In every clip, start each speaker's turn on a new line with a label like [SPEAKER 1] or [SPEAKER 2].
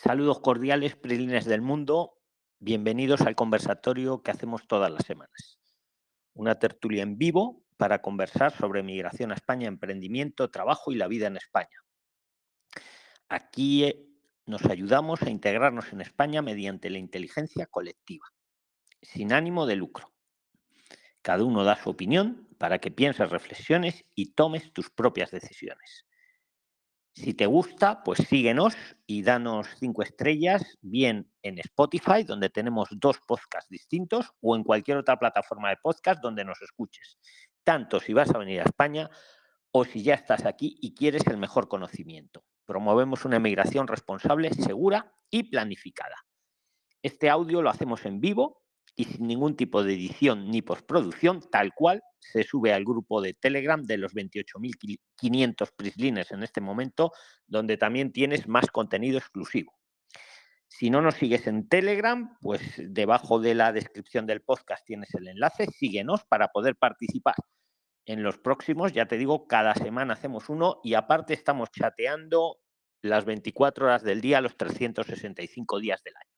[SPEAKER 1] Saludos cordiales, prilines del mundo. Bienvenidos al conversatorio que hacemos todas las semanas. Una tertulia en vivo para conversar sobre migración a España, emprendimiento, trabajo y la vida en España. Aquí eh, nos ayudamos a integrarnos en España mediante la inteligencia colectiva, sin ánimo de lucro. Cada uno da su opinión para que pienses, reflexiones y tomes tus propias decisiones. Si te gusta, pues síguenos y danos cinco estrellas, bien en Spotify, donde tenemos dos podcasts distintos, o en cualquier otra plataforma de podcast donde nos escuches. Tanto si vas a venir a España o si ya estás aquí y quieres el mejor conocimiento. Promovemos una emigración responsable, segura y planificada. Este audio lo hacemos en vivo y sin ningún tipo de edición ni postproducción, tal cual se sube al grupo de Telegram de los 28.500 prislines en este momento, donde también tienes más contenido exclusivo. Si no nos sigues en Telegram, pues debajo de la descripción del podcast tienes el enlace, síguenos para poder participar. En los próximos, ya te digo, cada semana hacemos uno y aparte estamos chateando las 24 horas del día, los 365 días del año.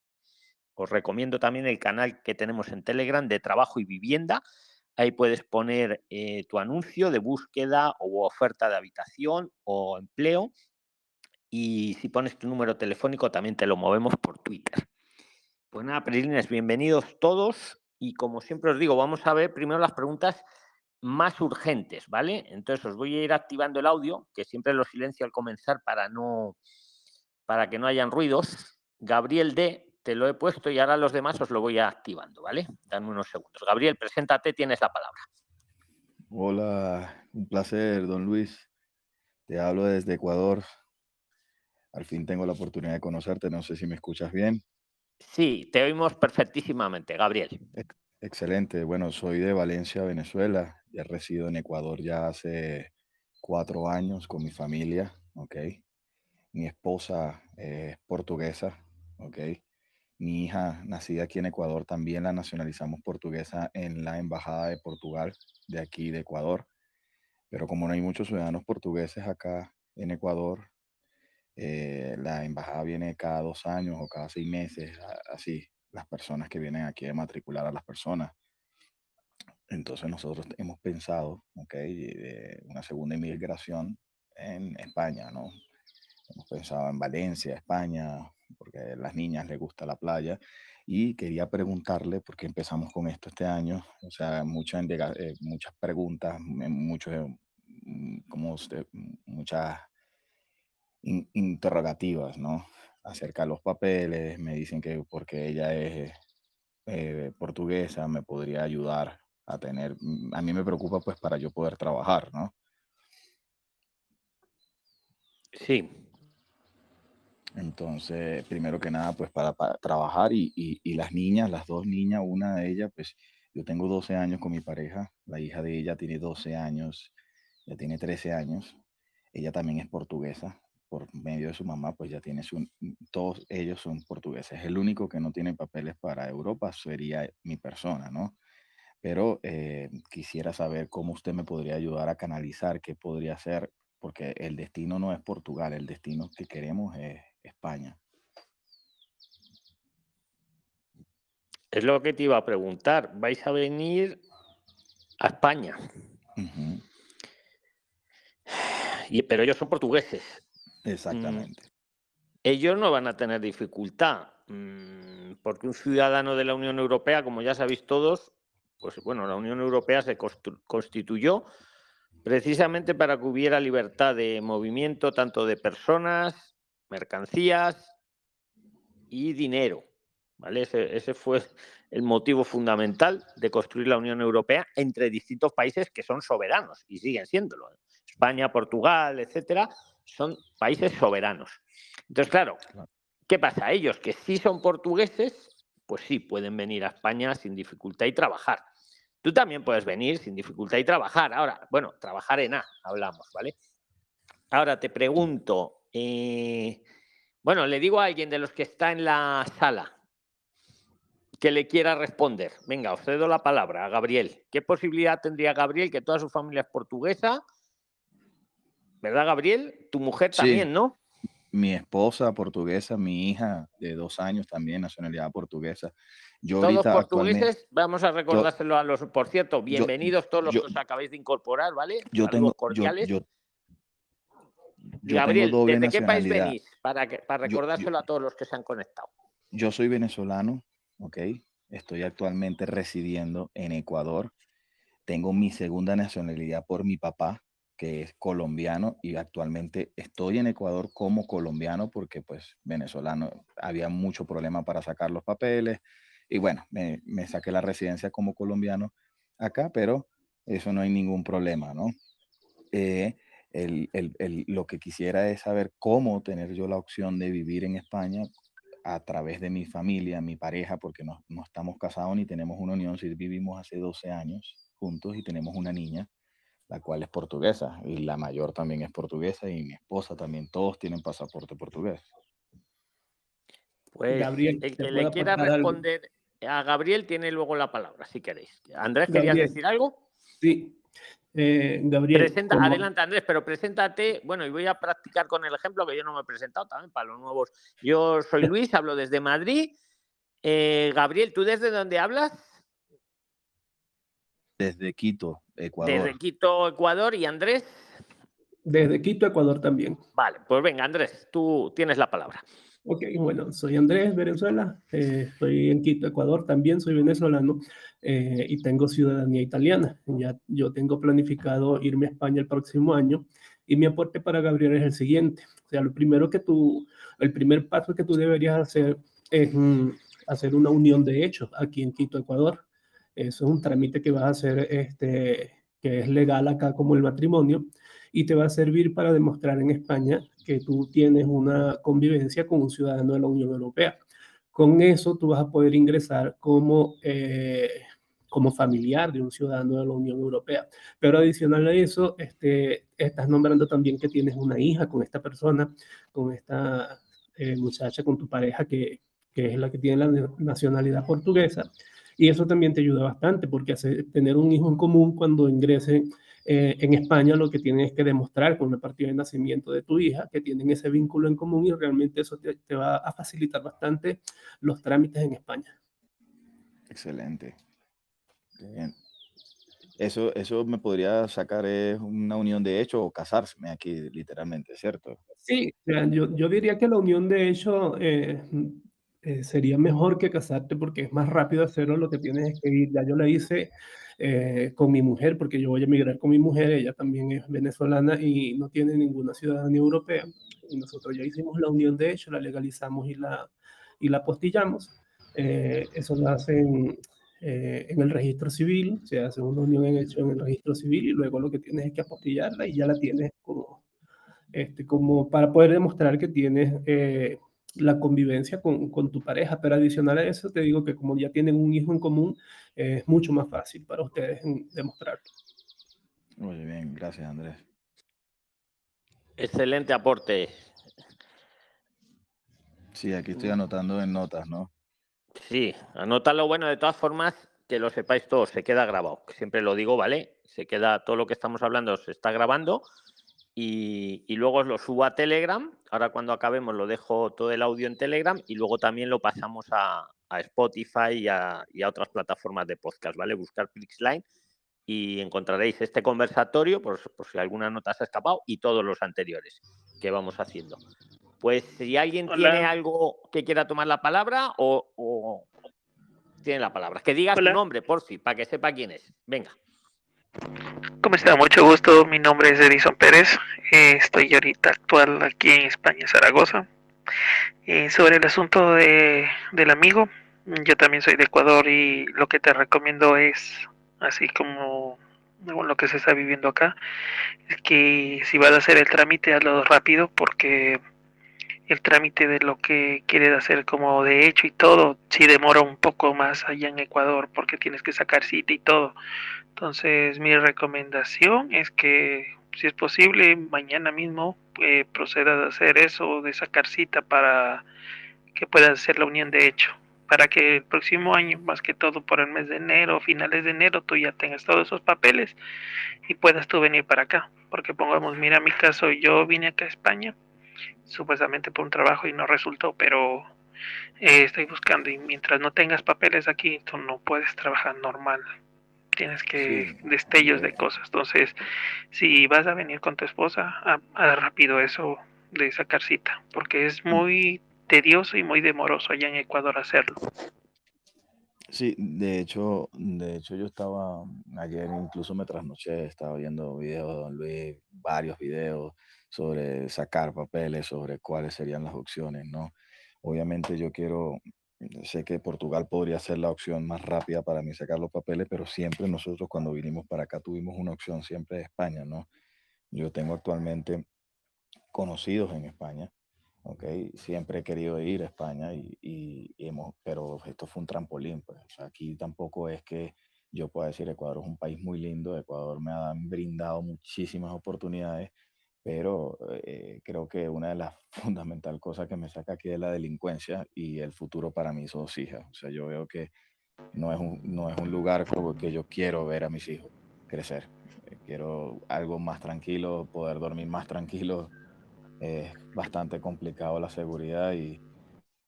[SPEAKER 1] Os recomiendo también el canal que tenemos en Telegram de trabajo y vivienda, Ahí puedes poner eh, tu anuncio de búsqueda o oferta de habitación o empleo. Y si pones tu número telefónico, también te lo movemos por Twitter. Pues nada, Prilines, bienvenidos todos. Y como siempre os digo, vamos a ver primero las preguntas más urgentes, ¿vale? Entonces os voy a ir activando el audio, que siempre lo silencio al comenzar para no para que no hayan ruidos. Gabriel D te lo he puesto y ahora los demás os lo voy activando, ¿vale? Dame unos segundos. Gabriel, preséntate, tienes la palabra.
[SPEAKER 2] Hola, un placer, don Luis. Te hablo desde Ecuador. Al fin tengo la oportunidad de conocerte. No sé si me escuchas bien.
[SPEAKER 1] Sí, te oímos perfectísimamente, Gabriel.
[SPEAKER 2] Excelente. Bueno, soy de Valencia, Venezuela. Ya resido en Ecuador ya hace cuatro años con mi familia, ¿ok? Mi esposa es portuguesa, ¿ok? Mi hija, nacida aquí en Ecuador, también la nacionalizamos portuguesa en la Embajada de Portugal de aquí de Ecuador. Pero como no hay muchos ciudadanos portugueses acá en Ecuador, eh, la embajada viene cada dos años o cada seis meses, así, las personas que vienen aquí a matricular a las personas. Entonces nosotros hemos pensado, ok, de una segunda inmigración en España, ¿no? Hemos pensado en Valencia, España, porque a las niñas les gusta la playa. Y quería preguntarle, porque empezamos con esto este año, o sea, muchas, eh, muchas preguntas, muchos, mm, como usted, muchas interrogativas, ¿no? Acerca de los papeles, me dicen que porque ella es eh, portuguesa me podría ayudar a tener, mm, a mí me preocupa pues para yo poder trabajar, ¿no?
[SPEAKER 1] Sí,
[SPEAKER 2] entonces, primero que nada, pues para, trabajar y, y, las niñas, las dos niñas, una de ellas, pues yo tengo 12 años con mi pareja, la hija de ella tiene 12 años, ya tiene 13 años, ella también es portuguesa, por medio de su mamá, pues ya tiene su, todos ellos son portugueses. El único que no tiene papeles para Europa sería mi persona, ¿no? Pero eh, quisiera saber cómo usted me podría ayudar a canalizar qué podría hacer, porque el destino no es Portugal, el destino que queremos es España.
[SPEAKER 1] Es lo que te iba a preguntar. ¿Vais a venir a España? y, pero ellos son portugueses.
[SPEAKER 2] Exactamente. Mm,
[SPEAKER 1] ellos no van a tener dificultad, mm, porque un ciudadano de la Unión Europea, como ya sabéis todos, pues bueno, la Unión Europea se constituyó precisamente para que hubiera libertad de movimiento tanto de personas mercancías y dinero. ¿vale? Ese, fue el motivo fundamental de construir la Unión Europea entre distintos países que son soberanos y siguen siéndolo. España, Portugal, etcétera, son países soberanos. Entonces, claro, ¿qué pasa? Ellos que sí son portugueses, pues sí pueden venir a España sin dificultad y trabajar. Tú también puedes venir sin dificultad y trabajar. Ahora, bueno, trabajar en A, hablamos, ¿vale? Ahora te pregunto, eh, bueno, le digo a alguien de los que está en la sala que le quiera responder. Venga, os cedo la palabra a Gabriel. ¿Qué posibilidad tendría Gabriel que toda su familia es portuguesa? ¿Verdad, Gabriel? Tu mujer también, ¿no?
[SPEAKER 2] mi esposa portuguesa, mi hija de dos años también, nacionalidad portuguesa.
[SPEAKER 1] Yo todos portugueses, vamos a recordárselo a los, por cierto, bienvenidos todos los que os acabáis de incorporar, ¿vale?
[SPEAKER 2] Yo tengo, cordiales. Yo,
[SPEAKER 1] Gabriel, ¿desde qué país venís? Para, que, para recordárselo a todos los que se han conectado.
[SPEAKER 2] Yo soy venezolano, ¿ok? Estoy actualmente residiendo en Ecuador. Tengo mi segunda nacionalidad por mi papá, que es colombiano y actualmente estoy en Ecuador como colombiano porque pues venezolano había mucho problema para sacar los papeles y bueno, me, saqué la residencia como colombiano acá, pero eso no hay ningún problema, ¿no? Eh, lo que quisiera es saber cómo tener yo la opción de vivir en España a través de mi familia, mi pareja, porque no, no estamos casados ni tenemos una unión, si vivimos hace 12 años juntos y tenemos una niña la cual es portuguesa, y la mayor también es portuguesa, y mi esposa también, todos tienen pasaporte portugués.
[SPEAKER 1] Pues Gabriel, el que le quiera responder a Gabriel tiene luego la palabra, si queréis. Andrés, ¿querías decir algo?
[SPEAKER 3] Sí. Eh, Gabriel.
[SPEAKER 1] Presenta, Adelante, Andrés, pero preséntate. Bueno, y voy a practicar con el ejemplo que yo no me he presentado también para los nuevos. Yo soy Luis, hablo desde Madrid. Eh, Gabriel, ¿tú desde dónde hablas?
[SPEAKER 2] Desde Quito, Ecuador.
[SPEAKER 1] Desde Quito, Ecuador. ¿Y Andrés?
[SPEAKER 3] Desde Quito, Ecuador también.
[SPEAKER 1] Vale, pues venga, Andrés, tú tienes la palabra.
[SPEAKER 3] Ok, bueno, soy Andrés, Venezuela. Eh, estoy en Quito, Ecuador. También soy venezolano eh, y tengo ciudadanía italiana. Ya yo tengo planificado irme a España el próximo año y mi aporte para Gabriel es el siguiente. O sea, lo primero que tú, el primer paso que tú deberías hacer es mm, hacer una unión de hechos aquí en Quito, Ecuador. Eso es un trámite que vas a hacer, este, que es legal acá como el matrimonio, y te va a servir para demostrar en España que tú tienes una convivencia con un ciudadano de la Unión Europea. Con eso tú vas a poder ingresar como, eh, como familiar de un ciudadano de la Unión Europea. Pero adicional a eso, este, estás nombrando también que tienes una hija con esta persona, con esta eh, muchacha, con tu pareja que, que es la que tiene la nacionalidad portuguesa. Y eso también te ayuda bastante porque hace, tener un hijo en común cuando ingresen eh, en España lo que tienes es que demostrar con la partida de nacimiento de tu hija que tienen ese vínculo en común y realmente eso te, te va a facilitar bastante los trámites en España.
[SPEAKER 2] Excelente. Bien. Eso, eso me podría sacar es una unión de hecho o casarse aquí literalmente, ¿cierto?
[SPEAKER 3] Sí, yo, yo diría que la unión de hecho eh, eh, sería mejor que casarte porque es más rápido hacerlo, lo que tienes es que ir, ya yo la hice eh, con mi mujer, porque yo voy a emigrar con mi mujer, ella también es venezolana y no tiene ninguna ciudadanía europea, y nosotros ya hicimos la unión de hecho, la legalizamos y la, y la apostillamos, eh, eso lo hacen en el registro civil, se hace una unión en hecho en el registro civil y luego lo que tienes es que apostillarla y ya la tienes como, este, como para poder demostrar que tienes la convivencia con, con, tu pareja, pero adicional a eso te digo que como ya tienen un hijo en común, es mucho más fácil para ustedes demostrarlo.
[SPEAKER 2] Muy bien, gracias Andrés.
[SPEAKER 1] Excelente aporte.
[SPEAKER 2] Sí, aquí estoy anotando en notas, ¿no?
[SPEAKER 1] Sí, lo Bueno, de todas formas, que lo sepáis todos, se queda grabado. Siempre lo digo, ¿vale? Se queda todo lo que estamos hablando, se está grabando y, luego os lo subo a Telegram. Ahora cuando acabemos lo dejo todo el audio en Telegram y luego también lo pasamos a, Spotify y a, otras plataformas de podcast, ¿vale? Buscar Flixline y encontraréis este conversatorio, por, si alguna nota se ha escapado, y todos los anteriores que vamos haciendo. Pues si alguien tiene algo que quiera tomar la palabra o, tiene la palabra, que diga su nombre, por si, para que sepa quién es. Venga.
[SPEAKER 4] ¿Cómo está? Mucho gusto. Mi nombre es Edison Pérez. Eh, estoy ahorita actual aquí en España, Zaragoza. Eh, sobre el asunto de, del amigo, yo también soy de Ecuador y lo que te recomiendo es, así como lo que se está viviendo acá, es que si vas a hacer el trámite, hazlo rápido porque el trámite de lo que quieres hacer como de hecho y todo, si demora un poco más allá en Ecuador porque tienes que sacar cita y todo. Entonces mi recomendación es que si es posible mañana mismo eh, procedas a hacer eso de sacar cita para que puedas hacer la unión de hecho para que el próximo año, más que todo por el mes de enero, finales de enero, tú ya tengas todos esos papeles y puedas tú venir para acá. Porque pongamos, mira mi caso, yo vine acá a España supuestamente por un trabajo y no resultó, pero eh, estoy buscando y mientras no tengas papeles aquí, tú no puedes trabajar normal. Tienes que destellos de cosas. Entonces, si vas a venir con tu esposa, haz rápido eso de sacar cita, porque es mm. muy tedioso y muy demoroso allá en Ecuador hacerlo.
[SPEAKER 2] Sí, de hecho, de hecho yo estaba ayer, incluso me trasnoché, estaba viendo videos de Don Luis, varios videos sobre sacar papeles, sobre cuáles serían las opciones, ¿no? Obviamente yo quiero, sé que Portugal podría ser la opción más rápida para mí sacar los papeles, pero siempre nosotros cuando vinimos para acá tuvimos una opción siempre de España, ¿no? Yo tengo actualmente conocidos en España, ¿ok? Siempre he querido ir a España y, y, hemos, pero esto fue un trampolín, pues. aquí tampoco es que yo pueda decir Ecuador es un país muy lindo, Ecuador me ha brindado muchísimas oportunidades, pero eh, creo que una de las fundamental cosas que me saca aquí es la delincuencia y el futuro para mis dos hijas. O sea, yo veo que no es un, no es un lugar como que yo quiero ver a mis hijos crecer. Eh, quiero algo más tranquilo, poder dormir más tranquilo. Es bastante complicado la seguridad y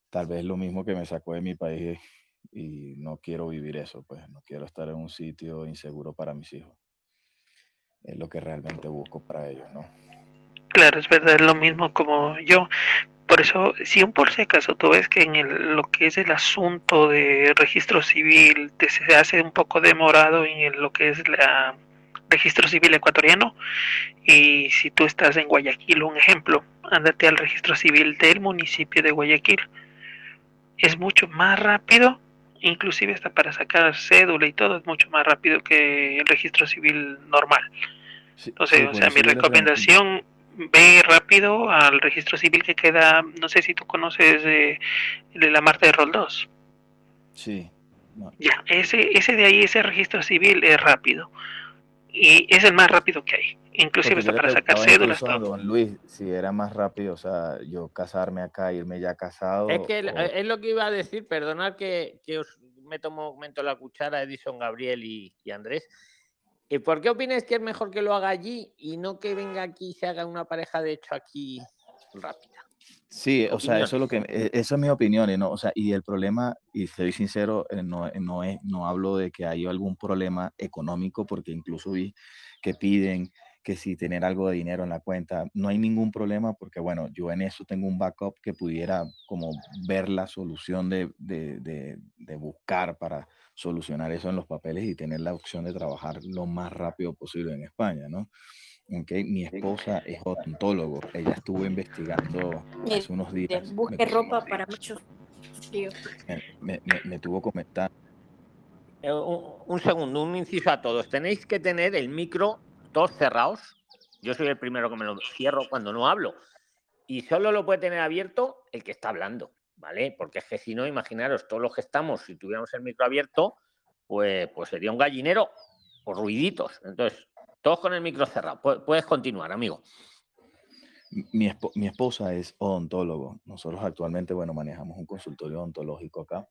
[SPEAKER 2] tal vez lo mismo que me sacó de mi país y no quiero vivir eso, pues no quiero estar en un sitio inseguro para mis hijos. Es lo que realmente busco para ellos, ¿no?
[SPEAKER 4] Claro, es verdad, es lo mismo como yo. Por eso, si un por si acaso tú ves que en el, lo que es el asunto de registro civil te, se hace un poco demorado en lo que es el registro civil ecuatoriano, y si tú estás en Guayaquil, un ejemplo, ándate al registro civil del municipio de Guayaquil. Es mucho más rápido, inclusive hasta para sacar cédula y todo, es mucho más rápido que el registro civil normal. Entonces, o sea, mi recomendación ve rápido al registro civil que queda, no sé si tú conoces de, la Marta de Roldós.
[SPEAKER 2] Sí.
[SPEAKER 4] Ya, ese, ese de ahí, ese registro civil es rápido. Y es el más rápido que hay. Inclusive está para sacar cédulas.
[SPEAKER 2] Don Luis, si era más rápido, o sea, yo casarme acá, irme ya casado.
[SPEAKER 1] Es que es lo que iba a decir, perdonad que, que os meto un momento la cuchara, Edison, Gabriel y, y Andrés ¿Y por qué opinas que es mejor que lo haga allí y no que venga aquí y se haga una pareja de hecho aquí rápida?
[SPEAKER 2] Sí, o sea, eso es lo que, e, esa es mi opinión, ¿no? O sea, y el problema, y soy sincero, eh, no, no, es, no hablo de que haya algún problema económico, porque incluso vi que piden que si tener algo de dinero en la cuenta, no hay ningún problema, porque bueno, yo en eso tengo un backup que pudiera como ver la solución de, de, de, de buscar para solucionar eso en los papeles y tener la opción de trabajar lo más rápido posible en España, ¿no? Okay. Mi esposa es odontólogo, ella estuvo investigando hace unos días.
[SPEAKER 5] Busque ropa para muchos
[SPEAKER 2] Me, me, tuvo comentando.
[SPEAKER 1] Eh, un, un, segundo, un inciso a todos. Tenéis que tener el micro todos cerrados. Yo soy el primero que me lo cierro cuando no hablo. Y solo lo puede tener abierto el que está hablando. ¿Vale? Porque es que si no, imaginaros, todos los que estamos, si tuviéramos el micro abierto, pues, pues sería un gallinero o ruiditos. Entonces, todos con el micro cerrado. Puedes continuar, amigo.
[SPEAKER 2] Mi, mi, esposa es odontólogo. Nosotros actualmente, bueno, manejamos un consultorio odontológico acá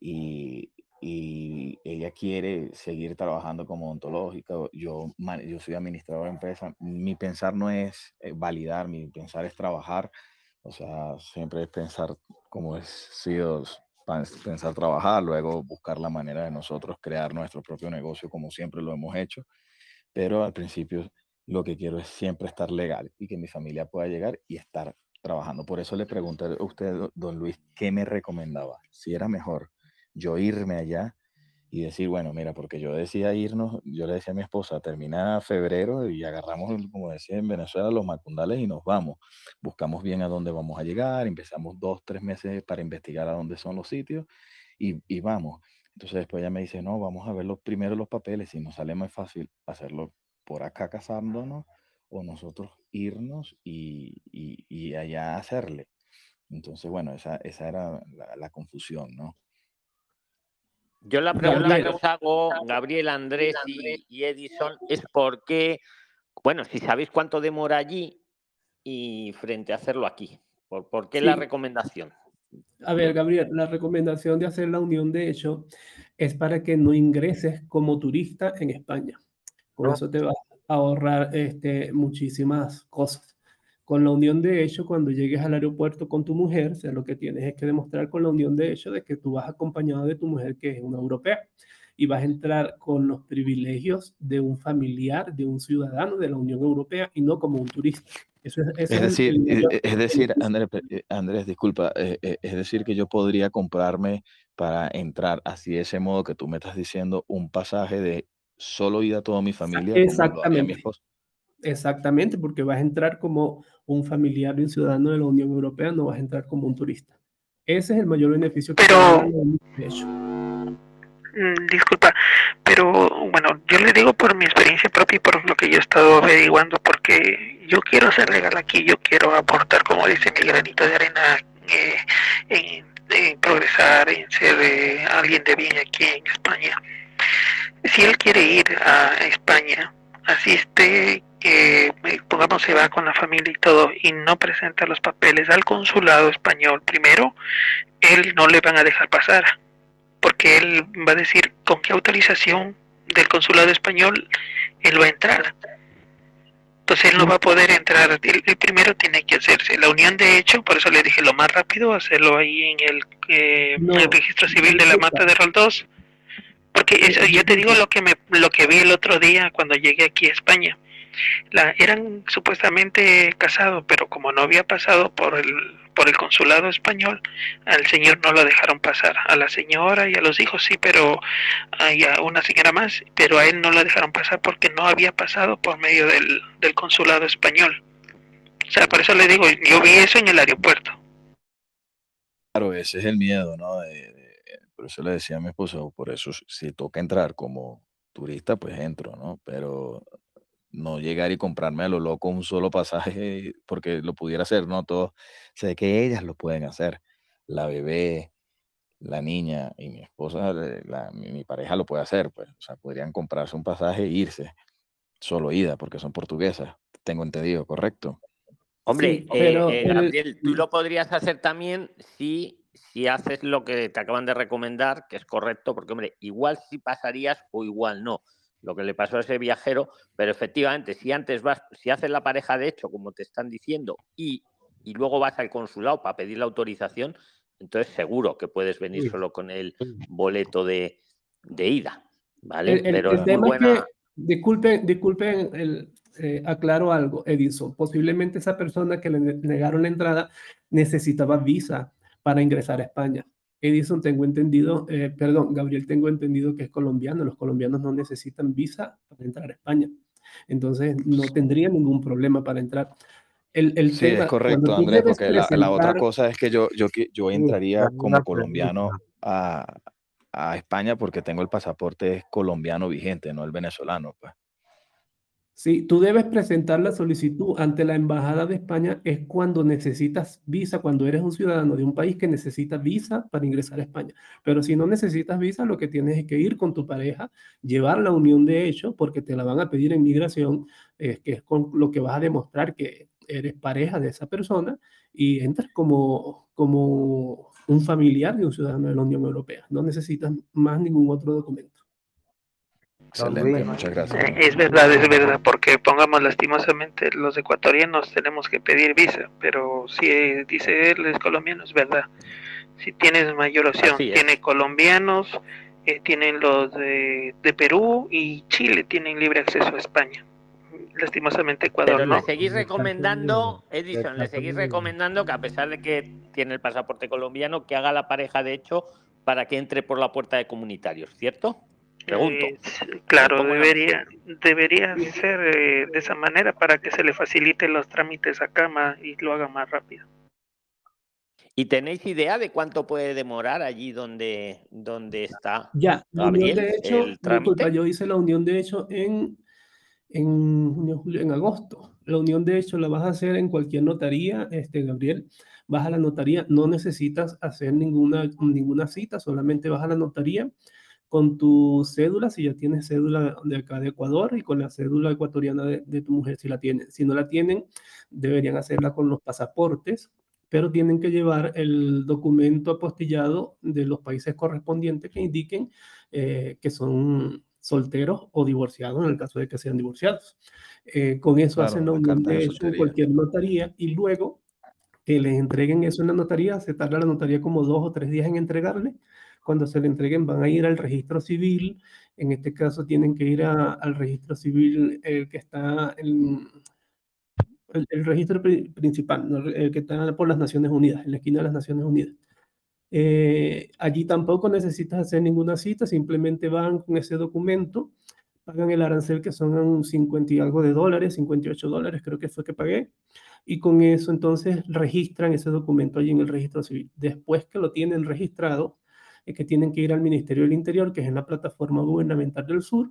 [SPEAKER 2] y, y ella quiere seguir trabajando como odontológica. Yo, yo soy administrador de empresa. Mi pensar no es eh, validar, mi pensar es trabajar o sea, siempre es pensar como es sido, pensar trabajar, luego buscar la manera de nosotros crear nuestro propio negocio como siempre lo hemos hecho. Pero al principio lo que quiero es siempre estar legal y que mi familia pueda llegar y estar trabajando. Por eso le pregunté a usted, don Luis, ¿qué me recomendaba? Si era mejor yo irme allá y decir, bueno, mira, porque yo decía irnos, yo le decía a mi esposa, termina febrero y agarramos, como decía en Venezuela, los macundales y nos vamos. Buscamos bien a dónde vamos a llegar, empezamos dos, tres meses para investigar a dónde son los sitios y, y vamos. Entonces después ella me dice, no, vamos a ver los, primero los papeles y nos sale más fácil hacerlo por acá casándonos o nosotros irnos y, y, y allá hacerle. Entonces, bueno, esa, esa era la confusión, ¿no?
[SPEAKER 1] Yo la pregunta que os hago, Gabriel, Andrés y, Edison, es por qué, bueno, si sabéis cuánto demora allí y frente a hacerlo aquí, ¿por, qué la recomendación?
[SPEAKER 3] A ver, Gabriel, la recomendación de hacer la unión de hecho es para que no ingreses como turista en España. Con eso te va a ahorrar este, muchísimas cosas. Con la unión de hecho, cuando llegues al aeropuerto con tu mujer, o sea, lo que tienes es que demostrar con la unión de hecho de que tú vas acompañado de tu mujer, que es una europea, y vas a entrar con los privilegios de un familiar, de un ciudadano de la Unión Europea y no como un turista.
[SPEAKER 2] Eso es, es, decir, eh, eh, es, decir, Andrés, eh, Andrés disculpa, es decir que yo podría comprarme para entrar así de ese modo que tú me estás diciendo un pasaje de solo ir a toda mi familia.
[SPEAKER 3] Exactamente. Exactamente, porque vas a entrar como un familiar de un ciudadano de la Unión Europea, no vas a entrar como un turista. Ese es el mayor beneficio
[SPEAKER 4] que Pero... hecho. Mm, disculpa, pero bueno, yo le digo por mi experiencia propia y por lo que yo he estado averiguando, porque yo quiero hacer legal aquí, yo quiero aportar, como dice mi granito de arena, eh, en, progresar, en ser eh, alguien de bien aquí en España. Si él quiere ir a España, asiste, que pongamos se va con la familia y todo, y no presenta los papeles al consulado español primero, él no le van a dejar pasar porque él va a decir con qué autorización del consulado español él va a entrar. Entonces él no va a poder entrar. El, primero tiene que hacerse la unión de hecho, por eso le dije lo más rápido, hacerlo ahí en el, eh, registro civil de la Mata de Rol 2. Porque eso, yo te digo lo que me lo que vi el otro día cuando llegué aquí a España. La, eran supuestamente casados, pero como no había pasado por el por el consulado español, al señor no lo dejaron pasar. A la señora y a los hijos sí, pero hay a una señora más, pero a él no lo dejaron pasar porque no había pasado por medio del, del consulado español. O sea, por eso le digo, yo vi eso en el aeropuerto.
[SPEAKER 2] Claro, ese es el miedo, ¿no? por eso le decía a mi esposo, por eso si toca entrar como turista, pues entro, ¿no? Pero no llegar y comprarme a lo loco un solo pasaje porque lo pudiera hacer, ¿no? Todo, sé que ellas lo pueden hacer. La bebé, la niña y mi esposa, mi, pareja lo puede hacer, pues, o sea, podrían comprarse un pasaje e irse, solo ida, porque son portuguesas, tengo entendido, ¿correcto?
[SPEAKER 1] Hombre, eh, eh, Gabriel, tú lo podrías hacer también si, si haces lo que te acaban de recomendar, que es correcto, porque, hombre, igual si pasarías o igual no lo que le pasó a ese viajero, pero efectivamente, si antes vas, si haces la pareja de hecho, como te están diciendo, y, y luego vas al consulado para pedir la autorización, entonces seguro que puedes venir solo con el boleto de, de ida. ¿Vale?
[SPEAKER 3] pero es que, disculpen, disculpen el, eh, aclaro algo, Edison. Posiblemente esa persona que le negaron la entrada necesitaba visa para ingresar a España. Edison tengo entendido, eh, perdón, Gabriel tengo entendido que es colombiano. Los colombianos no necesitan visa para entrar a España. Entonces no tendría ningún problema para entrar.
[SPEAKER 2] El, el sí, es correcto, Andrés, porque la, otra cosa es que yo, yo, yo entraría como colombiano a, a España porque tengo el pasaporte colombiano vigente, no el venezolano. Pues.
[SPEAKER 3] Sí, tú debes presentar la solicitud ante la Embajada de España es cuando necesitas visa, cuando eres un ciudadano de un país que necesita visa para ingresar a España. Pero si no necesitas visa, lo que tienes es que ir con tu pareja, llevar la unión de hecho, porque te la van a pedir en migración, que es con lo que vas a demostrar que eres pareja de esa persona y entras como, como un familiar de un ciudadano de la Unión Europea. No necesitas más ningún otro documento.
[SPEAKER 2] Excelente, muchas gracias.
[SPEAKER 4] Eh, es verdad, es verdad, porque pongamos lastimosamente los ecuatorianos tenemos que pedir visa, pero si dice él es colombiano, es verdad. Si tienes mayor opción, tiene colombianos, eh, tienen los de, Perú y Chile tienen libre acceso a España. Lastimosamente Ecuador
[SPEAKER 1] pero
[SPEAKER 4] no.
[SPEAKER 1] le seguís recomendando, Edison, le seguís recomendando que a pesar de que tiene el pasaporte colombiano, que haga la pareja de hecho para que entre por la puerta de comunitarios, ¿cierto? Pregunto. Eh,
[SPEAKER 4] claro, debería, debería ser eh, de esa manera para que se le facilite los trámites a cama y lo haga más rápido.
[SPEAKER 1] ¿Y tenéis idea de cuánto puede demorar allí donde, donde está?
[SPEAKER 3] Ya, Gabriel, de hecho, yo hice la unión de hecho en, en, en agosto. La unión de hecho la vas a hacer en cualquier notaría, este, Gabriel. Vas a la notaría, no necesitas hacer ninguna, ninguna cita, solamente vas a la notaría con tu cédula, si ya tienes cédula de acá de Ecuador, y con la cédula ecuatoriana de, tu mujer, si la tienen. Si no la tienen, deberían hacerla con los pasaportes, pero tienen que llevar el documento apostillado de los países correspondientes que indiquen eh, que son solteros o divorciados en el caso de que sean divorciados. Eh, con eso hacen la unión de hecho en cualquier notaría y luego que les entreguen eso en la notaría, se tarda la notaría como dos o tres días en entregarle. Cuando se le entreguen van a ir al registro civil, en este caso tienen que ir al registro civil el que está en el, registro principal, el que está por las Naciones Unidas, en la esquina de las Naciones Unidas. Eh, allí tampoco necesitas hacer ninguna cita, simplemente van con ese documento, pagan el arancel que son 50 y algo de dólares, 58 dólares creo que fue que pagué, y con eso entonces registran ese documento allí en el registro civil. Después que lo tienen registrado, es que tienen que ir al Ministerio del Interior, que es en la plataforma gubernamental del sur,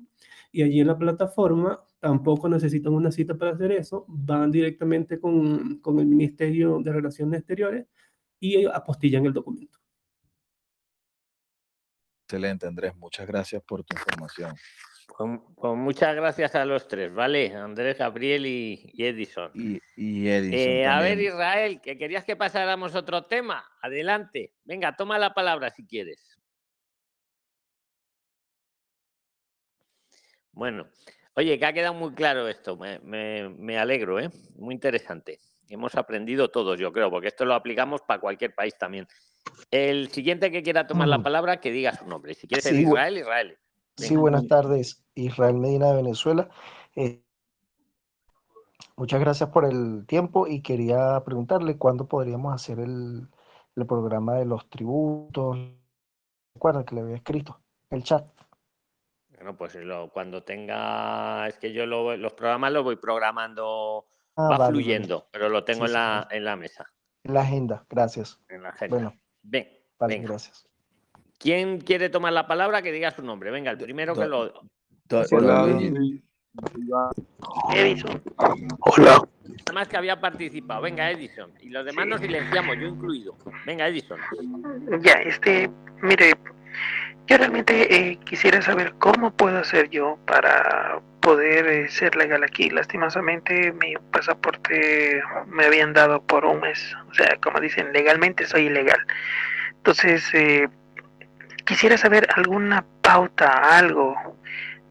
[SPEAKER 3] y allí en la plataforma tampoco necesitan una cita para hacer eso, van directamente con, con el Ministerio de Relaciones Exteriores y apostillan el documento.
[SPEAKER 2] Excelente, Andrés. Muchas gracias por tu información.
[SPEAKER 1] Pues, pues muchas gracias a los tres, ¿vale? Andrés, Gabriel y, Edison.
[SPEAKER 2] Y, Edison.
[SPEAKER 1] Eh, a ver, Israel, que querías que pasáramos otro tema. Adelante. Venga, toma la palabra si quieres. Bueno, oye, que ha quedado muy claro esto. Me, me alegro, ¿eh? Muy interesante. Hemos aprendido todos, yo creo, porque esto lo aplicamos para cualquier país también. El siguiente que quiera tomar la mm. palabra, que diga su nombre. Si quiere ser Israel, Israel.
[SPEAKER 5] Sí, buenas tardes. Israel Medina de Venezuela. Eh, muchas gracias por el tiempo y quería preguntarle cuándo podríamos hacer el, programa de los tributos. Recuerda que le había escrito el chat.
[SPEAKER 1] Bueno, pues cuando tenga, es que yo los programas los voy programando, ah, va fluyendo, pero lo tengo en, la, en la mesa.
[SPEAKER 5] En la agenda, gracias.
[SPEAKER 1] En la agenda. Bueno,
[SPEAKER 5] Ven, vale, gracias.
[SPEAKER 1] ¿Quién quiere tomar la palabra? Que diga su nombre. Venga, el primero que lo.
[SPEAKER 6] Hola.
[SPEAKER 1] Edison. Hola. Además que había participado. Venga, Edison. Y los demás nos silenciamos, yo incluido. Venga, Edison.
[SPEAKER 4] Ya, este, mire, yo realmente eh, quisiera saber cómo puedo hacer yo para poder eh, ser legal aquí. Lastimosamente mi pasaporte me habían dado por un mes. O sea, como dicen, legalmente soy ilegal. Entonces, eh, quisiera saber alguna pauta, algo,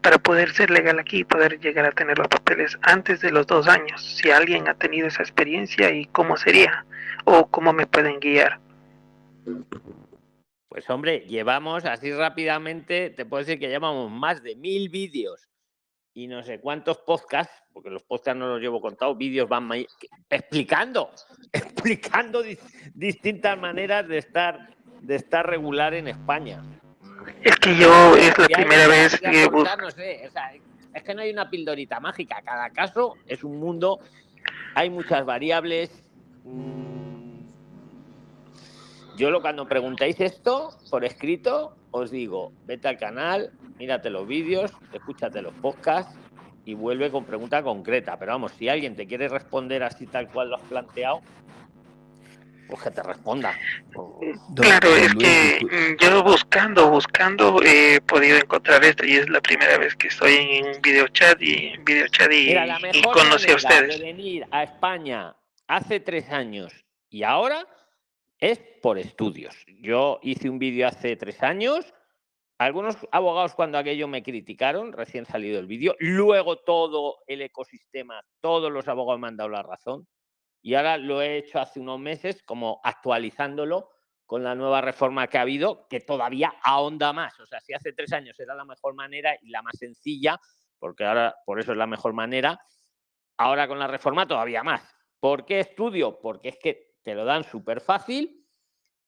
[SPEAKER 4] para poder ser legal aquí y poder llegar a tener los papeles antes de los dos años. Si alguien ha tenido esa experiencia y cómo sería o cómo me pueden guiar.
[SPEAKER 1] Pues hombre, llevamos así rápidamente, te puedo decir que llevamos más de mil vídeos y no sé cuántos podcasts, porque los podcasts no los llevo contados, vídeos van explicando, explicando distintas maneras de estar, de estar regular en España.
[SPEAKER 4] Es que yo es la primera vez que
[SPEAKER 1] es que no hay una pildorita mágica, cada caso es un mundo, hay muchas variables. Mm, yo lo, cuando preguntáis esto por escrito, os digo, vete al canal, mírate los vídeos, escúchate los podcasts y vuelve con pregunta concreta. Pero vamos, si alguien te quiere responder así tal cual lo has planteado, pues que te responda.
[SPEAKER 4] Claro, es que yo buscando, buscando he podido encontrar esto y es la primera vez que estoy en un video chat y video chat y, y conocí a ustedes.
[SPEAKER 1] De venir a España hace tres años y ahora es por estudios. Yo hice un vídeo hace tres años. Algunos abogados cuando aquello me criticaron, recién salido el vídeo, luego todo el ecosistema, todos los abogados me han dado la razón y ahora lo he hecho hace unos meses como actualizándolo con la nueva reforma que ha habido, que todavía ahonda más. O sea, si hace tres años era la mejor manera y la más sencilla, porque ahora por eso es la mejor manera, ahora con la reforma todavía más. ¿Por qué estudio? Porque es que te lo dan súper fácil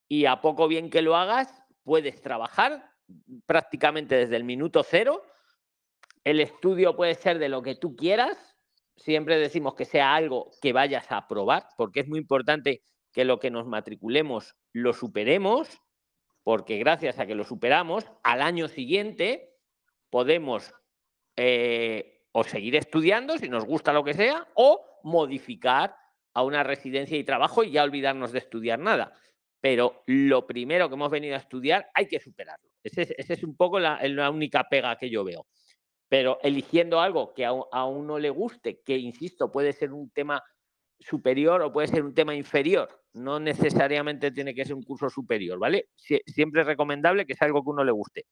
[SPEAKER 1] y a poco bien que lo hagas, puedes trabajar prácticamente desde el minuto cero. El estudio puede ser de lo que tú quieras. Siempre decimos que sea algo que vayas a probar, porque es muy importante que lo que nos matriculemos lo superemos, porque gracias a que lo superamos, al año siguiente podemos eh, o seguir estudiando si nos gusta lo que sea, o modificar a una residencia y trabajo y ya olvidarnos de estudiar nada. Pero lo primero que hemos venido a estudiar hay que superarlo. Esa es, un poco la, única pega que yo veo. Pero eligiendo algo que a, uno le guste, que insisto, puede ser un tema superior o puede ser un tema inferior. No necesariamente tiene que ser un curso superior, ¿vale? siempre es recomendable que sea algo que a uno le guste.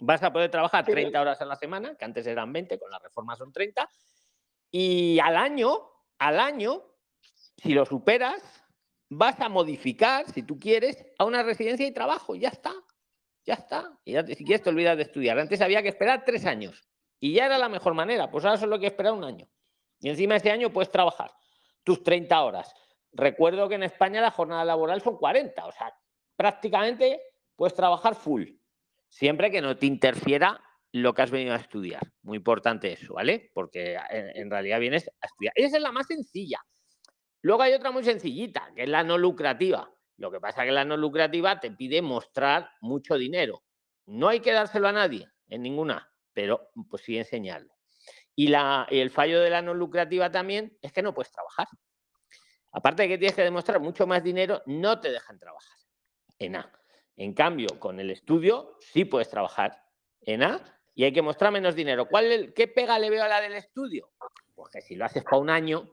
[SPEAKER 1] vas a poder trabajar 30 horas a la semana, que antes eran 20, con la reforma son 30, y al año, al año, si lo superas, vas a modificar, si tú quieres, a una residencia y trabajo, ya está, ya está. Y ya, si quieres te olvidas de estudiar. Antes había que esperar tres años y ya era la mejor manera, pues ahora solo hay que esperar un año. Y encima ese año puedes trabajar tus 30 horas. Recuerdo que en España la jornada laboral son 40, o sea, prácticamente puedes trabajar full, siempre que no te interfiera lo que has venido a estudiar. Muy importante eso, ¿vale? Porque en, realidad vienes a estudiar. Esa es la más sencilla. Luego hay otra muy sencillita, que es la no lucrativa. Lo que pasa es que la no lucrativa te pide mostrar mucho dinero. No hay que dárselo a nadie, en ninguna, pero pues sí enseñarlo. Y, la, el fallo de la no lucrativa también es que no puedes trabajar. Aparte de que tienes que demostrar mucho más dinero, no te dejan trabajar en A. En cambio, con el estudio sí puedes trabajar en A y hay que mostrar menos dinero. ¿Cuál, ¿Qué pega le veo a la del estudio? Pues que si lo haces para un año,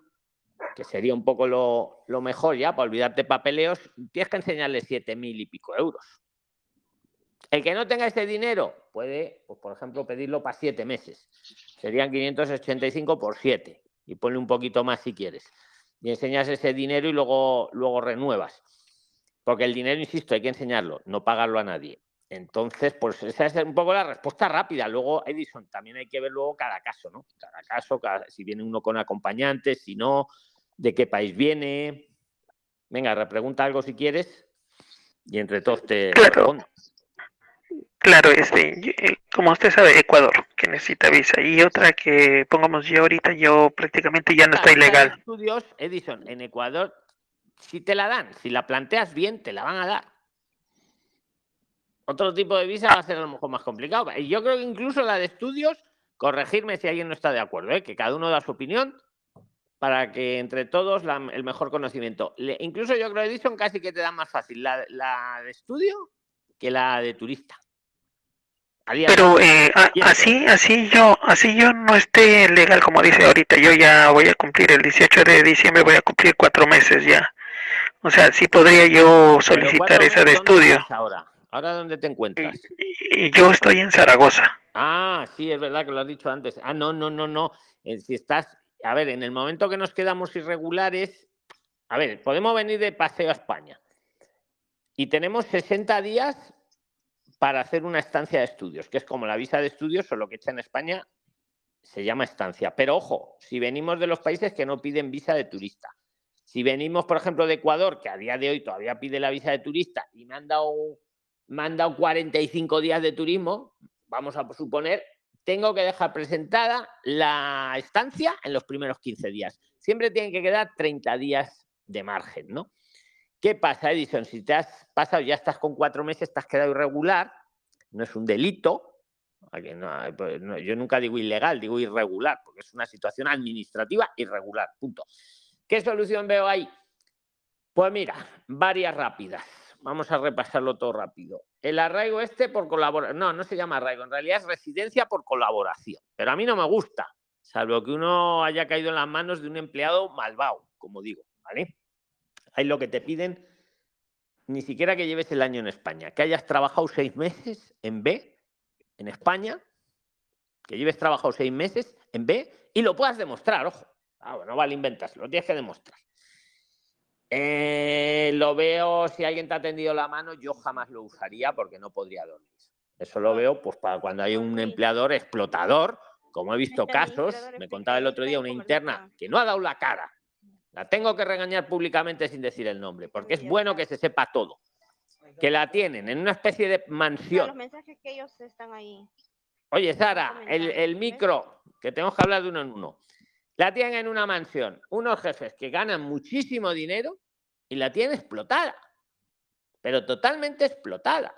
[SPEAKER 1] que sería un poco lo, lo mejor ya, para olvidarte papeleos, tienes que enseñarle siete mil y pico euros. El que no tenga ese dinero puede, pues, por ejemplo, pedirlo para siete meses. Serían 585 por siete. Y ponle un poquito más si quieres y enseñas ese dinero y luego, luego renuevas. Porque el dinero, insisto, hay que enseñarlo, no pagarlo a nadie. Entonces, pues esa es un poco la respuesta rápida. Luego, Edison, también hay que ver luego cada caso, ¿no? Cada caso, si viene uno con acompañantes, si no, de qué país viene. Venga, repregunta algo si quieres y entre todos te
[SPEAKER 4] respondo. Claro, este, eh, como usted sabe, Ecuador, que necesita visa. Y otra que, pongamos yo ahorita, yo prácticamente ya no estoy legal.
[SPEAKER 1] Estudios, Edison, en Ecuador, si te la dan, si la planteas bien, te la van a dar. Otro tipo de visa va a ser a lo mejor más complicado. Y yo creo que incluso la de estudios, corregirme si alguien no está de acuerdo, ¿eh? que cada uno da su opinión para que entre todos el mejor conocimiento. incluso yo creo, Edison, casi que te da más fácil la de estudio que la de turista.
[SPEAKER 4] Pero eh, así, así yo, así yo no esté legal como dice ahorita. Yo ya voy a cumplir el 18 de diciembre, voy a cumplir cuatro meses ya. O sea, sí podría yo solicitar esa de estudio.
[SPEAKER 1] Ahora, ahora dónde te encuentras.
[SPEAKER 4] Yo estoy en Zaragoza.
[SPEAKER 1] Ah, sí, es verdad que lo has dicho antes. Ah, no, no, no, no. Eh, si estás, a ver, en el momento que nos quedamos irregulares, a ver, podemos venir de paseo a España y tenemos 60 días para hacer una estancia de estudios, que es como la visa de estudios, solo que hecha en España se llama estancia. Pero ojo, si venimos de los países que no piden visa de turista, si venimos, por ejemplo, de Ecuador, que a día de hoy todavía pide la visa de turista y me han dado, me han dado 45 días de turismo, vamos a suponer, tengo que dejar presentada la estancia en los primeros 15 días. Siempre tienen que quedar 30 días de margen, ¿no? ¿Qué pasa, Edison? Si te has pasado, ya estás con cuatro meses, te has quedado irregular, no es un delito. Pues, yo nunca digo ilegal, digo irregular, porque es una situación administrativa irregular. Punto. ¿Qué solución veo ahí? Pues mira, varias rápidas. Vamos a repasarlo todo rápido. El arraigo este por colaboración. No, no se llama arraigo, en realidad es residencia por colaboración. Pero a mí no me gusta, salvo que uno haya caído en las manos de un empleado malvado, como digo, ¿vale? Ahí lo que te piden, ni siquiera que lleves el año en España, que hayas trabajado seis meses en B, en España, que lleves trabajado seis meses en B y lo puedas demostrar, ojo. Ah, bueno, vale, inventas, lo tienes que demostrar. Eh, lo veo, si alguien te ha tendido la mano, yo jamás lo usaría porque no podría dormir. Eso lo veo pues para cuando hay un empleador explotador, como he visto casos, me contaba el otro día una interna que no ha dado la cara la tengo que regañar públicamente sin decir el nombre, porque es bueno que se sepa todo. Que la tienen en una especie de mansión.
[SPEAKER 6] Los mensajes que ellos están ahí.
[SPEAKER 1] Oye, Sara, el, micro, que tenemos que hablar de uno en uno. La tienen en una mansión, unos jefes que ganan muchísimo dinero y la tienen explotada, pero totalmente explotada.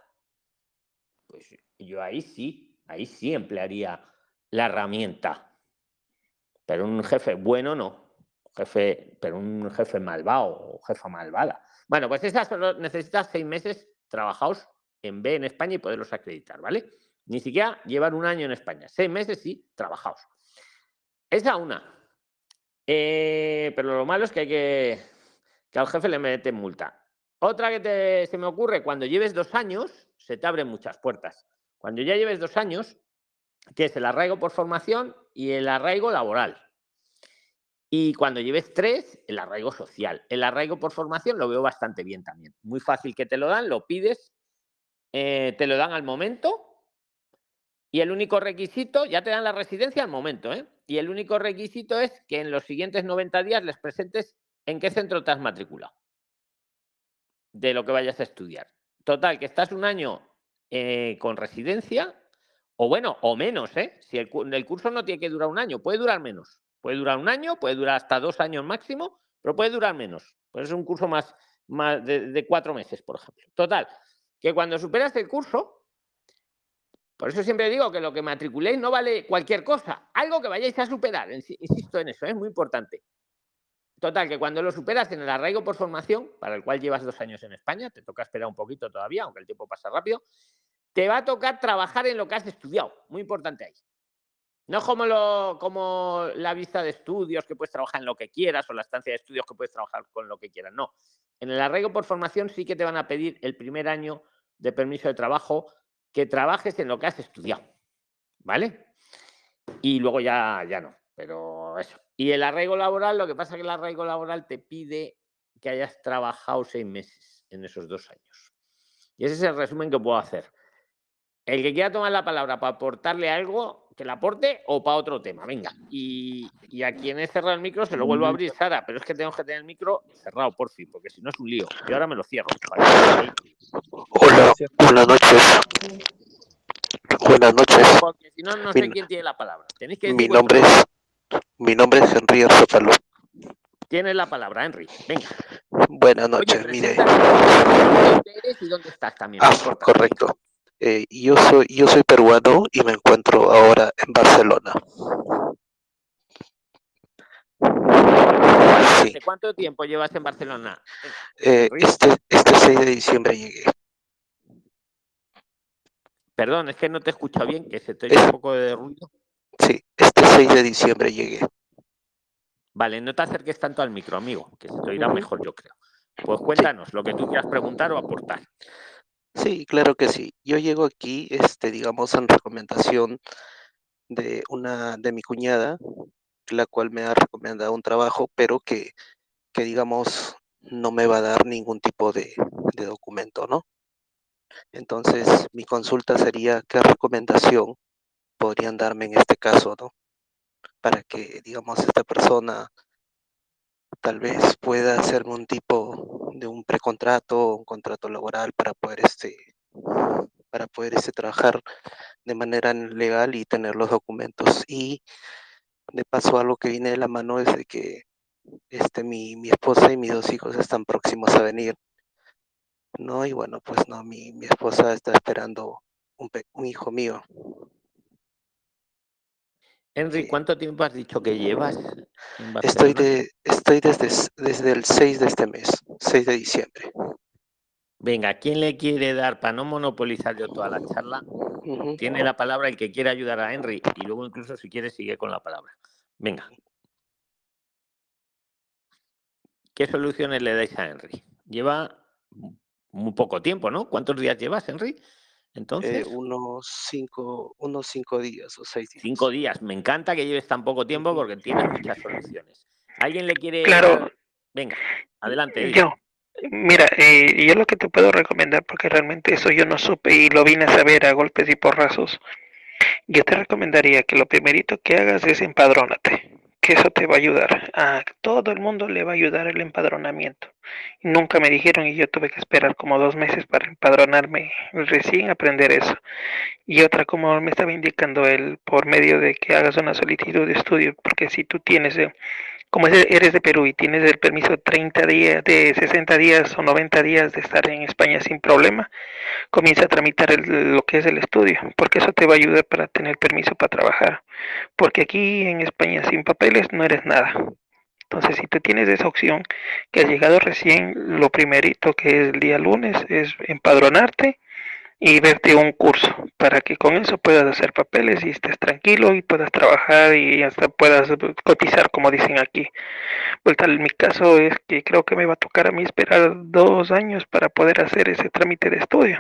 [SPEAKER 1] Pues yo ahí sí, ahí sí emplearía la herramienta. Pero un jefe bueno no jefe, pero un jefe malvado o jefa malvada. Bueno, pues esas solo necesitas seis meses trabajados en B en España y poderlos acreditar, ¿vale? Ni siquiera llevar un año en España. Seis meses sí, trabajados. Esa una. Eh, pero lo malo es que hay que. que al jefe le meten multa. Otra que se me ocurre, cuando lleves dos años, se te abren muchas puertas. Cuando ya lleves dos años, que es el arraigo por formación y el arraigo laboral. Y cuando lleves tres, el arraigo social. El arraigo por formación lo veo bastante bien también. Muy fácil que te lo dan, lo pides, eh, te lo dan al momento. Y el único requisito, ya te dan la residencia al momento, ¿eh? Y el único requisito es que en los siguientes 90 días les presentes en qué centro te has matriculado de lo que vayas a estudiar. Total, que estás un año eh, con residencia, o bueno, o menos, ¿eh? Si el, el, curso no tiene que durar un año, puede durar menos. Puede durar un año, puede durar hasta dos años máximo, pero puede durar menos. Pues es un curso más, de, de cuatro meses, por ejemplo. Total, que cuando superas el curso, por eso siempre digo que lo que matriculéis no vale cualquier cosa, algo que vayáis a superar, insisto en eso, es muy importante. Total, que cuando lo superas en el arraigo por formación, para el cual llevas dos años en España, te toca esperar un poquito todavía, aunque el tiempo pasa rápido, te va a tocar trabajar en lo que has estudiado. Muy importante ahí. No como, lo, como la vista de estudios, que puedes trabajar en lo que quieras, o la estancia de estudios, que puedes trabajar con lo que quieras. No. En el arraigo por formación sí que te van a pedir el primer año de permiso de trabajo que trabajes en lo que has estudiado. ¿Vale? Y luego ya, ya no. Pero eso. Y el arraigo laboral, lo que pasa es que el arraigo laboral te pide que hayas trabajado seis meses en esos dos años. Y ese es el resumen que puedo hacer. El que quiera tomar la palabra para aportarle algo, que la aporte o para otro tema. Venga. Y, y a quien he cerrado el micro se lo vuelvo a abrir, Sara, pero es que tengo que tener el micro cerrado, por fin, porque si no es un lío. Y ahora me lo cierro.
[SPEAKER 7] Vale. Hola, buenas noches. Buenas noches.
[SPEAKER 1] Porque si no, no sé mi, quién tiene la palabra. Tenéis que
[SPEAKER 7] mi nombre es mi nombre es Henry Arzópalo.
[SPEAKER 1] Tienes la palabra, Henry. Venga.
[SPEAKER 7] Buenas noches, Oye, mire.
[SPEAKER 1] ¿Dónde eres y dónde estás también?
[SPEAKER 7] Ah, correcto. Eh, yo soy yo soy peruano y me encuentro ahora en Barcelona.
[SPEAKER 1] Sí. ¿Cuánto tiempo llevas en Barcelona?
[SPEAKER 7] Eh, este, este 6 de diciembre llegué.
[SPEAKER 1] Perdón, es que no te he escuchado bien, que se te oye un poco de ruido.
[SPEAKER 7] Sí, este 6 de diciembre llegué.
[SPEAKER 1] Vale, no te acerques tanto al micro, amigo, que se te oirá mejor, yo creo. Pues cuéntanos sí. lo que tú quieras preguntar o aportar.
[SPEAKER 7] Sí, claro que sí. Yo llego aquí, este, digamos, en recomendación de una de mi cuñada, la cual me ha recomendado un trabajo, pero que, que digamos, no me va a dar ningún tipo de, de documento, ¿no? Entonces, mi consulta sería, ¿qué recomendación podrían darme en este caso, ¿no? Para que, digamos, esta persona tal vez pueda hacerme un tipo de un precontrato, un contrato laboral para poder este para poder este trabajar de manera legal y tener los documentos. Y de paso algo que viene de la mano es de que este mi, mi esposa y mis dos hijos están próximos a venir no y bueno pues no mi, mi esposa está esperando un, un hijo mío
[SPEAKER 1] Henry, ¿cuánto tiempo has dicho que llevas?
[SPEAKER 7] En estoy de, estoy desde, desde el 6 de este mes, 6 de diciembre.
[SPEAKER 1] Venga, ¿quién le quiere dar, para no monopolizar yo toda la charla, uh -huh. tiene la palabra el que quiera ayudar a Henry y luego incluso si quiere sigue con la palabra. Venga. ¿Qué soluciones le dais a Henry? Lleva muy poco tiempo, ¿no? ¿Cuántos días llevas, Henry? Entonces,
[SPEAKER 7] eh, unos cinco, unos cinco días o seis días.
[SPEAKER 1] Cinco días. Me encanta que lleves tan poco tiempo porque tienes muchas soluciones. ¿Alguien le quiere?
[SPEAKER 4] Claro.
[SPEAKER 1] Venga, adelante.
[SPEAKER 4] Yo. Mira, eh, yo lo que te puedo recomendar, porque realmente eso yo no supe y lo vine a saber a golpes y porrazos, yo te recomendaría que lo primerito que hagas es empadrónate, que eso te va a ayudar. A todo el mundo le va a ayudar el empadronamiento. Nunca me dijeron y yo tuve que esperar como dos meses para empadronarme, recién aprender eso. Y otra, como me estaba indicando él, por medio de que hagas una solicitud de estudio, porque si tú tienes, eh, como eres de Perú y tienes el permiso 30 días, de 60 días o 90 días de estar en España sin problema, comienza a tramitar lo que es el estudio, porque eso te va a ayudar para tener permiso para trabajar. Porque aquí en España sin papeles no eres nada. Entonces, si tú tienes esa opción, que has llegado recién, lo primerito que es el día lunes es empadronarte y verte un curso para que con eso puedas hacer papeles y estés tranquilo y puedas trabajar y hasta puedas cotizar, como dicen aquí. Pues tal, mi caso es que creo que me va a tocar a mí esperar dos años para poder hacer ese trámite de estudio.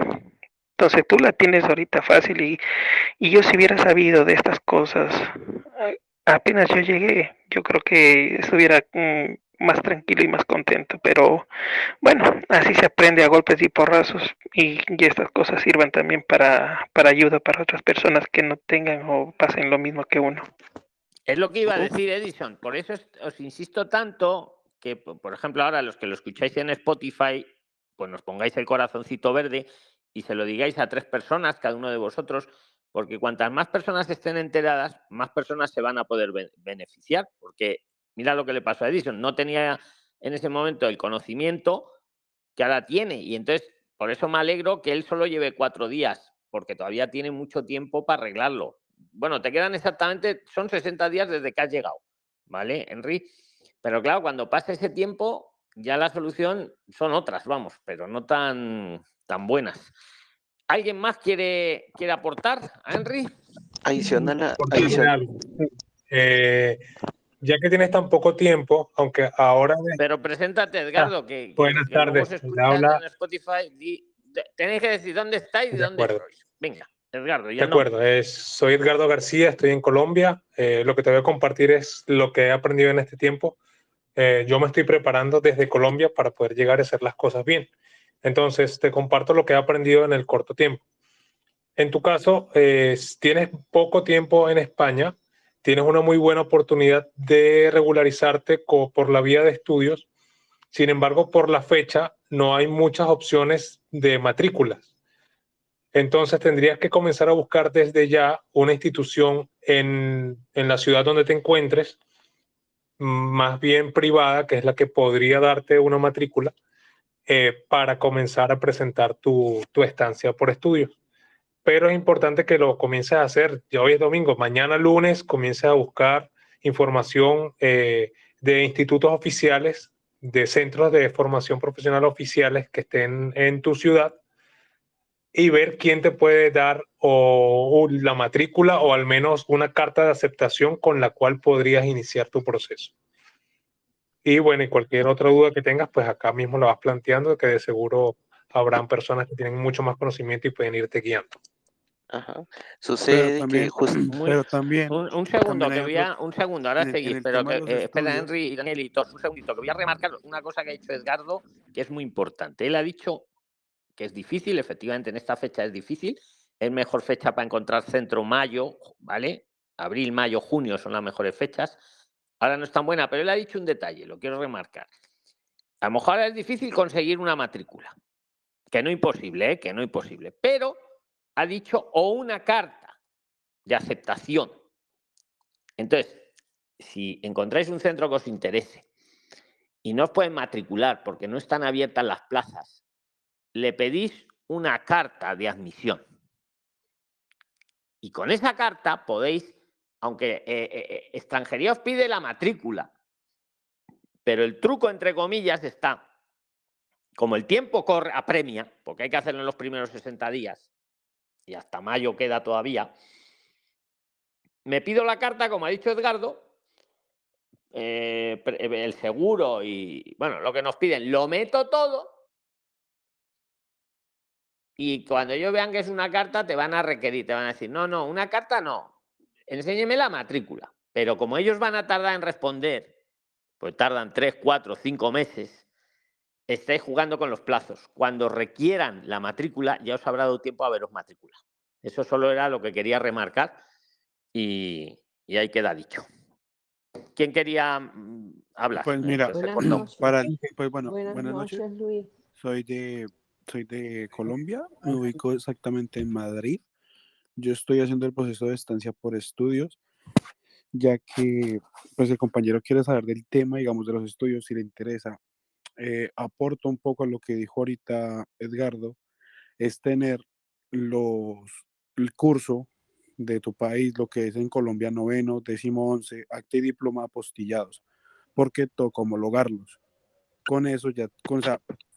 [SPEAKER 4] Entonces tú la tienes ahorita fácil y, y yo si hubiera sabido de estas cosas, apenas yo llegué, yo creo que estuviera mm, más tranquilo y más contento. Pero bueno, así se aprende a golpes y porrazos y, y estas cosas sirvan también para, para ayuda para otras personas que no tengan o pasen lo mismo que uno.
[SPEAKER 1] Es lo que iba a decir Edison. Por eso os insisto tanto que, por ejemplo, ahora los que lo escucháis en Spotify, pues nos pongáis el corazoncito verde y se lo digáis a tres personas, cada uno de vosotros, porque cuantas más personas estén enteradas, más personas se van a poder beneficiar, porque mira lo que le pasó a Edison, no tenía en ese momento el conocimiento que ahora tiene, y entonces por eso me alegro que él solo lleve cuatro días, porque todavía tiene mucho tiempo para arreglarlo. Bueno, te quedan exactamente, son 60 días desde que has llegado, ¿vale, Henry? Pero claro, cuando pase ese tiempo, ya la solución son otras, vamos, pero no tan, tan buenas. ¿Alguien más quiere, quiere aportar a Henry?
[SPEAKER 7] Adicional,
[SPEAKER 8] adicional. Eh, ya que tienes tan poco tiempo, aunque ahora...
[SPEAKER 1] Pero preséntate, Edgardo, ah, que...
[SPEAKER 8] Buenas tardes. Habla...
[SPEAKER 1] En Spotify, tenéis que decir dónde estáis y dónde sois. Venga, Edgardo.
[SPEAKER 8] Ya de acuerdo, soy Edgardo García, estoy en Colombia. Eh, lo que te voy a compartir es lo que he aprendido en este tiempo. Eh, yo me estoy preparando desde Colombia para poder llegar a hacer las cosas bien. Entonces, te comparto lo que he aprendido en el corto tiempo. En tu caso, eh, tienes poco tiempo en España, tienes una muy buena oportunidad de regularizarte por la vía de estudios. Sin embargo, por la fecha, no hay muchas opciones de matrículas. Entonces, tendrías que comenzar a buscar desde ya una institución en, en la ciudad donde te encuentres, más bien privada, que es la que podría darte una matrícula eh, para comenzar a presentar tu, tu, estancia por estudios. Pero es importante que lo comiences a hacer. Ya hoy es domingo, mañana lunes comiences a buscar información eh, de institutos oficiales, de centros de formación profesional oficiales que estén en tu ciudad y ver quién te puede dar o, la matrícula o al menos una carta de aceptación con la cual podrías iniciar tu proceso. Y bueno, y cualquier otra duda que tengas, pues acá mismo la vas planteando, que de seguro habrán personas que tienen mucho más conocimiento y pueden irte guiando.
[SPEAKER 7] Ajá. Sucede
[SPEAKER 9] también,
[SPEAKER 7] que justo...
[SPEAKER 9] Pero también...
[SPEAKER 1] Un, un segundo, que voy a, un segundo, ahora seguir, pero que, eh, espera Henry y Danielitos, un segundito, que voy a remarcar una cosa que ha dicho Edgardo, que es muy importante. Él ha dicho que es difícil, efectivamente en esta fecha es difícil, es mejor fecha para encontrar centro mayo, ¿vale? Abril, mayo, junio son las mejores fechas, Ahora no es tan buena, pero él ha dicho un detalle, lo quiero remarcar. A lo mejor es difícil conseguir una matrícula, que no imposible, ¿eh? que no imposible, pero ha dicho o una carta de aceptación. Entonces, si encontráis un centro que os interese y no os pueden matricular porque no están abiertas las plazas, le pedís una carta de admisión. Y con esa carta podéis aunque eh, eh, eh, extranjería os pide la matrícula, pero el truco, entre comillas, está, como el tiempo corre, apremia, porque hay que hacerlo en los primeros 60 días, y hasta mayo queda todavía, me pido la carta, como ha dicho Edgardo, el seguro y, bueno, lo que nos piden, lo meto todo, y cuando ellos vean que es una carta, te van a requerir, te van a decir, no, no, una carta no, enséñeme la matrícula. Pero como ellos van a tardar en responder, pues tardan tres, cuatro, cinco meses, estáis jugando con los plazos. Cuando requieran la matrícula, ya os habrá dado tiempo a veros matrícula. Eso solo era lo que quería remarcar y, ahí queda dicho. ¿Quién quería mm, hablar?
[SPEAKER 9] Pues mira, para, pues bueno, buenas, noches, Luis. Soy de, soy de Colombia, me ubico exactamente en Madrid. Yo estoy haciendo el proceso de estancia por estudios, ya que pues el compañero quiere saber del tema, digamos, de los estudios, si le interesa. Eh, aporto un poco a lo que dijo ahorita Edgardo, es tener los, el curso de tu país, lo que es en Colombia noveno, décimo once, acta y diploma apostillados, porque toca homologarlos. Con eso ya, con,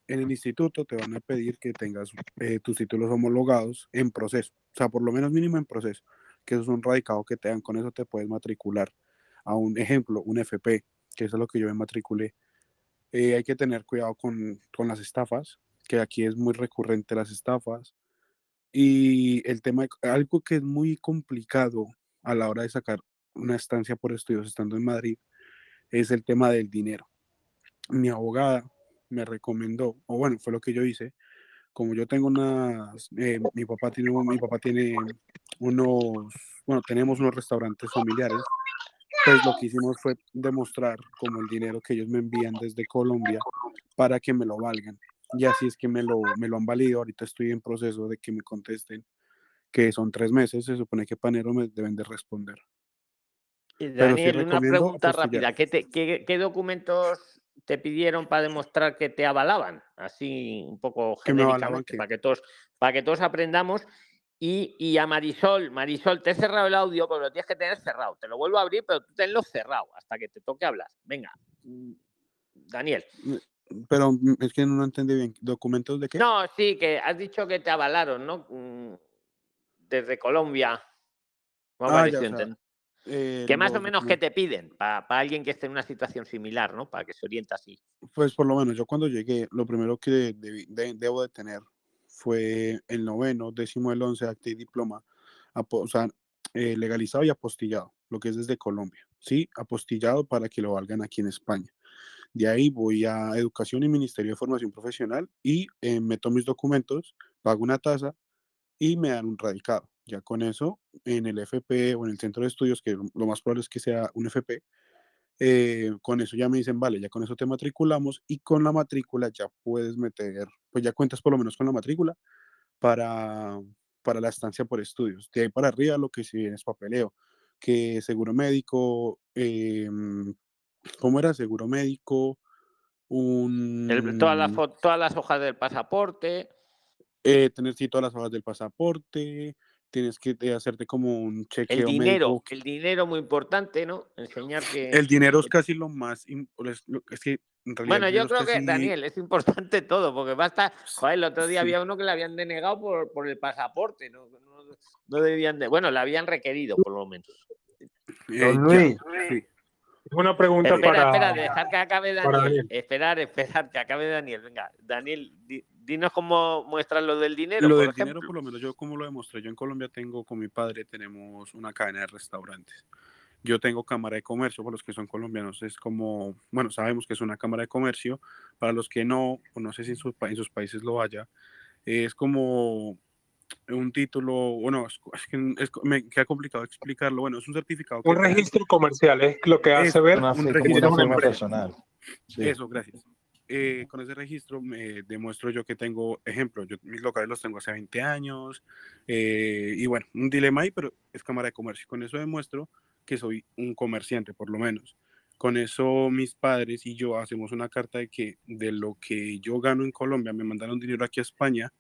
[SPEAKER 9] en el instituto te van a pedir que tengas eh, tus títulos homologados en proceso, o sea, por lo menos mínimo en proceso, que eso es un radicado que te dan, con eso te puedes matricular a un ejemplo, un FP, que eso es lo que yo me matriculé. Eh, hay que tener cuidado con, con, las estafas, que aquí es muy recurrente las estafas. Y el tema, algo que es muy complicado a la hora de sacar una estancia por estudios estando en Madrid, es el tema del dinero. Mi abogada me recomendó, o bueno, fue lo que yo hice, como yo tengo unas, eh, mi papá tiene, mi papá tiene unos, bueno, tenemos unos restaurantes familiares, pues lo que hicimos fue demostrar como el dinero que ellos me envían desde Colombia para que me lo valgan. Y así es que me lo, me lo han valido. Ahorita estoy en proceso de que me contesten que son tres meses. Se supone que Panero me deben de responder.
[SPEAKER 1] Daniel, una pregunta rápida. ¿Qué, documentos te pidieron para demostrar que te avalaban? Así un poco genéricamente, para que todos, para que todos aprendamos. Y, a Marisol, Marisol, te he cerrado el audio, pero lo tienes que tener cerrado. Te lo vuelvo a abrir, pero tú tenlo cerrado hasta que te toque hablar. Venga, mm, Daniel.
[SPEAKER 9] Pero mm, es que no entendí bien. ¿Documentos de qué?
[SPEAKER 1] No, sí, que has dicho que te avalaron, ¿no? Mm, desde Colombia. Ah, eh, que más o menos que te piden para, alguien que esté en una situación similar, ¿no? Para que se oriente así.
[SPEAKER 9] Pues por lo menos yo cuando llegué, lo primero que debo de tener fue el noveno, décimo, el once, acta y diploma, o sea, eh, legalizado y apostillado, lo que es desde Colombia, ¿sí? Apostillado para que lo valgan aquí en España. De ahí voy a Educación y Ministerio de Formación Profesional y eh, meto mis documentos, pago una tasa y me dan un radicado. Ya con eso, en el FP o en el centro de estudios, que lo más probable es que sea un FP, eh, con eso ya me dicen, vale, ya con eso te matriculamos y con la matrícula ya puedes meter, pues ya cuentas por lo menos con la matrícula para, para la estancia por estudios. De ahí para arriba lo que sí viene es papeleo, que seguro médico, em, ¿cómo era? Seguro médico, un...
[SPEAKER 1] todas, las, todas las hojas del pasaporte.
[SPEAKER 9] Eh, tener sí todas las hojas del pasaporte, tienes que eh, hacerte como un chequeo
[SPEAKER 1] El dinero, el dinero muy importante, ¿no? Enseñar que...
[SPEAKER 9] El dinero es casi lo más... Es que
[SPEAKER 1] bueno, yo creo que, Daniel, es importante todo, porque basta... Joder, el otro día había uno que le habían denegado por, por el pasaporte, ¿no? No, debían de... Bueno, le habían requerido, por lo menos.
[SPEAKER 8] Eh, Luis. Sí. Una pregunta para...
[SPEAKER 1] Espera, dejar que acabe Daniel. Esperar, esperar que acabe Daniel. Venga, Daniel, dinos cómo muestras lo del dinero.
[SPEAKER 9] Lo del dinero, por lo menos, yo como lo demostré. Yo en Colombia tengo, con mi padre, tenemos una cadena de restaurantes. Yo tengo cámara de comercio, para los que son colombianos, es como, bueno, sabemos que es una cámara de comercio. Para los que no, o no sé si en sus, en sus países lo haya, es como un título, bueno, es, que me queda complicado explicarlo. Bueno, es un certificado.
[SPEAKER 8] Un registro comercial es lo que hace ver
[SPEAKER 9] un registro personal. Eso, gracias. Eh, con ese registro me demuestro yo que tengo, ejemplo, yo mis locales los tengo hace 20 años, eh, y bueno, un dilema ahí, pero es Cámara de Comercio. Con eso demuestro que soy un comerciante, por lo menos. Con eso mis padres y yo hacemos una carta de que de lo que yo gano en Colombia me mandaron dinero aquí a España,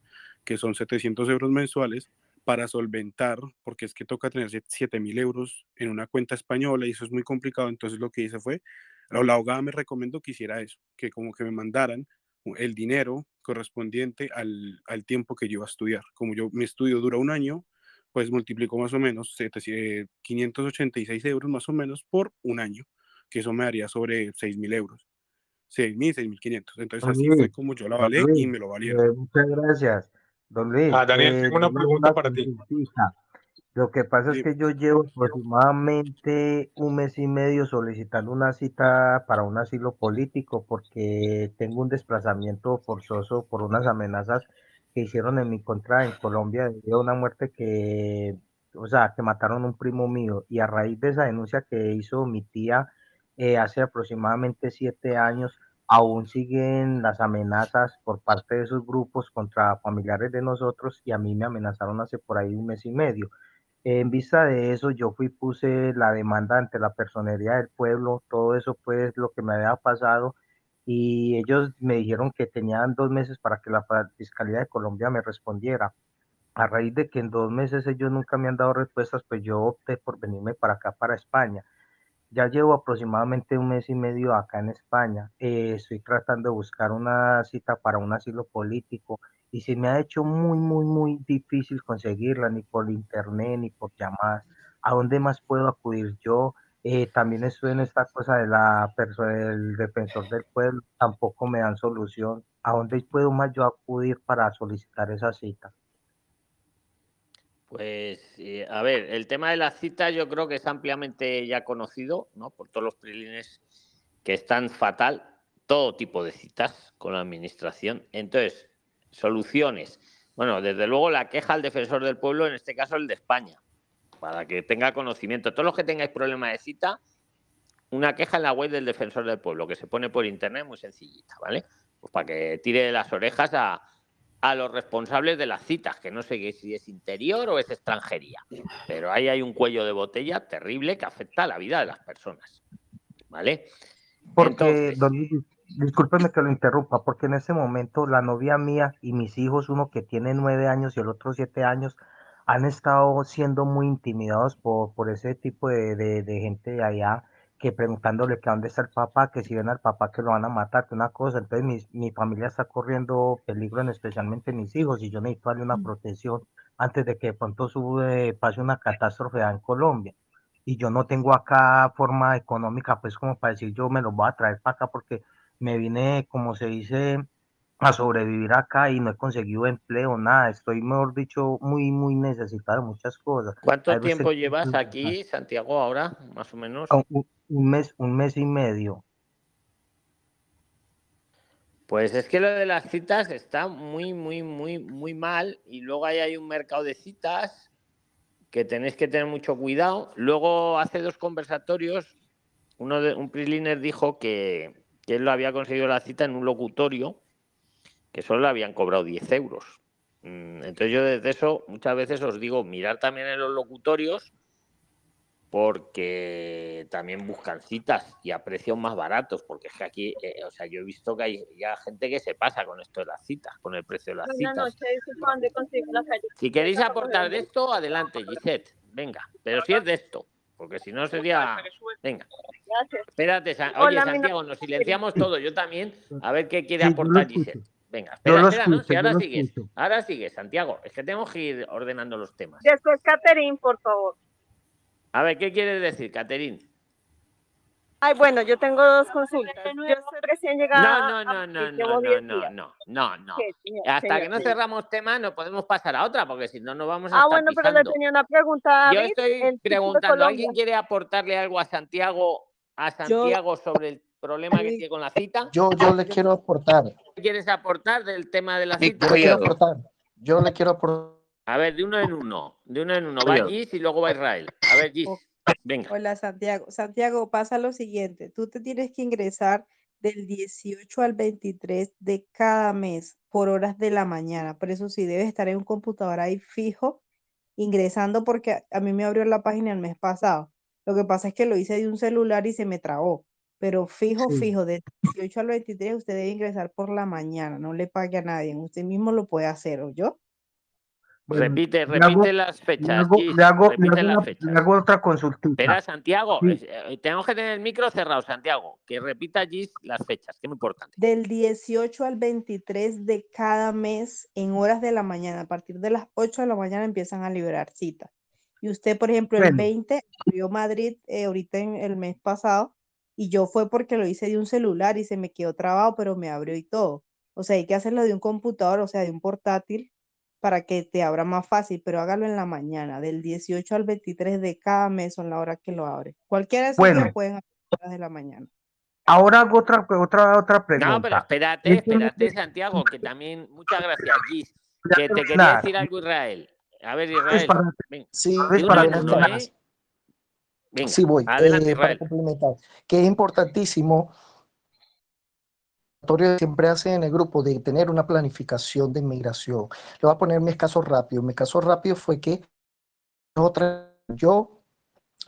[SPEAKER 9] que son 700 euros mensuales, para solventar, porque es que toca tener 7 mil euros en una cuenta española y eso es muy complicado. Entonces lo que hice fue, la abogada me recomendó que hiciera eso, que como que me mandaran el dinero correspondiente al, al tiempo que yo iba a estudiar. Como yo mi estudio dura un año, pues multiplico más o menos 586 euros más o menos por un año, que eso me daría sobre 6 mil euros. 6 mil, 6 mil 500. Entonces así fue como yo la valé y me lo valieron.
[SPEAKER 10] Eh, muchas gracias. Don Luis.
[SPEAKER 8] Ah, Daniel, tengo una eh, pregunta para ti.
[SPEAKER 10] Lo que pasa es que yo llevo aproximadamente un mes y medio solicitando una cita para un asilo político porque tengo un desplazamiento forzoso por unas amenazas que hicieron en mi contra en Colombia debido a una muerte que, o sea, que mataron a un primo mío y a raíz de esa denuncia que hizo mi tía eh, hace aproximadamente siete años, aún siguen las amenazas por parte de esos grupos contra familiares de nosotros y a mí me amenazaron hace por ahí un mes y medio. En vista de eso, yo fui, puse la demanda ante la personería del pueblo, todo eso pues lo que me había pasado y ellos me dijeron que tenían dos meses para que la Fiscalía de Colombia me respondiera. A raíz de que en dos meses ellos nunca me han dado respuestas, pues yo opté por venirme para acá, para España. Ya llevo aproximadamente un mes y medio acá en España. Eh, estoy tratando de buscar una cita para un asilo político y se me ha hecho muy, muy, muy difícil conseguirla, ni por internet, ni por llamadas. ¿A dónde más puedo acudir yo? Eh, también estoy en esta cosa de la persona del defensor del pueblo, tampoco me dan solución. ¿A dónde puedo más yo acudir para solicitar esa cita?
[SPEAKER 1] Pues, eh, a ver, el tema de las citas yo creo que es ampliamente ya conocido, ¿no? Por todos los prilines que están fatal, todo tipo de citas con la administración. Entonces, soluciones. Bueno, desde luego la queja al defensor del pueblo, en este caso el de España, para que tenga conocimiento. Todos los que tengáis problema de cita, una queja en la web del defensor del pueblo, que se pone por internet muy sencillita, ¿vale? Pues para que tire las orejas a, a los responsables de las citas, que no sé si es interior o es extranjería, pero ahí hay un cuello de botella terrible que afecta a la vida de las personas. ¿Vale?
[SPEAKER 10] Porque, discúlpeme que lo interrumpa, porque en ese momento la novia mía y mis hijos, uno que tiene nueve años y el otro siete años, han estado siendo muy intimidados por, por ese tipo de, de gente de allá que preguntándole que dónde está el papá, que si ven al papá que lo van a matar, que una cosa, entonces mi, mi familia está corriendo peligro, en, especialmente mis hijos, y yo necesito darle una protección antes de que de pronto sube, pase una catástrofe en Colombia. Y yo no tengo acá forma económica, pues como para decir yo me lo voy a traer para acá porque me vine, como se dice, a sobrevivir acá y no he conseguido empleo, nada. Estoy, mejor dicho, muy, muy necesitado de muchas cosas.
[SPEAKER 1] ¿Cuánto tiempo llevas aquí, Santiago, ahora, más o menos?
[SPEAKER 10] Un, mes, un mes y medio.
[SPEAKER 1] Pues es que lo de las citas está muy, muy, muy, muy mal y luego ahí hay un mercado de citas que tenéis que tener mucho cuidado. Luego hace dos conversatorios, uno de un Prisliner dijo que, que él lo había conseguido la cita en un locutorio que solo le habían cobrado 10 euros. Mm, entonces yo desde eso muchas veces os digo, mirar también en los locutorios porque también buscan citas y a precios más baratos, porque es que aquí, eh, o sea, yo he visto que hay ya gente que se pasa con esto de las citas, con el precio de las citas. si queréis aportar de esto, adelante, Gisette, venga, pero si es de esto, porque si no sería... Venga. Espérate, oye, Santiago, nos silenciamos todo, yo también, a ver qué quiere aportar Gisette. Venga, espera, espera, no, si ahora sigues. Ahora sigue, Santiago. Es que tenemos que ir ordenando los temas.
[SPEAKER 6] Después, Caterín, por favor.
[SPEAKER 1] A ver, ¿qué quieres decir, Caterín?
[SPEAKER 6] Ay, bueno, yo tengo dos consultas. Yo soy recién llegada.
[SPEAKER 1] No, no, no, no, no, no, no, no, no, no. Hasta que no cerramos temas no podemos pasar a otra, porque si no, no vamos a
[SPEAKER 6] Ah, bueno, pero le tenía una pregunta.
[SPEAKER 1] Yo estoy preguntando, ¿alguien quiere aportarle algo a Santiago, a Santiago sobre el problema que tiene con la cita?
[SPEAKER 5] Yo, yo le quiero aportar.
[SPEAKER 1] ¿Qué quieres aportar del tema de la cita?
[SPEAKER 5] Yo le quiero aportar. Yo le quiero aportar.
[SPEAKER 1] A ver, de uno en uno. De uno en uno. Va Gis y luego va Israel. A ver, Gis. Venga.
[SPEAKER 11] Hola, Santiago. Santiago, pasa lo siguiente. Tú te tienes que ingresar del 18 al 23 de cada mes por horas de la mañana. Por eso sí, debes estar en un computador ahí fijo ingresando porque a mí me abrió la página el mes pasado. Lo que pasa es que lo hice de un celular y se me trabó pero fijo, fijo, de 18 al 23 usted debe ingresar por la mañana, no le pague a nadie, usted mismo lo puede hacer, ¿o yo?
[SPEAKER 1] Repite, repite las fechas.
[SPEAKER 10] Le hago, hago, otra consulta.
[SPEAKER 1] Espera, Santiago, eh, tenemos que tener el micro cerrado, Santiago, que repita allí las fechas, que es muy importante.
[SPEAKER 11] Del 18 al 23 de cada mes en horas de la mañana, a partir de las 8 de la mañana empiezan a liberar citas. Y usted, por ejemplo, el 20 abrió Madrid eh, ahorita en el mes pasado y yo fue porque lo hice de un celular y se me quedó trabado, pero me abrió y todo. O sea, hay que hacerlo de un computador, o sea, de un portátil, para que te abra más fácil, pero hágalo en la mañana, del 18 al 23 de cada mes son la hora que lo abre. Cualquiera de esos días pueden abrir de la mañana.
[SPEAKER 10] Ahora hago otra, otra, otra pregunta.
[SPEAKER 1] No, pero espérate, espérate, Santiago, que también, muchas gracias, Gis, que te quería decir algo, Israel. A ver, Israel.
[SPEAKER 5] Sí, es para sí, voy. Eh, para complementar, que es importantísimo siempre hace en el grupo de tener una planificación de inmigración. Le voy a poner mi caso rápido. Mi caso rápido fue que yo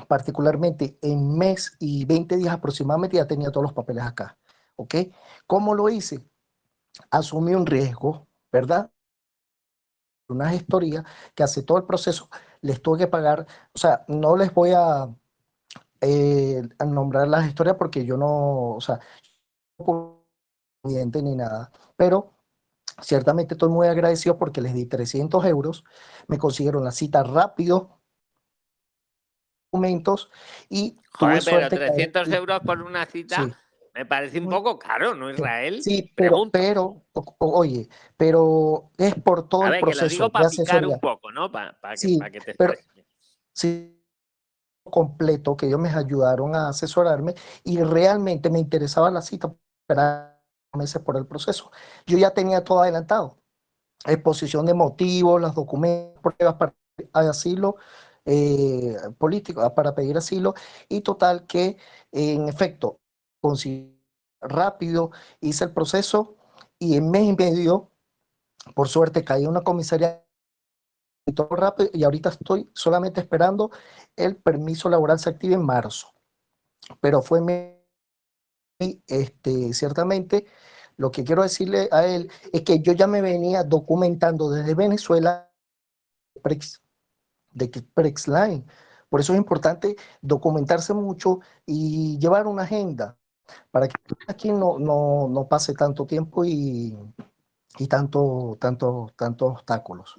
[SPEAKER 5] particularmente en mes y 20 días aproximadamente ya tenía todos los papeles acá. ¿Ok? ¿Cómo lo hice? Asumí un riesgo, ¿verdad? Una gestoría que hace todo el proceso, les tuve que pagar, o sea, no les voy a eh, nombrar las historias porque yo no, o sea, ni nada, pero ciertamente estoy muy agradecido porque les di 300 euros, me consiguieron la cita rápido, documentos y
[SPEAKER 1] Joder, pero 300 euros por una cita, me parece un poque caro, ¿no, Israel?
[SPEAKER 5] Sí, pero, pero oye, pero es por todo el proceso. Que lo digo
[SPEAKER 1] para picar un poco, ¿no? Para, que, que, te pero,
[SPEAKER 5] Sí, completo que ellos me ayudaron a asesorarme y realmente me interesaba la cita para meses por el proceso. Yo ya tenía todo adelantado. Exposición de motivos, los documentos, pruebas para asilo eh, político, ah, para pedir asilo y total que en efecto rápido, hice el proceso y en mes y medio, por suerte, caí en una comisaría y todo rápido y ahorita estoy solamente esperando el permiso laboral se active en marzo. Pero fue este, ciertamente lo que quiero decirle a él es que yo ya me venía documentando desde Venezuela de Prexline. Por eso es importante documentarse mucho y llevar una agenda para que aquí no, no, no pase tanto tiempo y, y tanto, tanto, tantos obstáculos.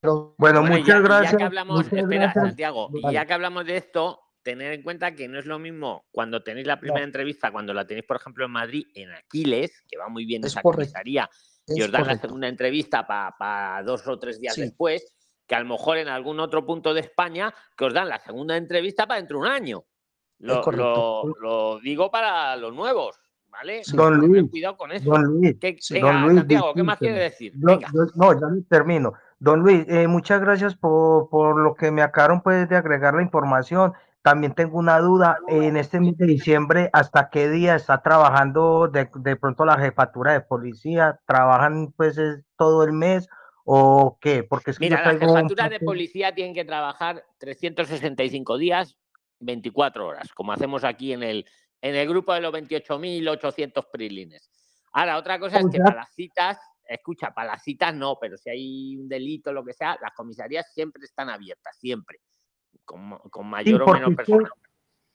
[SPEAKER 10] Pero, bueno, muchas gracias.
[SPEAKER 1] Ya que hablamos, espera, Santiago, y ya que hablamos de esto, tener en cuenta que no es lo mismo cuando tenéis la primera entrevista, cuando la tenéis, por ejemplo, en Madrid, en Aquiles, que va muy bien esa comisaría, y os dan la segunda entrevista para dos o tres días después, que a lo mejor en algún otro punto de España, que os dan la segunda entrevista para dentro de un año. Lo, digo para los nuevos, ¿vale?
[SPEAKER 10] Don Luis,
[SPEAKER 1] cuidado con eso.
[SPEAKER 10] Don Luis,
[SPEAKER 1] ¿Qué, Santiago, ¿qué más quiere decir? no,
[SPEAKER 10] ya termino. Don Luis, eh, muchas gracias por, por, lo que me acabaron pues, de agregar la información. También tengo una duda, en este mes de diciembre, ¿hasta qué día está trabajando de, de pronto la jefatura de policía? ¿Trabajan pues todo el mes o qué? Porque es que
[SPEAKER 1] Mira, las jefaturas de policía tienen que trabajar 365 días 24 horas, como hacemos aquí en el, en el grupo de los 28.800 prilines. Ahora, otra cosa es que para las citas, escucha, para las citas no, pero si hay un delito, lo que sea, las comisarías siempre están abiertas, siempre, con, con mayor o menor personal.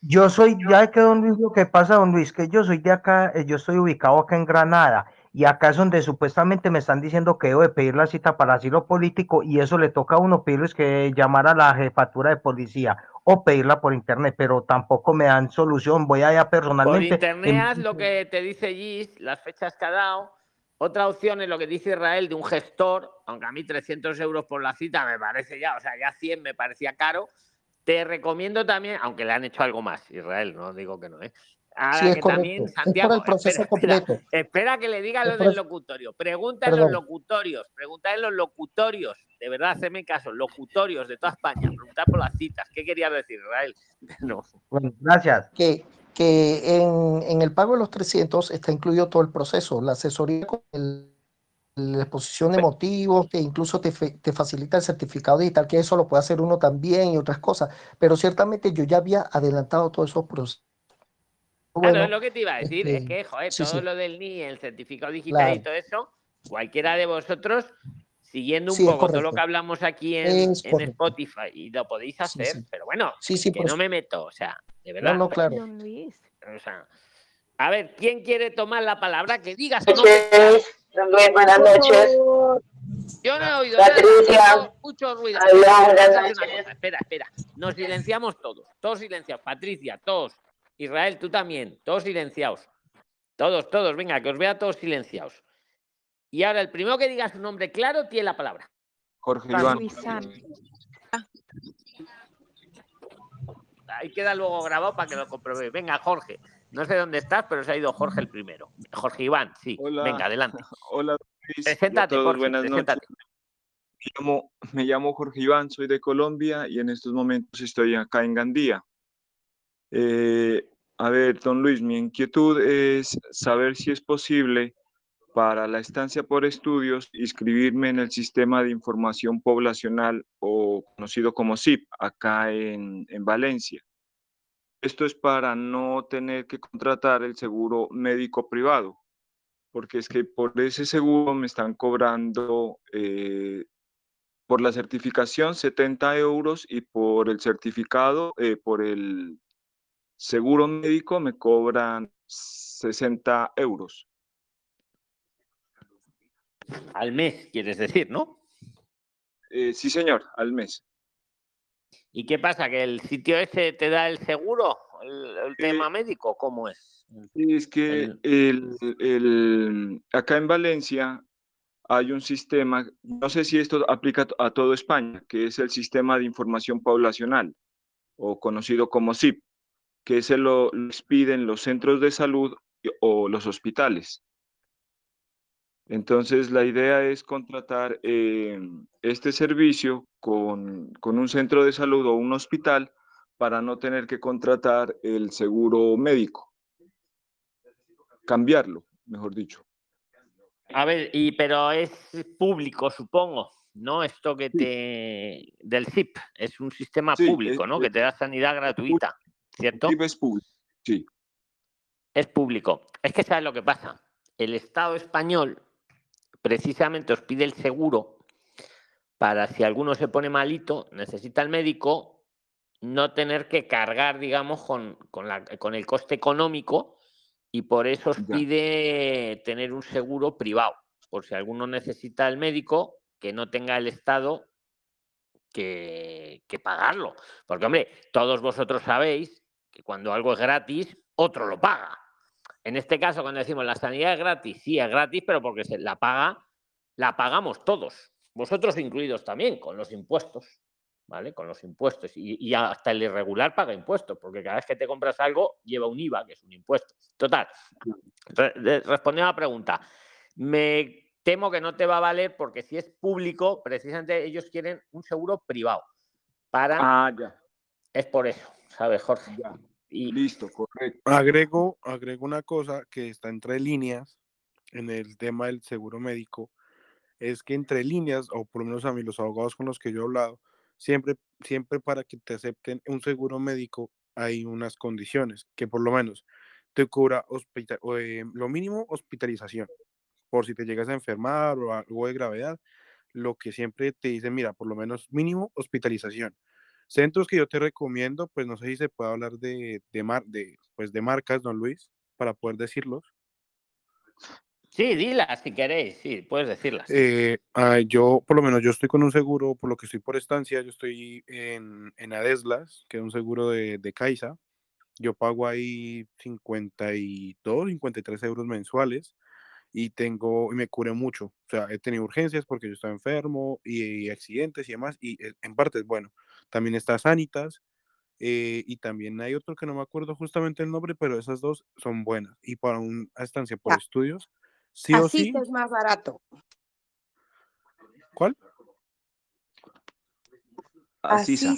[SPEAKER 10] Yo soy, ya que don Luis, lo que pasa, don Luis, que yo soy de acá, eh, yo estoy ubicado acá en Granada, y acá es donde supuestamente me están diciendo que debo de pedir la cita para asilo político, y eso le toca a uno pedirles que llamar a la jefatura de policía o pedirla por internet, pero tampoco me dan solución. Voy allá personalmente.
[SPEAKER 1] Por internet lo que te dice Gis, las fechas que ha dado. Otra opción es lo que dice Israel de un gestor, aunque a mí 300 euros por la cita me parece ya, o sea, ya 100 me parecía caro. Te recomiendo también, aunque le han hecho algo más, Israel, no digo que no, ¿eh?
[SPEAKER 5] sí, que también, Santiago, el proceso
[SPEAKER 1] espera, espera, que le diga lo del locutorio. Pregunta en los locutorios, pregunta en los locutorios, de verdad, haceme caso, locutorios de toda España, preguntar por las citas. ¿Qué querías decir, Israel?
[SPEAKER 10] No. Bueno, gracias.
[SPEAKER 5] Que, que en, en, el pago de los 300 está incluido todo el proceso, la asesoría con la exposición de motivos, que incluso te, te, facilita el certificado digital, que eso lo puede hacer uno también y otras cosas. Pero ciertamente yo ya había adelantado todos esos procesos.
[SPEAKER 1] Bueno, lo que te iba a decir, es este, que, joder, todo lo del NI, el certificado digital y todo eso, cualquiera de vosotros, siguiendo un poco todo lo que hablamos aquí en, Spotify, y lo podéis hacer, pero bueno, que no me meto, o sea, de verdad.
[SPEAKER 5] No, claro.
[SPEAKER 1] a ver, ¿quién quiere tomar la palabra? Que diga
[SPEAKER 12] su buenas noches.
[SPEAKER 1] Yo no he oído nada, mucho ruido. Espera, espera, nos silenciamos todos, todos silenciados. Patricia, todos. Israel, tú también. Todos silenciados. Todos, todos. Venga, que os vea todos silenciados. Y ahora el primero que diga su nombre claro tiene la palabra.
[SPEAKER 13] Jorge Iván.
[SPEAKER 1] Ahí queda luego grabado para que lo comprobéis. Venga, Jorge. No sé dónde estás, pero se ha ido Jorge el primero. Jorge Iván, sí. Venga, adelante.
[SPEAKER 13] Hola,
[SPEAKER 1] Preséntate, Jorge, buenas Noches.
[SPEAKER 13] Me llamo, me llamo Jorge Iván, soy de Colombia y en estos momentos estoy acá en Gandía. Eh, a ver, don Luis, mi inquietud es saber si es posible para la estancia por estudios inscribirme en el Sistema de Información Poblacional o conocido como SIP acá en, en Valencia. Esto es para no tener que contratar el seguro médico privado, porque es que por ese seguro me están cobrando eh, por la certificación 70 euros y por el certificado, eh, por el seguro médico me cobran 60 euros.
[SPEAKER 1] Al mes, quieres decir, ¿no?
[SPEAKER 13] Eh, sí, señor, al mes.
[SPEAKER 1] ¿Y qué pasa? ¿Que el sitio ese te da el seguro? ¿El, tema médico? ¿Cómo es?
[SPEAKER 13] Es que el, acá en Valencia hay un sistema, no sé si esto aplica a toda España, que es el Sistema de Información Poblacional, o conocido como SIP, que se lo piden los centros de salud o los hospitales. Entonces, la idea es contratar eh, este servicio con, un centro de salud o un hospital para no tener que contratar el seguro médico. Cambiarlo, mejor dicho.
[SPEAKER 1] A ver, y, pero es público, supongo, ¿no? Esto que te... del SIP, es un sistema público, ¿no? que te da sanidad gratuita, ¿cierto?
[SPEAKER 13] SIP es público, sí.
[SPEAKER 1] Es público. Es que sabes lo que pasa. El Estado español precisamente os pide el seguro para si alguno se pone malito, necesita el médico, no tener que cargar, digamos, con, con, el coste económico y por eso os pide tener un seguro privado, por si alguno necesita el médico, que no tenga el Estado que, que pagarlo. Porque, hombre, todos vosotros sabéis que cuando algo es gratis, otro lo paga. En este caso, cuando decimos la sanidad es gratis, sí es gratis, pero porque se la paga, la pagamos todos, vosotros incluidos también, con los impuestos, ¿vale? Con los impuestos. Y, hasta el irregular paga impuestos, porque cada vez que te compras algo lleva un IVA, que es un impuesto. Total, respondiendo a la pregunta, me temo que no te va a valer porque si es público, precisamente ellos quieren un seguro privado. Para...
[SPEAKER 13] Ah, ya.
[SPEAKER 1] Es por eso, ¿sabes, Jorge?
[SPEAKER 13] Y... Listo, correcto.
[SPEAKER 9] Agrego, agrego una cosa que está entre líneas en el tema del seguro médico, es que entre líneas, o por lo menos a mí los abogados con los que yo he hablado, siempre, siempre para que te acepten un seguro médico hay unas condiciones, que por lo menos te cubra hospital, eh, lo mínimo hospitalización, por si te llegas a enfermar o algo de gravedad, lo que siempre te dicen, mira, por lo menos mínimo hospitalización. Centros que yo te recomiendo, pues no sé si se puede hablar de, de, mar, de, pues de marcas, don Luis, para poder decirlos.
[SPEAKER 1] Sí, dilas si queréis, sí, puedes decirlas.
[SPEAKER 9] Eh, ah, yo, por lo menos, yo estoy con un seguro, por lo que estoy por estancia, yo estoy en, en Adeslas, que es un seguro de, de Caixa. Yo pago ahí 52, 53 euros mensuales y tengo, y me cubre mucho. O sea, he tenido urgencias porque yo estaba enfermo y, y accidentes y demás, y eh, en parte es bueno. También está Sanitas, eh, y también hay otro que no me acuerdo justamente el nombre, pero esas dos son buenas. Y para una estancia por estudios, sí o sí.
[SPEAKER 11] es más barato.
[SPEAKER 9] ¿Cuál?
[SPEAKER 13] Asisa.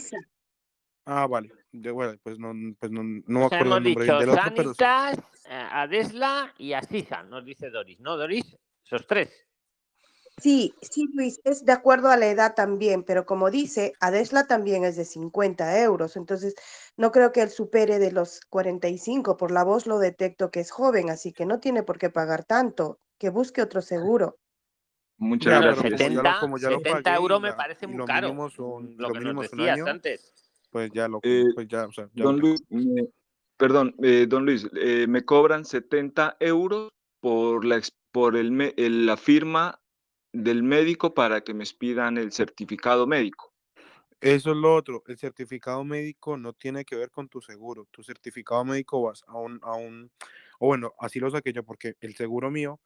[SPEAKER 9] Ah, vale. De, bueno, pues no, pues no, no me acuerdo el nombre del otro, pero.
[SPEAKER 1] Eh, Adesla y Asisa, nos dice Doris. ¿No, Doris? Esos tres.
[SPEAKER 11] Sí, sí, Luis, es de acuerdo a la edad también, pero como dice, Adesla también es de 50 euros, entonces no creo que él supere de los 45, por la voz lo detecto que es joven, así que no tiene por qué pagar tanto, que busque otro seguro.
[SPEAKER 13] Muchas gracias.
[SPEAKER 1] 70, 70 euros me parece muy caro. lo, que nos decías antes.
[SPEAKER 9] Pues ya lo,
[SPEAKER 13] Eh,
[SPEAKER 9] pues ya, o sea, ya
[SPEAKER 13] Don
[SPEAKER 9] lo-
[SPEAKER 13] Luis, me- perdón, eh, don Luis, eh, me cobran 70 euros por la, ex- por el, me- el- la firma del médico para que me expidan el certificado médico.
[SPEAKER 9] Eso es lo otro. El certificado médico no tiene que ver con tu seguro. Tu certificado médico vas a un, a un, o bueno, así lo saqué yo porque el seguro mío,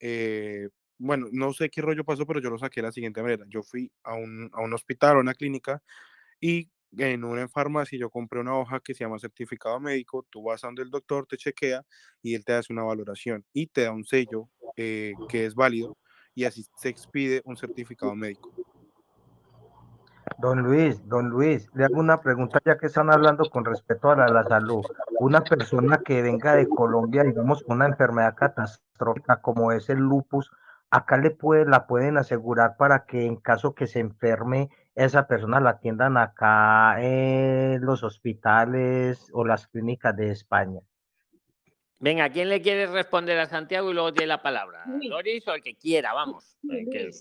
[SPEAKER 9] eh, bueno, no sé qué rollo pasó, pero yo lo saqué de la siguiente manera. Yo fui a un, a un hospital, a una clínica, y en una farmacia yo compré una hoja que se llama certificado médico. Tú vas a donde el doctor te chequea y él te hace una valoración y te da un sello eh, que es válido y así se expide un certificado médico.
[SPEAKER 10] Don Luis, don Luis, le hago una pregunta ya que están hablando con respecto a la, salud. Una persona que venga de Colombia, digamos, con una enfermedad catastrófica como es el lupus, acá le puede, la pueden asegurar para que en caso que se enferme, esa persona la atiendan acá en los hospitales o las clínicas de España.
[SPEAKER 1] Venga, ¿quién le quiere responder a Santiago y luego tiene la palabra?
[SPEAKER 11] Sí.
[SPEAKER 1] Doris o el que quiera, vamos.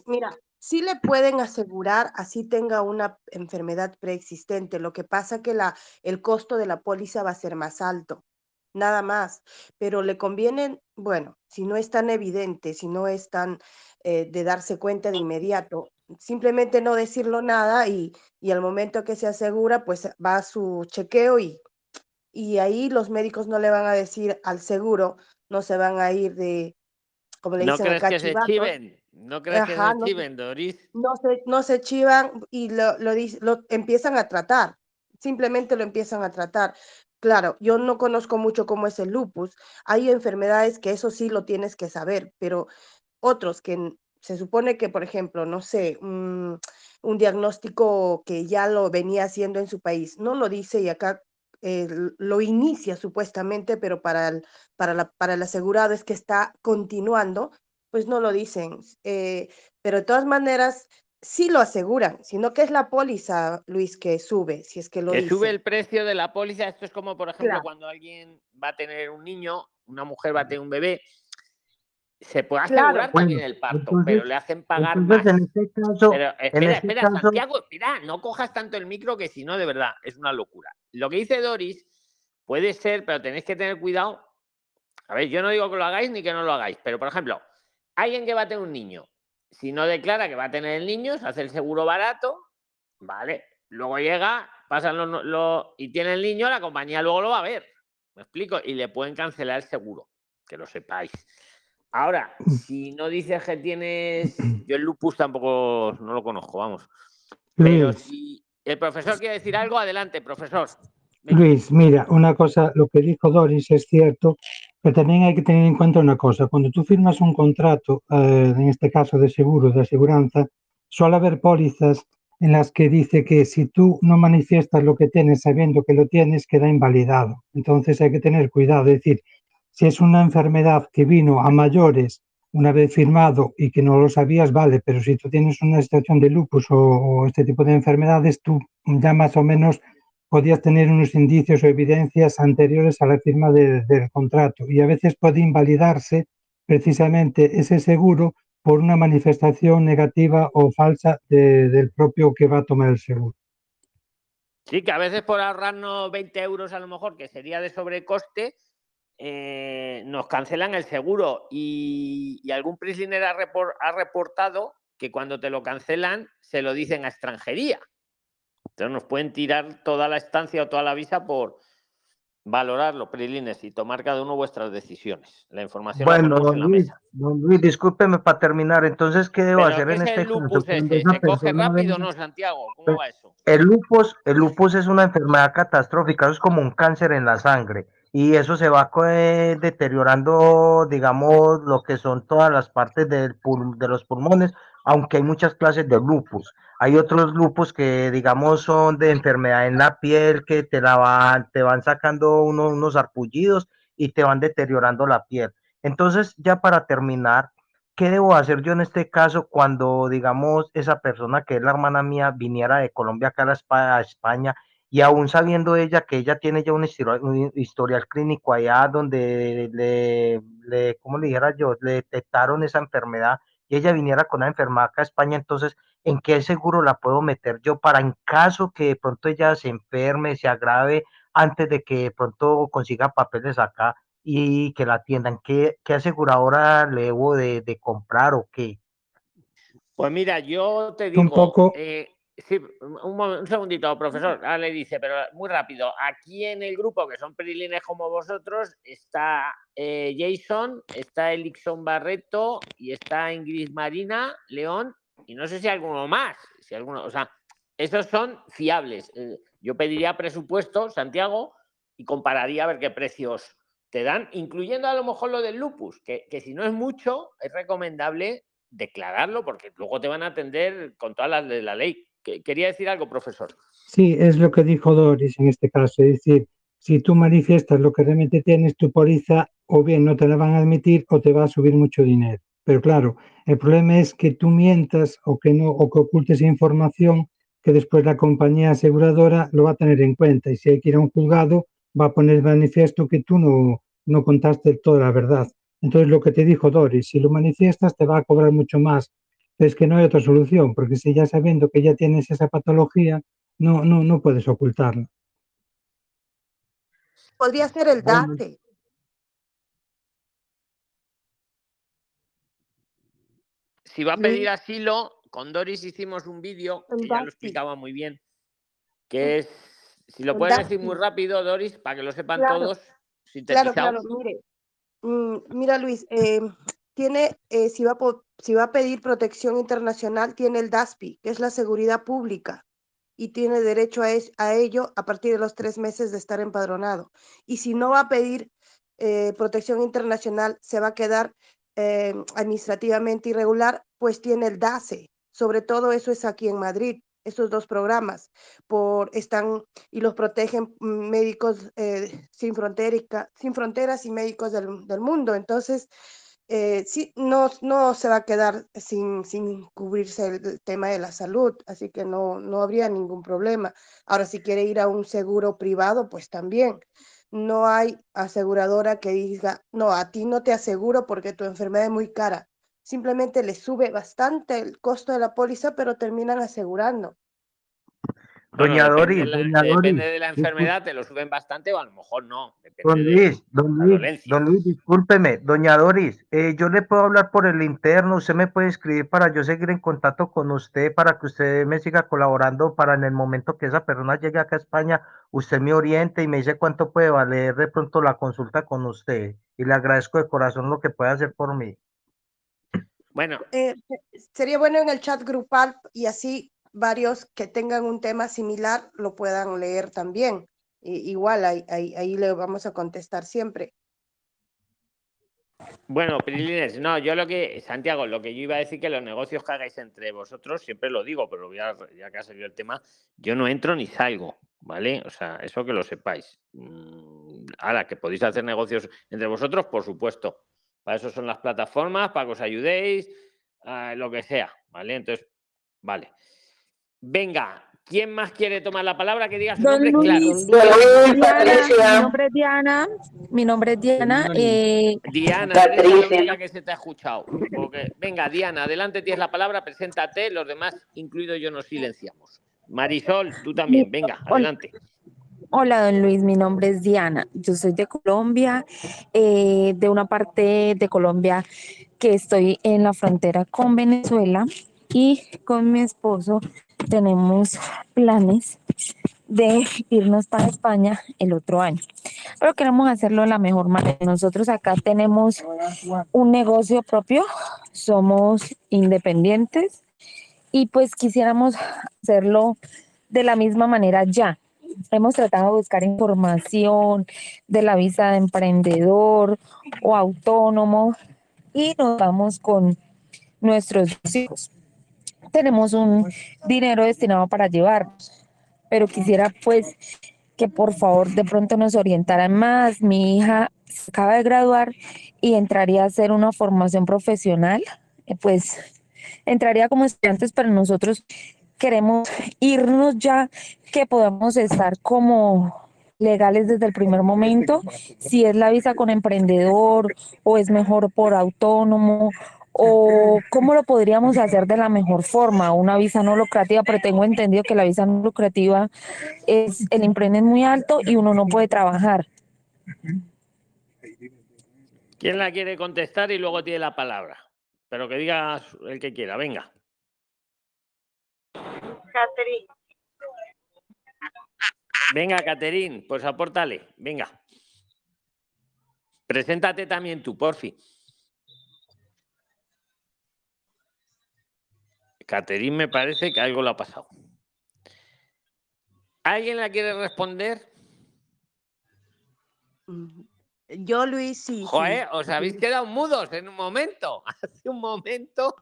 [SPEAKER 11] Mira, sí le pueden asegurar así tenga una enfermedad preexistente. Lo que pasa que la, el costo de la póliza va a ser más alto, nada más. Pero le conviene, bueno, si no es tan evidente, si no es tan eh, de darse cuenta de inmediato,
[SPEAKER 14] simplemente no decirlo nada y, y al momento que se asegura, pues va a su chequeo y, y ahí los médicos no le van a decir al seguro, no se van a ir de, como le
[SPEAKER 1] ¿No
[SPEAKER 14] dicen
[SPEAKER 1] crees que se chiven? ¿No crees que se
[SPEAKER 14] no,
[SPEAKER 1] chiven, Doris?
[SPEAKER 14] no se, no se chivan y lo, lo, lo empiezan a tratar, simplemente lo empiezan a tratar. Claro, yo no conozco mucho cómo es el lupus. Hay enfermedades que eso sí lo tienes que saber, pero otros que se supone que, por ejemplo, no sé, un, un diagnóstico que ya lo venía haciendo en su país, no lo dice y acá eh, lo inicia supuestamente, pero para el, para la, para el asegurado es que está continuando, pues no lo dicen. Eh, pero de todas maneras, sí lo aseguran, sino que es la póliza, Luis, que sube, si es que lo
[SPEAKER 1] Que
[SPEAKER 14] dice.
[SPEAKER 1] sube el precio de la póliza. Esto es como, por ejemplo,
[SPEAKER 14] Claro.
[SPEAKER 1] cuando alguien va a tener un niño, una mujer va a tener un bebé. Se puede
[SPEAKER 14] Claro.
[SPEAKER 1] asegurar también
[SPEAKER 10] Bueno,
[SPEAKER 1] el parto,
[SPEAKER 10] entonces-
[SPEAKER 1] pero le hacen pagar
[SPEAKER 10] Entonces,
[SPEAKER 1] más.
[SPEAKER 10] en este caso,
[SPEAKER 1] Pero
[SPEAKER 10] en
[SPEAKER 1] espera,
[SPEAKER 10] este
[SPEAKER 1] espera,
[SPEAKER 10] caso,
[SPEAKER 1] Santiago, espera, no cojas tanto el micro que si no, de verdad, es una locura. Lo que dice Doris puede ser, pero tenéis que tener cuidado. A ver, yo no digo que lo hagáis ni que no lo hagáis, pero por ejemplo, alguien que va a tener un niño, si no declara que va a tener el niño, se hace el seguro barato, ¿vale? Luego llega, pasan los, los- y tiene el niño, la compañía luego lo va a ver. ¿Me explico? Y le pueden cancelar el seguro, que lo sepáis. Ahora, si no dices que tienes. Yo el lupus tampoco no lo conozco, vamos. Pero
[SPEAKER 15] Luis,
[SPEAKER 1] si el profesor quiere decir algo, adelante, profesor.
[SPEAKER 15] Luis, mira, una cosa, lo que dijo Doris es cierto, pero también hay que tener en cuenta una cosa. Cuando tú firmas un contrato, eh, en este caso de seguro, de aseguranza, suele haber pólizas en las que dice que si tú no manifiestas lo que tienes sabiendo que lo tienes, queda invalidado. Entonces hay que tener cuidado. Es decir, si es una enfermedad que vino a mayores una vez firmado y que no lo sabías, vale, pero si tú tienes una situación de lupus o, este tipo de enfermedades, tú ya más o menos podías tener unos indicios o evidencias anteriores a la firma de- del contrato y a veces puede invalidarse precisamente ese seguro por una manifestación negativa o falsa de- del propio que va a tomar el seguro.
[SPEAKER 1] Sí, que a veces por ahorrarnos 20 euros a lo mejor, que sería de sobrecoste, eh, nos cancelan el seguro. Y, y algún prisoner ha, repor- ha reportado que cuando te lo cancelan se lo dicen a extranjería. Entonces nos pueden tirar toda la estancia o toda la visa por valorarlo, prilines, y tomar cada uno vuestras decisiones. La información la
[SPEAKER 10] bueno,
[SPEAKER 1] en
[SPEAKER 10] don
[SPEAKER 1] la
[SPEAKER 10] Luis,
[SPEAKER 1] mesa.
[SPEAKER 10] don Luis, discúlpeme para terminar. Entonces, ¿qué debo
[SPEAKER 1] Pero
[SPEAKER 10] hacer
[SPEAKER 1] ¿qué
[SPEAKER 10] en
[SPEAKER 1] es
[SPEAKER 10] este
[SPEAKER 1] el coge rápido no, Santiago? ¿Cómo va eso?
[SPEAKER 10] El lupus, el lupus es una enfermedad catastrófica, eso es como un cáncer en la sangre y eso se va eh, deteriorando, digamos, lo que son todas las partes del de los pulmones, aunque hay muchas clases de lupus. Hay otros lupus que, digamos, son de enfermedad en la piel, que te, la van, te van sacando uno- unos arpullidos y te van deteriorando la piel. Entonces, ya para terminar, ¿qué debo hacer yo en este caso cuando, digamos, esa persona que es la hermana mía viniera de Colombia acá a España y aún sabiendo ella que ella tiene ya un historial, un historial clínico allá donde le, le, ¿cómo le dijera yo? Le detectaron esa enfermedad y ella viniera con la enfermedad acá a España, entonces, ¿en qué seguro la puedo meter yo para en caso que de pronto ella se enferme, se agrave, antes de que de pronto consiga papeles acá y que la atiendan? ¿Qué, qué aseguradora le debo de, de comprar o qué?
[SPEAKER 1] Pues mira, yo te
[SPEAKER 15] Un
[SPEAKER 1] digo,
[SPEAKER 15] poco-
[SPEAKER 1] eh, sí, un, un segundito, profesor. Ahora le dice, pero muy rápido. Aquí en el grupo, que son prilines como vosotros, está eh, Jason, está Elixon Barreto y está Ingrid Marina, León, y no sé si alguno más. Si alguno, o sea, esos son fiables. Eh, yo pediría presupuesto, Santiago, y compararía a ver qué precios te dan, incluyendo a lo mejor lo del lupus, que, que si no es mucho, es recomendable declararlo porque luego te van a atender con todas las de la ley. Que- Quería decir algo, profesor.
[SPEAKER 15] Sí, es lo que dijo Doris en este caso, es decir, si tú manifiestas lo que realmente tienes, tu póliza o bien no te la van a admitir o te va a subir mucho dinero. Pero claro, el problema es que tú mientas o que no o que ocultes información que después la compañía aseguradora lo va a tener en cuenta y si hay que ir a un juzgado va a poner manifiesto que tú no, no contaste toda la verdad. Entonces lo que te dijo Doris, si lo manifiestas te va a cobrar mucho más. Pero es que no hay otra solución, porque si ya sabiendo que ya tienes esa patología, no, no, no puedes ocultarlo.
[SPEAKER 14] Podría ser el. DATE.
[SPEAKER 1] Si va a pedir asilo, con Doris hicimos un vídeo que ya lo explicaba muy bien, que es, si lo puedes decir muy rápido, Doris, para que lo sepan todos,
[SPEAKER 14] Claro, claro, mire. Mm, mira, Luis, eh, tiene, eh, si, va si va a pedir protección internacional, tiene el DASPI, que es la seguridad pública, y tiene derecho a, a ello a partir de los tres meses de estar empadronado. Y si no va a pedir eh, protección internacional, se va a quedar administrativamente irregular, pues tiene el DASE. Sobre todo eso es aquí en Madrid esos dos programas por están y los protegen médicos sin, sin fronteras y médicos del, del mundo. Entonces, eh, sí, no, no se va a quedar sin, sin cubrirse el, tema de la salud, así que no, no habría ningún problema. Ahora, si quiere ir a un seguro privado, pues también. No hay aseguradora que diga, no, a ti no te aseguro porque tu enfermedad es muy cara. Simplemente le sube bastante el costo de la póliza, pero terminan asegurando.
[SPEAKER 10] Doña Doris,
[SPEAKER 1] depende de la enfermedad, te lo suben bastante o a lo mejor no.
[SPEAKER 10] Don Luis, don Luis, don Luis, discúlpeme, doña Doris, eh, yo le puedo hablar por el interno, usted me puede escribir para yo seguir en contacto con usted, para que usted me siga colaborando, para en el momento que esa persona llegue acá a España, usted me oriente y me dice cuánto puede valer de pronto la consulta con usted. Y le agradezco de corazón lo que puede hacer por mí.
[SPEAKER 1] Bueno.
[SPEAKER 14] Eh, sería bueno en el chat grupal y así varios que tengan un tema similar lo puedan leer también. igual ahí, ahí, le vamos a contestar siempre.
[SPEAKER 1] Bueno, Prilines, no, yo lo que, Santiago, lo que yo iba a decir que los negocios que hagáis entre vosotros, siempre lo digo, pero ya, que ha salido el tema, yo no entro ni salgo, ¿vale? O sea, eso que lo sepáis. Mm, ahora, que podéis hacer negocios entre vosotros, por supuesto. Para eso son las plataformas, para que os ayudéis, lo que sea, ¿vale? Entonces, vale. Venga, ¿quién más quiere tomar la palabra? Que diga su nombre claro.
[SPEAKER 16] mi nombre es Diana. Mi nombre es Diana. Eh,
[SPEAKER 1] Diana, la que se te ha escuchado. venga, Diana, adelante tienes la palabra, preséntate, los demás, incluido yo, nos silenciamos. Marisol, tú también, venga, adelante.
[SPEAKER 16] Hola, don Luis, mi nombre es Diana. Yo soy de Colombia, eh, de una parte de Colombia que estoy en la frontera con Venezuela y con mi esposo tenemos planes de irnos para España el otro año. Pero queremos hacerlo de la mejor manera. Nosotros acá tenemos un negocio propio, somos independientes y pues quisiéramos hacerlo de la misma manera ya. Hemos tratado de buscar información de la visa de emprendedor o autónomo y nos vamos con nuestros hijos tenemos un dinero destinado para llevarnos, pero quisiera pues que por favor de pronto nos orientaran más. Mi hija acaba de graduar y entraría a hacer una formación profesional, eh, pues entraría como estudiantes, pero nosotros queremos irnos ya que podamos estar como legales desde el primer momento, si es la visa con emprendedor o es mejor por autónomo o cómo lo podríamos hacer de la mejor forma, una visa no lucrativa, pero tengo entendido que la visa no lucrativa es el emprende es muy alto y uno no puede trabajar.
[SPEAKER 1] ¿Quién la quiere contestar y luego tiene la palabra? Pero que diga el que quiera, venga.
[SPEAKER 6] Catherine.
[SPEAKER 1] Venga, Caterín, pues apórtale, venga. Preséntate también tú, porfi. Caterín me parece que algo le ha pasado. ¿Alguien la quiere responder?
[SPEAKER 14] Mm, yo, Luis, sí.
[SPEAKER 1] Joder, os habéis quedado mudos en un momento. Hace un momento.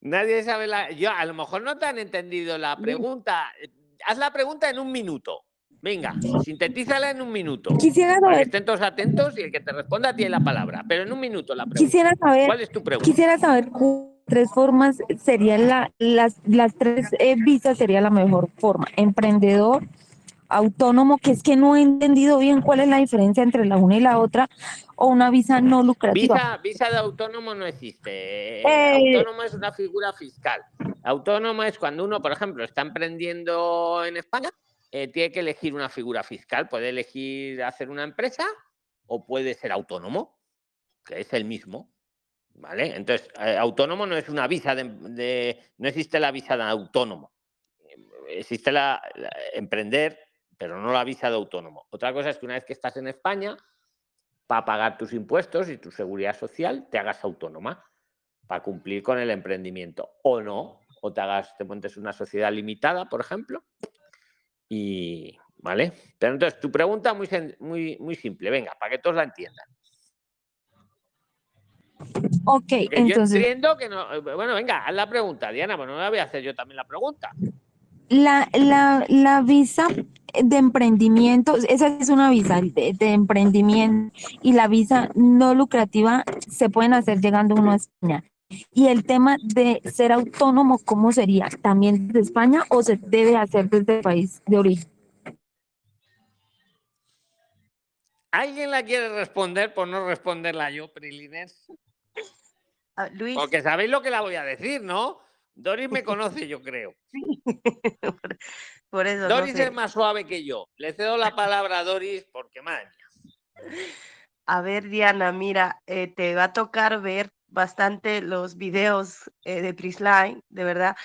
[SPEAKER 1] Nadie sabe la. Yo, a lo mejor no te han entendido la pregunta. Haz la pregunta en un minuto. Venga, sintetízala en un minuto.
[SPEAKER 16] Quisiera saber.
[SPEAKER 1] Estén todos atentos y el que te responda tiene la palabra. Pero en un minuto la pregunta.
[SPEAKER 16] Quisiera saber.
[SPEAKER 1] ¿Cuál es tu pregunta?
[SPEAKER 16] Quisiera saber tres formas serían la, las, las tres eh, visas sería la mejor forma. Emprendedor, autónomo, que es que no he entendido bien cuál es la diferencia entre la una y la otra, o una visa no lucrativa.
[SPEAKER 1] Visa, visa de autónomo no existe. Eh, autónomo es una figura fiscal. Autónomo es cuando uno, por ejemplo, está emprendiendo en España, eh, tiene que elegir una figura fiscal. Puede elegir hacer una empresa o puede ser autónomo, que es el mismo. ¿Vale? Entonces, eh, autónomo no es una visa de, No existe la visa de autónomo. Existe la, emprender, pero no la visa de autónomo. Otra cosa es que una vez que estás en España, para pagar tus impuestos y tu seguridad social, te hagas autónoma para cumplir con el emprendimiento. O no, o te hagas, te montes una sociedad limitada, por ejemplo, y, ¿vale? Pero entonces, tu pregunta muy, muy, muy simple, venga, para que todos la entiendan.
[SPEAKER 16] Ok, entonces.
[SPEAKER 1] Yo entiendo que no. Eh, bueno, venga, haz la pregunta, Diana, pues no la voy a hacer yo también la pregunta.
[SPEAKER 16] La, la, la visa de emprendimiento, esa es una visa de, emprendimiento y la visa no lucrativa se pueden hacer llegando uno a España. Y el tema de ser autónomo, ¿cómo sería? ¿También desde España o se debe hacer desde el país de origen?
[SPEAKER 1] ¿Alguien la quiere responder por no responderla yo, Prilines?
[SPEAKER 14] Ah, Luis.
[SPEAKER 1] Porque sabéis lo que la voy a decir, ¿no? Doris me conoce, yo creo.
[SPEAKER 14] por eso.
[SPEAKER 1] Doris es más suave que yo. Le cedo la palabra a Doris porque madre
[SPEAKER 14] A ver, Diana, mira, eh, te va a tocar ver bastante los videos eh, de Prisline, de verdad,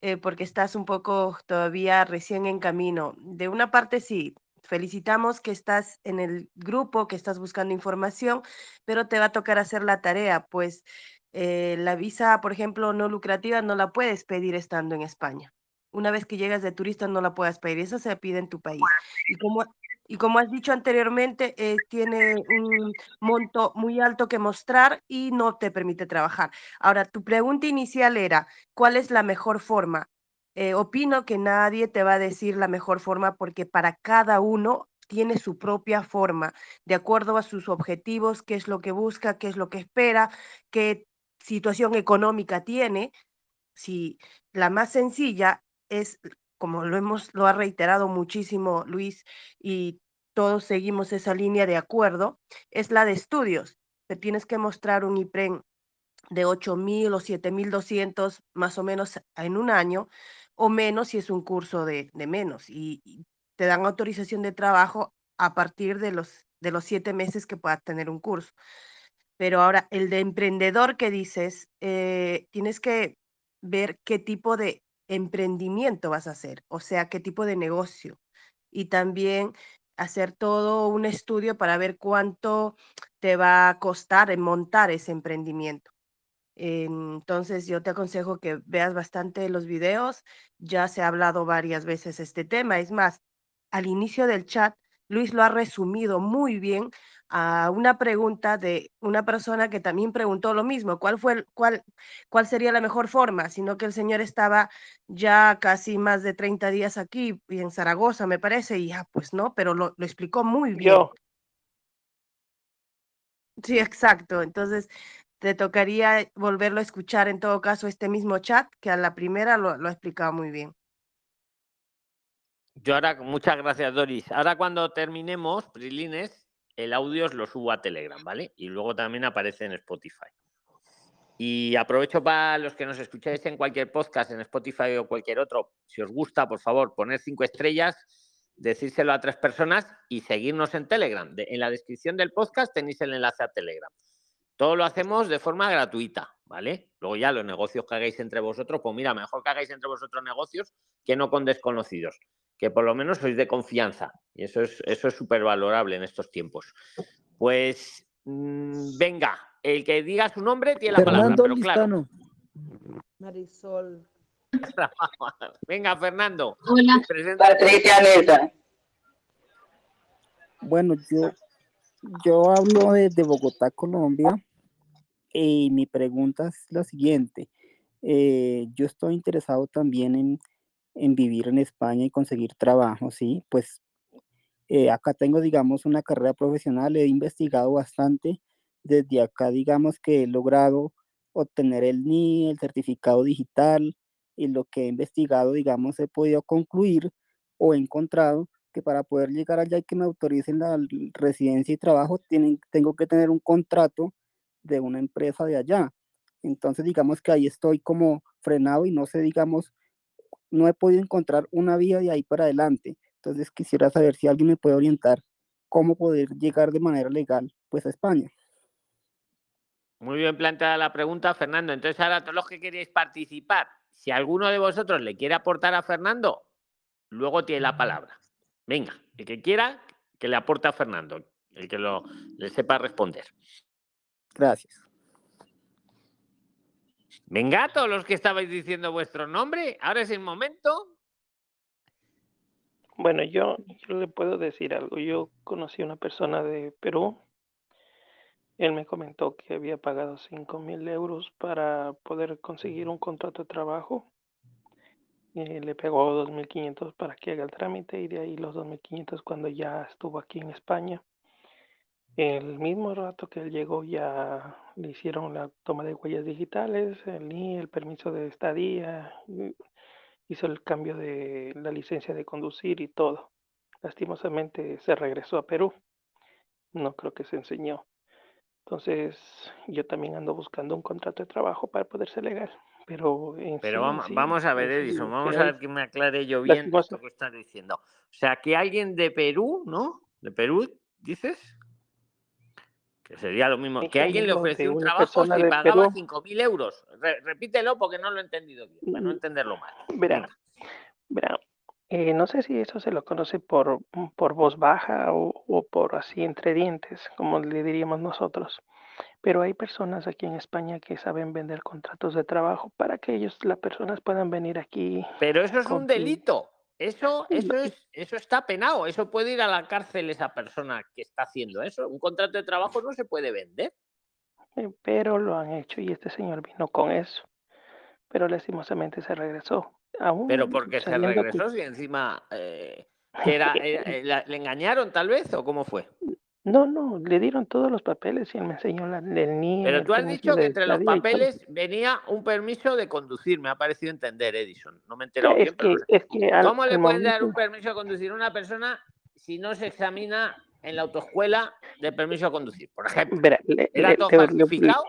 [SPEAKER 14] eh, porque estás un poco todavía recién en camino. De una parte sí, felicitamos que estás en el grupo, que estás buscando información, pero te va a tocar hacer la tarea, pues eh, la visa, por ejemplo, no lucrativa no la puedes pedir estando en España. Una vez que llegas de turista no la puedes pedir, eso se pide en tu país. Y como, y como has dicho anteriormente, eh, tiene un monto muy alto que mostrar y no te permite trabajar. Ahora, tu pregunta inicial era, ¿cuál es la mejor forma? Eh, opino que nadie te va a decir la mejor forma porque para cada uno tiene su propia forma, de acuerdo a sus objetivos, qué es lo que busca, qué es lo que espera, qué situación económica tiene. Si la más sencilla es, como lo hemos, lo ha reiterado muchísimo Luis y todos seguimos esa línea de acuerdo, es la de estudios. Te tienes que mostrar un IPREN de 8.000 o 7.200 más o menos en un año o menos si es un curso de, menos y, te dan autorización de trabajo a partir de los, de los siete meses que puedas tener un curso. Pero ahora, el de emprendedor que dices, eh, tienes que ver qué tipo de emprendimiento vas a hacer, o sea, qué tipo de negocio. Y también hacer todo un estudio para ver cuánto te va a costar montar ese emprendimiento. Entonces yo te aconsejo que veas bastante los videos. Ya se ha hablado varias veces este tema. Es más, al inicio del chat, Luis lo ha resumido muy bien a una pregunta de una persona que también preguntó lo mismo, ¿cuál, fue cuál, cuál sería la mejor forma? Sino que el señor estaba ya casi más de 30 días aquí y en Zaragoza, me parece, y ya, pues no, pero lo, lo explicó muy bien. Yo. Sí, exacto. Entonces, te tocaría volverlo a escuchar en todo caso este mismo chat, que a la primera lo, lo ha explicado muy bien.
[SPEAKER 1] Yo ahora, muchas gracias Doris. Ahora cuando terminemos, Prilines, el audio lo subo a Telegram, ¿vale? Y luego también aparece en Spotify. Y aprovecho para los que nos escucháis en cualquier podcast, en Spotify o cualquier otro, si os gusta, por favor, poner cinco estrellas, decírselo a tres personas y seguirnos en Telegram. en la descripción del podcast tenéis el enlace a Telegram. Todo lo hacemos de forma gratuita, ¿vale? Luego ya los negocios que hagáis entre vosotros, pues mira, mejor que hagáis entre vosotros negocios que no con desconocidos que por lo menos sois de confianza. Y eso es eso es súper valorable en estos tiempos. Pues mm, venga, el que diga su nombre tiene la palabra. Pero claro.
[SPEAKER 14] Marisol.
[SPEAKER 1] venga, Fernando.
[SPEAKER 12] Hola, Patricia Mesa.
[SPEAKER 17] Bueno, yo, yo hablo desde Bogotá, Colombia, y mi pregunta es la siguiente. Eh, yo estoy interesado también en en vivir en España y conseguir trabajo, ¿sí? Pues eh, acá tengo, digamos, una carrera profesional, he investigado bastante. Desde acá, digamos que he logrado obtener el NI, el certificado digital, y lo que he investigado, digamos, he podido concluir o he encontrado que para poder llegar allá y que me autoricen la residencia y trabajo, tienen, tengo que tener un contrato de una empresa de allá. Entonces, digamos que ahí estoy como frenado y no sé, digamos, no he podido encontrar una vía de ahí para adelante. Entonces quisiera saber si alguien me puede orientar cómo poder llegar de manera legal pues a España.
[SPEAKER 1] Muy bien planteada la pregunta, Fernando. Entonces, ahora todos los que queréis participar, si alguno de vosotros le quiere aportar a Fernando, luego tiene la palabra. Venga, el que quiera, que le aporte a Fernando, el que lo, le sepa responder.
[SPEAKER 17] Gracias.
[SPEAKER 1] Venga, todos los que estabais diciendo vuestro nombre, ahora es el momento.
[SPEAKER 4] Bueno, yo, yo le puedo decir algo. Yo conocí a una persona de Perú él me comentó que había pagado cinco mil euros para poder conseguir un contrato de trabajo. Y le pegó 2.500 para que haga el trámite y de ahí los 2.500 cuando ya estuvo aquí en España. El mismo rato que él llegó ya le hicieron la toma de huellas digitales, el el permiso de estadía, hizo el cambio de la licencia de conducir y todo. Lastimosamente se regresó a Perú. No creo que se enseñó. Entonces, yo también ando buscando un contrato de trabajo para poder ser legal. Pero,
[SPEAKER 1] pero vamos, vamos a ver, Edison, vamos a ver que me aclare yo bien lo que estás diciendo. O sea, que alguien de Perú, ¿no? De Perú, dices, que sería lo mismo, que alguien le ofreció un trabajo y pagaba 5.000 euros. repítelo porque no lo he entendido bien, para no mm, entenderlo mal.
[SPEAKER 4] Verá, verá, eh, no sé si eso se lo conoce por, mm, por voz baja o, o, por así entre dientes, como le diríamos nosotros. Pero hay personas aquí en España que saben vender contratos de trabajo para que ellos, las personas puedan venir aquí.
[SPEAKER 1] Pero eso es un delito. Eso, eso, es, eso está penado. Eso puede ir a la cárcel esa persona que está haciendo eso. Un contrato de trabajo no se puede vender.
[SPEAKER 4] Eh, pero lo han hecho y este señor vino con eso. Pero lastimosamente se regresó.
[SPEAKER 1] Pero porque se regresó y encima eh, era, eh, ¿le engañaron tal vez o cómo fue?
[SPEAKER 4] No, no, le dieron todos los papeles y él me enseñó la, el NIE.
[SPEAKER 1] Pero tú has dicho que entre los papeles venía un permiso de conducir, me ha parecido entender, Edison. No me he enterado bien. ¿Cómo le pueden dar un permiso de conducir a una persona si no se examina en la autoescuela de permiso de conducir? Por ejemplo, ¿era todo falsificado?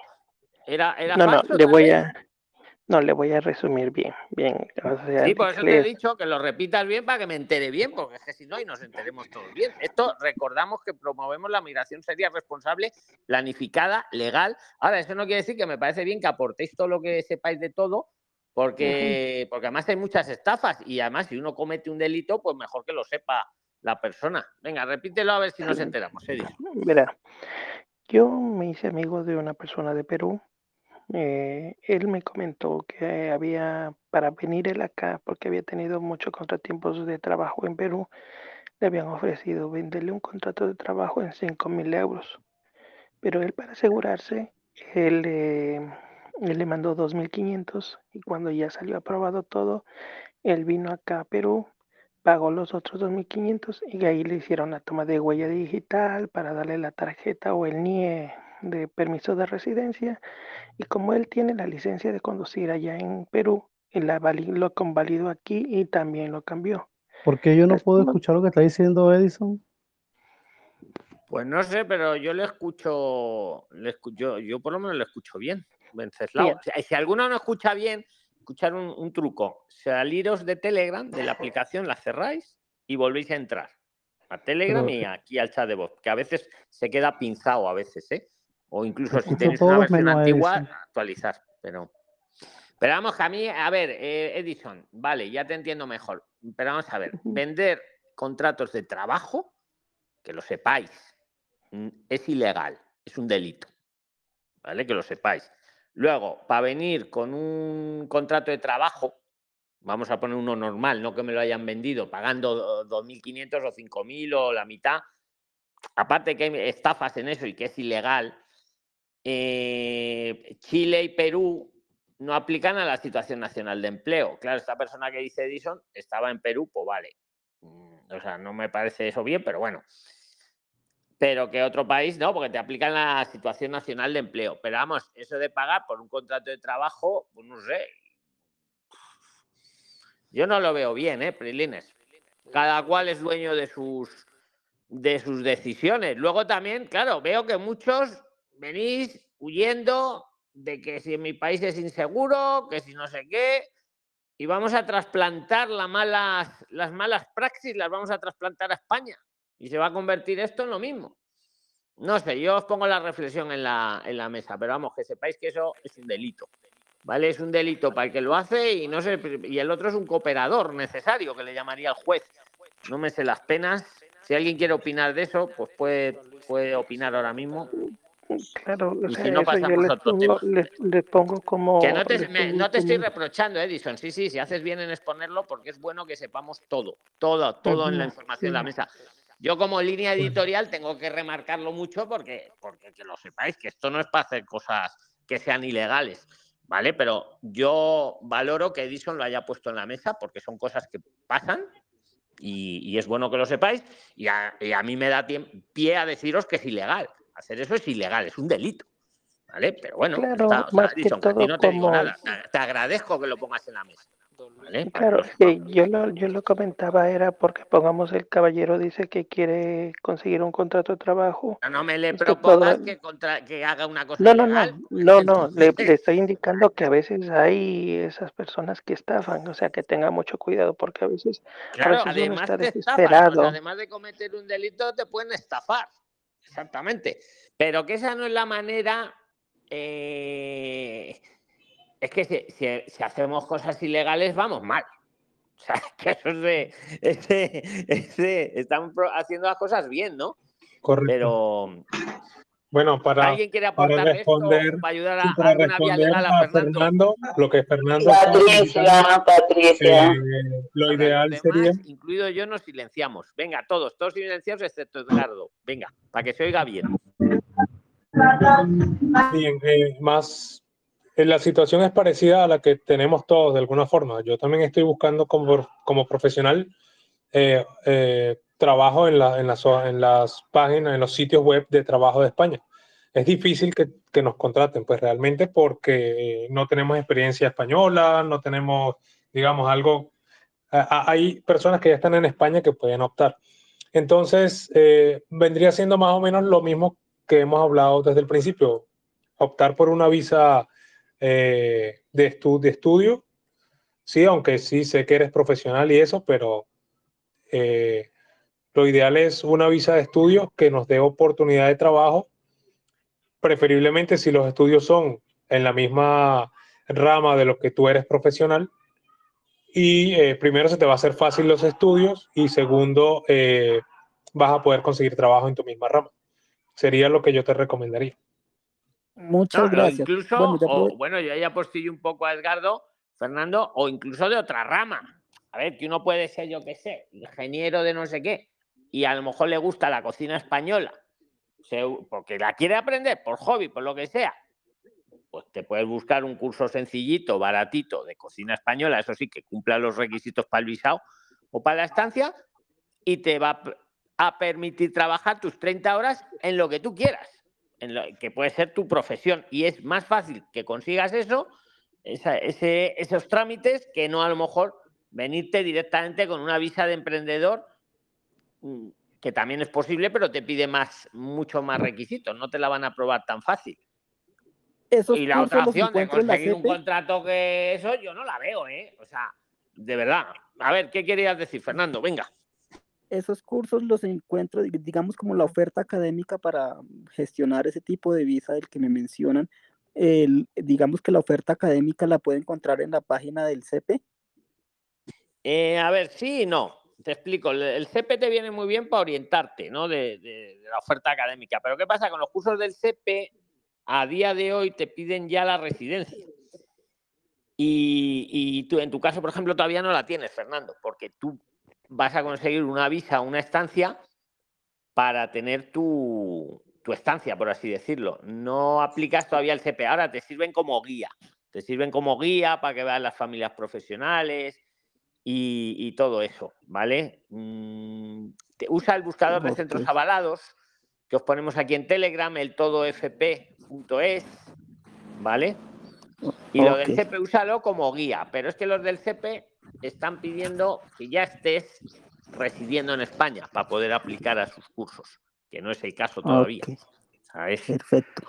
[SPEAKER 1] ¿Era, era
[SPEAKER 4] no, no, le voy a no, le voy a resumir bien, bien.
[SPEAKER 1] sí, por eso te he dicho que lo repitas bien para que me entere bien, porque es que si no, y nos enteremos todos bien. Esto recordamos que promovemos la migración seria, responsable, planificada, legal. Ahora, eso no quiere decir que me parece bien que aportéis todo lo que sepáis de todo, porque, porque además hay muchas estafas y además si uno comete un delito, pues mejor que lo sepa la persona. Venga, repítelo a ver si nos enteramos.
[SPEAKER 4] Verá, yo me hice amigo de una persona de Perú eh, él me comentó que había, para venir él acá, porque había tenido muchos contratiempos de trabajo en Perú, le habían ofrecido venderle un contrato de trabajo en 5 mil euros. Pero él para asegurarse, él, él le mandó 2.500 y cuando ya salió aprobado todo, él vino acá a Perú, pagó los otros 2.500 y ahí le hicieron la toma de huella digital para darle la tarjeta o el NIE de permiso de residencia y como él tiene la licencia de conducir allá en Perú, él la lo convalidó aquí y también lo cambió.
[SPEAKER 18] ¿Por qué yo no puedo escuchar lo que está diciendo Edison?
[SPEAKER 1] Pues no sé, pero yo le escucho, le escucho yo por lo menos lo escucho bien, Venceslao. Si, alguno no escucha bien, escuchar un, un, truco. Saliros de Telegram, de la aplicación, la cerráis y volvéis a entrar. A Telegram y aquí al chat de voz, que a veces se queda pinzado a veces, ¿eh? O incluso si tenéis una versión antigua, actualizar. Pero, pero vamos, a mí, a ver, eh, Edison, vale, ya te entiendo mejor. Pero vamos a ver, vender contratos de trabajo, que lo sepáis, mm, es ilegal, es un delito. ¿Vale? Que lo sepáis. Luego, para venir con un contrato de trabajo, vamos a poner uno normal, no que me lo hayan vendido pagando 2.500 o 5.000 o la mitad, aparte que hay estafas en eso y que es ilegal, eh, Chile y Perú no aplican a la situación nacional de empleo. Claro, esta persona que dice Edison estaba en Perú, pues vale. Mm, o sea, no me parece eso bien, pero bueno. Pero que otro país no, porque te aplican la situación nacional de empleo. Pero vamos, eso de pagar por un contrato de trabajo, pues no sé. Yo no lo veo bien, ¿eh, Prilines? Cada cual es dueño de sus, de sus decisiones. Luego también, claro, veo que muchos venís huyendo de que si mi país es inseguro, que si no sé qué, y vamos a trasplantar las malas, las malas praxis, las vamos a trasplantar a España. Y se va a convertir esto en lo mismo. no sé, yo os pongo la reflexión en la, en la mesa, pero vamos, que sepáis que eso es un delito. ¿Vale? Es un delito para el que lo hace y no sé, y el otro es un cooperador necesario que le llamaría el juez. No me sé las penas. Si alguien quiere opinar de eso, pues puede, puede opinar ahora mismo.
[SPEAKER 4] Claro, o
[SPEAKER 1] Y
[SPEAKER 4] sea,
[SPEAKER 1] si no
[SPEAKER 4] yo les pongo,
[SPEAKER 1] tema.
[SPEAKER 4] les- les pongo como...
[SPEAKER 1] Que no te,
[SPEAKER 4] les
[SPEAKER 1] me-
[SPEAKER 4] pongo
[SPEAKER 1] no te estoy
[SPEAKER 4] como-
[SPEAKER 1] reprochando, Edison. Sí, sí, si haces bien en exponerlo, porque es bueno que sepamos todo, todo, todo en la información en la mesa. Yo como línea editorial tengo que remarcarlo mucho porque, porque que lo sepáis, que esto no es para hacer cosas que sean ilegales, ¿vale? Pero yo valoro que Edison lo haya puesto en la mesa porque son cosas que pasan y, y es bueno que lo sepáis y a, y a mí me da pie a deciros que es ilegal. Hacer eso es ilegal, es un delito. ¿Vale? Pero bueno,
[SPEAKER 4] Claro,
[SPEAKER 1] está,
[SPEAKER 4] más que
[SPEAKER 1] Edison, a
[SPEAKER 4] todo
[SPEAKER 1] no te digo
[SPEAKER 4] como-
[SPEAKER 1] nada. Te, te agradezco que lo pongas en la mesa. ¿vale?
[SPEAKER 4] Claro,
[SPEAKER 1] que
[SPEAKER 4] yo lo, yo lo comentaba era porque pongamos el caballero dice que quiere conseguir un contrato de trabajo.
[SPEAKER 1] No, no me le
[SPEAKER 4] Es que
[SPEAKER 1] propongas
[SPEAKER 4] todo-
[SPEAKER 1] que, contra, que haga una cosa
[SPEAKER 4] No, no, no, no, no, le, le estoy indicando que a veces hay esas personas que estafan, o sea, que tenga mucho cuidado porque a veces, a
[SPEAKER 1] Claro,
[SPEAKER 4] uno
[SPEAKER 1] además
[SPEAKER 4] está
[SPEAKER 1] te estafan. o
[SPEAKER 4] desesperado.
[SPEAKER 1] además de cometer un delito, te pueden estafar. Exactamente. Pero que esa no es la manera. eh, Es que si, si- si hacemos cosas ilegales, vamos mal. O sea, que eso es de. es de- es de- están pro- haciendo las cosas bien, ¿no?
[SPEAKER 8] Correcto.
[SPEAKER 1] Pero.
[SPEAKER 8] Bueno, para,
[SPEAKER 1] ¿Alguien quiere
[SPEAKER 8] para
[SPEAKER 1] aportarle esto
[SPEAKER 8] responder,
[SPEAKER 1] para ayudar a,
[SPEAKER 8] para
[SPEAKER 1] a dar una vía
[SPEAKER 8] responder
[SPEAKER 1] legal a
[SPEAKER 8] a
[SPEAKER 1] Fernando?
[SPEAKER 8] Fernando, lo que Fernando
[SPEAKER 12] Patricia, Patricia.
[SPEAKER 8] eh, lo ideal sería
[SPEAKER 1] Incluido yo, nos silenciamos. Venga, todos, todos silenciados excepto Edgardo. Venga, para que se oiga bien.
[SPEAKER 8] Bien, eh, más eh, la situación es parecida a la que tenemos todos de alguna forma. Yo también estoy buscando como, como profesional eh, eh, trabajo en, la- en, las, en las páginas, en los sitios web de trabajo de España. Es difícil que, que nos contraten, pues realmente porque no tenemos experiencia española, no tenemos, digamos, algo. a- a- Hay personas que ya están en España que pueden optar. Entonces, eh, vendría siendo más o menos lo mismo que hemos hablado desde el principio, optar por una visa eh, de, estu- de estudio, sí, aunque sí sé que eres profesional y eso, pero eh, lo ideal es una visa de estudio que nos dé oportunidad de trabajo, preferiblemente si los estudios son en la misma rama de lo que tú eres profesional. Y eh, primero se te va a hacer fácil los estudios y segundo, eh, vas a poder conseguir trabajo en tu misma rama. Sería lo que yo te recomendaría.
[SPEAKER 17] Muchas
[SPEAKER 1] No,
[SPEAKER 17] gracias.
[SPEAKER 1] incluso,
[SPEAKER 17] Bueno, ya
[SPEAKER 1] o, bueno, yo ya postillo un poco a Edgardo, Fernando, o incluso de otra rama. A ver, que uno puede ser, yo qué sé, ingeniero de no sé qué, y a lo mejor le gusta la cocina española, porque la quiere aprender por hobby, por lo que sea. Pues te puedes buscar un curso sencillito, baratito, de cocina española, eso sí, que cumpla los requisitos para el visado o para la estancia, y te va a permitir trabajar tus 30 horas en lo que tú quieras en lo que puede ser tu profesión. Y es más fácil que consigas eso, esos trámites, que no a lo mejor venirte directamente con una visa de emprendedor, que también es posible, pero te pide más, mucho más requisitos, no te la van a aprobar tan fácil.
[SPEAKER 17] Esos
[SPEAKER 1] Y la otra opción de conseguir un contrato que eso, yo no la veo, ¿eh? O sea, de verdad. A ver, ¿qué querías decir, Fernando? Venga.
[SPEAKER 17] Esos cursos los encuentro, dig- digamos, como la oferta académica para gestionar ese tipo de visa del que me mencionan. El- digamos que la oferta académica la puede encontrar en la página del CEPE.
[SPEAKER 1] Eh, a ver, sí y no. Te explico. El, CP te viene muy bien para orientarte, ¿no? De, de- la oferta académica. Pero ¿qué pasa? Con los cursos del CP, a día de hoy te piden ya la residencia. Y, tú, en tu caso, por ejemplo, todavía no la tienes, Fernando, porque tú vas a conseguir una visa, una estancia para tener tu, tu estancia, por así decirlo. No aplicas todavía el CP. Ahora te sirven como guía. Te sirven como guía para que veas las familias profesionales y, y todo eso, ¿vale? Mm, te- usa el buscador de centros avalados que os ponemos aquí en Telegram, el todofp.es, ¿vale? Y lo del. CP úsalo como guía, pero es que los del CP están pidiendo que ya estés residiendo en España para poder aplicar a sus cursos, que no es el caso todavía.
[SPEAKER 17] Ok,
[SPEAKER 1] ¿sabes?
[SPEAKER 17] perfecto.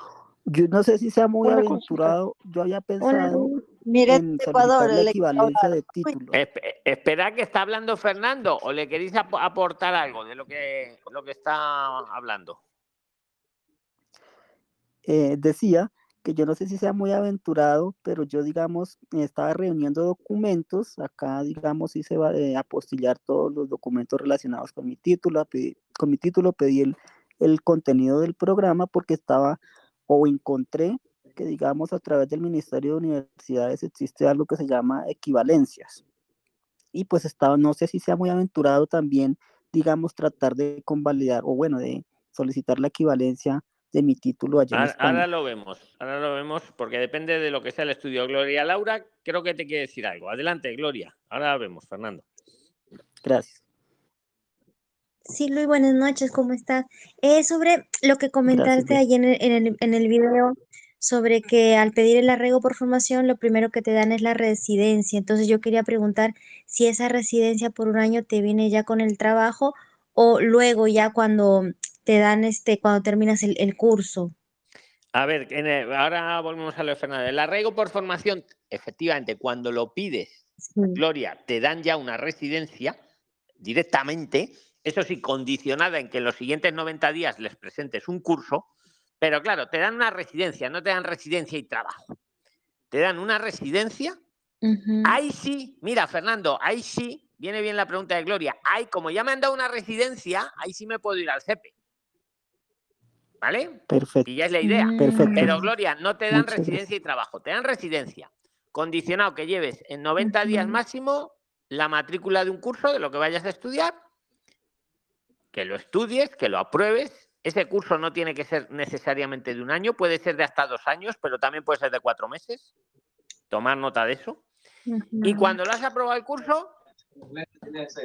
[SPEAKER 17] Yo no sé si sea muy
[SPEAKER 6] Una
[SPEAKER 17] aventurado. Yo había pensado
[SPEAKER 11] Mire,
[SPEAKER 17] en
[SPEAKER 11] Ecuador,
[SPEAKER 17] la
[SPEAKER 11] el
[SPEAKER 17] equivalencia de título.
[SPEAKER 1] Espe- Espera que está hablando Fernando o le queréis ap- aportar algo de lo que, lo que está hablando.
[SPEAKER 17] eh, decía que yo no sé si sea muy aventurado, pero yo, digamos, estaba reuniendo documentos, acá, digamos, hice va a apostillar todos los documentos relacionados con mi título, con mi título pedí el, el contenido del programa porque estaba o encontré que, digamos, a través del Ministerio de Universidades existe algo que se llama equivalencias. Y pues estaba, no sé si sea muy aventurado también, digamos, tratar de convalidar o bueno, de solicitar la equivalencia de mi título allá
[SPEAKER 1] ahora,
[SPEAKER 17] en España.
[SPEAKER 1] Ahora lo vemos, ahora lo vemos, porque depende de lo que sea el estudio. Gloria Laura, creo que te quiere decir algo. Adelante, Gloria. Ahora lo vemos, Fernando.
[SPEAKER 17] Gracias.
[SPEAKER 19] Sí, Luis, buenas noches, ¿cómo estás? Es sobre lo que comentaste ahí en el, en, el, en el video, sobre que al pedir el arraigo por formación, lo primero que te dan es la residencia. Entonces yo quería preguntar si esa residencia por un año te viene ya con el trabajo o luego ya cuando te dan este, cuando terminas el, el curso.
[SPEAKER 1] A ver, ahora volvemos a lo de Fernando. El arraigo por formación, efectivamente, cuando lo pides, sí. Gloria, te dan ya una residencia directamente eso sí, condicionada en que en los siguientes 90 días les presentes un curso, pero claro, te dan una residencia, no te dan residencia y trabajo. Te dan una residencia. Uh -huh. Ahí sí, mira, Fernando, ahí sí, viene bien la pregunta de Gloria. Ahí, como ya me han dado una residencia, ahí sí me puedo ir al CEPE. ¿Vale?
[SPEAKER 17] Perfecto.
[SPEAKER 1] Y ya es la idea.
[SPEAKER 17] Perfecto.
[SPEAKER 1] Pero, Gloria, no te dan
[SPEAKER 17] Muchas
[SPEAKER 1] residencia
[SPEAKER 17] gracias.
[SPEAKER 1] y trabajo, te dan residencia. Condicionado que lleves en 90 uh -huh. días máximo la matrícula de un curso de lo que vayas a estudiar que lo estudies, que lo apruebes. Ese curso no tiene que ser necesariamente de un año, puede ser de hasta dos años, pero también puede ser de cuatro meses. Tomar nota de eso. Y cuando lo has aprobado el curso,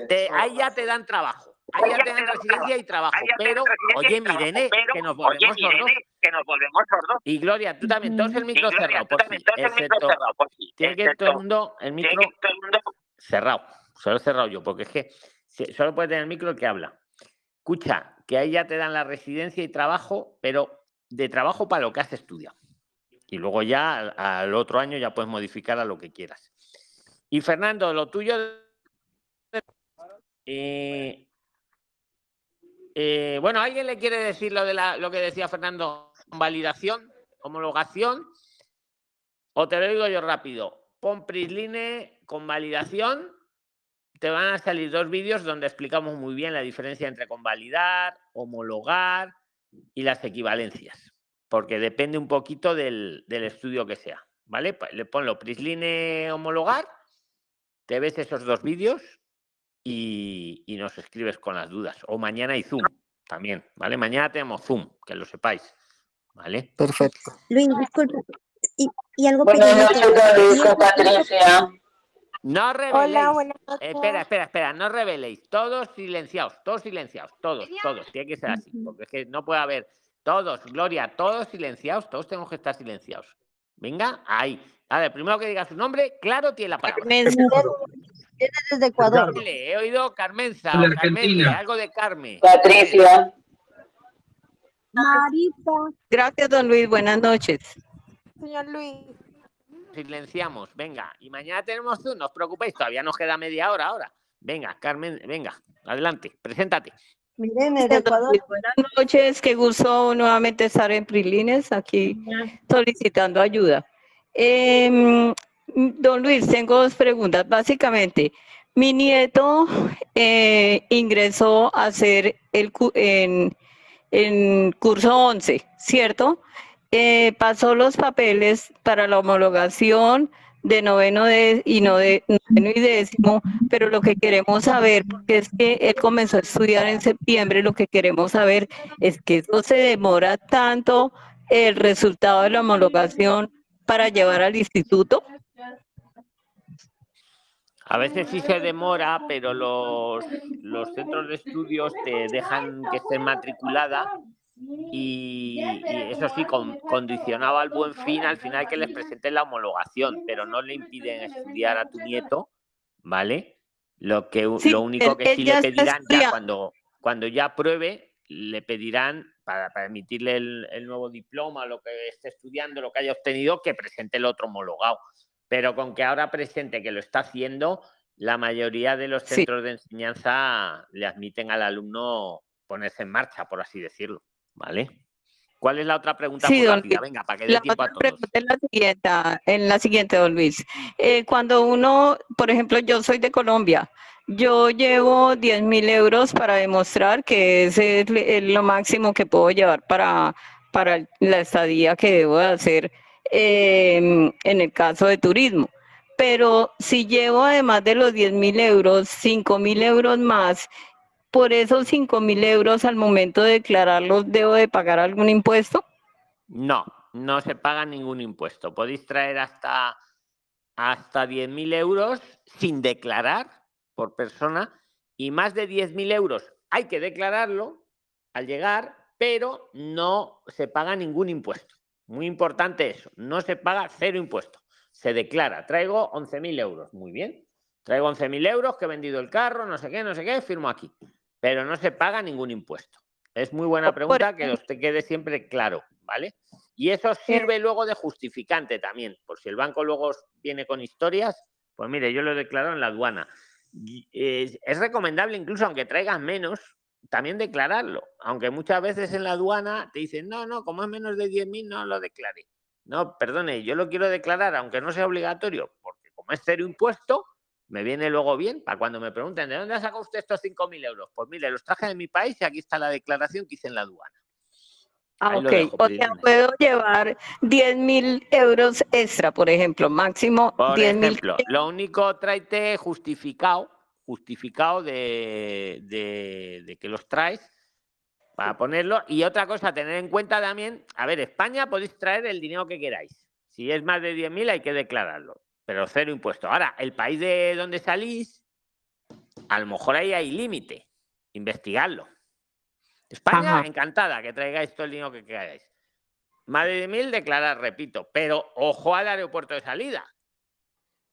[SPEAKER 1] te, ahí ya te dan trabajo. Ahí ya te dan residencia y trabajo. Pero, oye, Mirene, que nos volvemos sordos.
[SPEAKER 20] que nos volvemos sordos.
[SPEAKER 1] Y Gloria, tú también, todos el micro cerrado, por fin. Excepto, tiene que todo el mundo, el micro cerrado. Solo he cerrado yo, porque es que solo puede tener el micro el que habla. Escucha, que ahí ya te dan la residencia y trabajo, pero de trabajo para lo que has estudiado. Y luego ya al, otro año ya puedes modificar a lo que quieras. Y Fernando, lo tuyo... Eh, eh, bueno, ¿alguien le quiere decir lo, de la, lo que decía Fernando? Validación, homologación. O te lo digo yo rápido. Pon Prisline con validación te van a salir dos vídeos donde explicamos muy bien la diferencia entre convalidar, homologar y las equivalencias, porque depende un poquito del, del estudio que sea, ¿vale? Le ponlo Prisline homologar, te ves esos dos vídeos y, y, nos escribes con las dudas. O mañana hay Zoom también, ¿vale? Mañana tenemos Zoom, que lo sepáis, ¿vale?
[SPEAKER 17] Perfecto.
[SPEAKER 19] Luis, disculpe. Y, y algo
[SPEAKER 12] Buenas noches, Patricia.
[SPEAKER 1] No reveléis.
[SPEAKER 6] Hola, buenas noches.
[SPEAKER 1] espera, espera, espera, no reveléis. Todos silenciados, todos silenciados, todos, todos. Tiene que ser así, porque es que no puede haber todos, Gloria, todos silenciados, todos tenemos que estar silenciados. Venga, ahí. A ver, primero que diga su nombre, claro, tiene la palabra.
[SPEAKER 11] desde Ecuador.
[SPEAKER 1] He oído Carmenza, o Carmen, algo de Carmen.
[SPEAKER 12] Patricia.
[SPEAKER 11] Marita.
[SPEAKER 21] Gracias, don Luis. Buenas noches.
[SPEAKER 6] Señor Luis.
[SPEAKER 1] Silenciamos, venga. Y mañana tenemos Zoom, no os preocupéis, todavía nos queda media hora ahora. Venga, Carmen, venga, adelante, preséntate.
[SPEAKER 11] Miren, desde Ecuador.
[SPEAKER 21] Buenas noches, qué gusto nuevamente estar en Prilines, aquí solicitando ayuda. Eh, don Luis, tengo dos preguntas. Básicamente, mi nieto eh, ingresó a hacer el en, en curso 11, ¿cierto? Eh, pasó los papeles para la homologación de noveno y no de noveno y décimo, pero lo que queremos saber, porque es que él comenzó a estudiar en septiembre, lo que queremos saber es que eso se demora tanto el resultado de la homologación para llevar al instituto.
[SPEAKER 1] A veces sí se demora, pero los, los centros de estudios te dejan que estés matriculada y, y, eso sí, con, condicionado al buen fin, al final que les presenten la homologación, pero no le impiden estudiar a tu nieto, ¿vale? Lo, que,
[SPEAKER 21] Sí,
[SPEAKER 1] lo único que sí le pedirán ya cuando, cuando ya apruebe, le pedirán para, para emitirle el, el nuevo diploma, lo que esté estudiando, lo que haya obtenido, que presente el otro homologado. Pero con que ahora presente que lo está haciendo, la mayoría de los
[SPEAKER 21] Sí.
[SPEAKER 1] centros de enseñanza le admiten al alumno ponerse en marcha, por así decirlo. ¿Vale? ¿Cuál es la otra pregunta
[SPEAKER 21] Sí,
[SPEAKER 1] muy
[SPEAKER 21] don
[SPEAKER 1] rápida? Venga, para que dé
[SPEAKER 21] La
[SPEAKER 1] tiempo a todos.
[SPEAKER 21] pregunta la siguiente, en la siguiente, don Luis. Eh, cuando uno, por ejemplo, yo soy de Colombia, yo llevo 10 mil euros para demostrar que ese es lo máximo que puedo llevar para, para la estadía que debo de hacer em, en el caso de turismo. Pero si llevo además de los 10 mil euros, 5 mil euros más, por esos 5 mil euros al momento de declararlos, ¿debo de pagar algún impuesto?
[SPEAKER 1] No, no se paga ningún impuesto. Podéis traer hasta, hasta 10.000 euros sin declarar por persona y más de 10.000 euros hay que declararlo al llegar, pero no se paga ningún impuesto. Muy importante eso, no se paga cero impuesto. Se declara, traigo 11.000 euros, muy bien. Traigo 11.000 euros que he vendido el carro, no sé qué, no sé qué, firmo aquí. Pero no se paga ningún impuesto. Es muy buena pregunta que os te quede siempre claro, ¿vale? Y eso sirve luego de justificante también, por si el banco luego viene con historias, pues mire, yo lo he declarado en la aduana. Eh, es recomendable incluso aunque traigas menos, también declararlo, aunque muchas veces en la aduana te dicen, no, no, como es menos de 10.000 no lo declare. No, perdone, yo lo quiero declarar aunque no sea obligatorio, porque como es cero impuesto, me viene luego bien para cuando me pregunten, ¿de dónde ha sacado usted estos 5.000 euros? Pues mire, los traje de mi país y aquí está la declaración que hice en la aduana.
[SPEAKER 21] Ah,
[SPEAKER 1] Ahí
[SPEAKER 21] ok.
[SPEAKER 1] dejo,
[SPEAKER 21] O sea, puedo llevar 10 mil euros extra, por ejemplo, máximo
[SPEAKER 1] Por
[SPEAKER 21] 10 mil.
[SPEAKER 1] ejemplo, lo único tráete justificado, justificado de, de- de que los traes para ponerlo. Y otra cosa, tener en cuenta también, a ver, España podéis traer el dinero que queráis. Si es más de 10.000 hay que declararlo, pero cero impuesto. Ahora, el país de donde salís, a lo mejor ahí hay límite. Investigadlo. España,
[SPEAKER 21] Ajá.
[SPEAKER 1] encantada que traigáis todo el dinero que queráis. Más de 10.000 declarar, repito, pero ojo al aeropuerto de salida.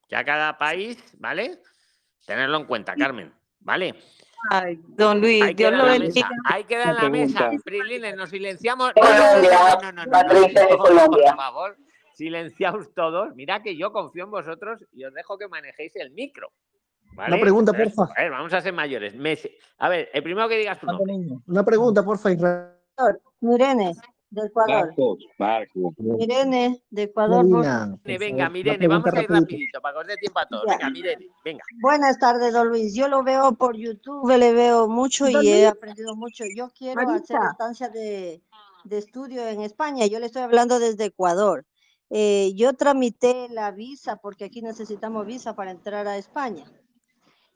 [SPEAKER 1] Ya cada país, ¿vale? Tenerlo en cuenta, Carmen, ¿vale?
[SPEAKER 21] Ay, don Luis,
[SPEAKER 1] Ahí
[SPEAKER 21] Dios lo bendiga.
[SPEAKER 1] mesa, ahí queda en la mesa. Prilines, nos silenciamos.
[SPEAKER 12] Colombia,
[SPEAKER 1] No, no, no, no, no, silenciaos todos. Mira que yo confío en vosotros y os dejo que manejéis el micro. ¿vale?
[SPEAKER 5] Una pregunta,
[SPEAKER 1] Entonces,
[SPEAKER 5] porfa.
[SPEAKER 1] A ver, vamos a ser mayores. A ver, el primero que digas nombre.
[SPEAKER 5] Una pregunta, porfa, Israel.
[SPEAKER 20] Mirene, de Ecuador.
[SPEAKER 22] Marcos, Marcos.
[SPEAKER 20] Mirene, de Ecuador. por-
[SPEAKER 5] Marina,
[SPEAKER 1] Venga, Mirene, vamos a ir
[SPEAKER 5] rapidito.
[SPEAKER 1] rapidito para que os dé tiempo a todos.
[SPEAKER 20] Ya.
[SPEAKER 1] Venga, Mirene, venga.
[SPEAKER 20] Buenas tardes, don Luis. Yo lo veo por YouTube, le veo mucho y he aprendido mucho. Yo quiero hacer
[SPEAKER 14] Marisa.
[SPEAKER 20] estancia de, de estudio en España. Yo le estoy hablando desde Ecuador. Eh, yo tramité la visa porque aquí necesitamos visa para entrar a España.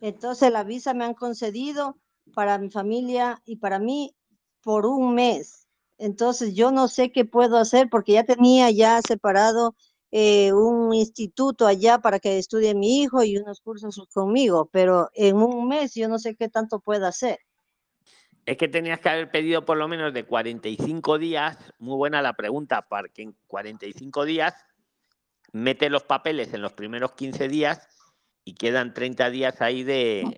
[SPEAKER 20] Entonces la visa me han concedido para mi familia y para mí por un mes. Entonces yo no sé qué puedo hacer porque ya tenía ya separado eh, un instituto allá para que estudie mi hijo y unos cursos conmigo, pero en un mes yo no sé qué tanto puedo hacer.
[SPEAKER 1] Es que tenías que haber pedido por lo menos de 45 días. Muy buena la pregunta, porque en 45 días mete los papeles en los primeros 15 días y quedan 30 días ahí de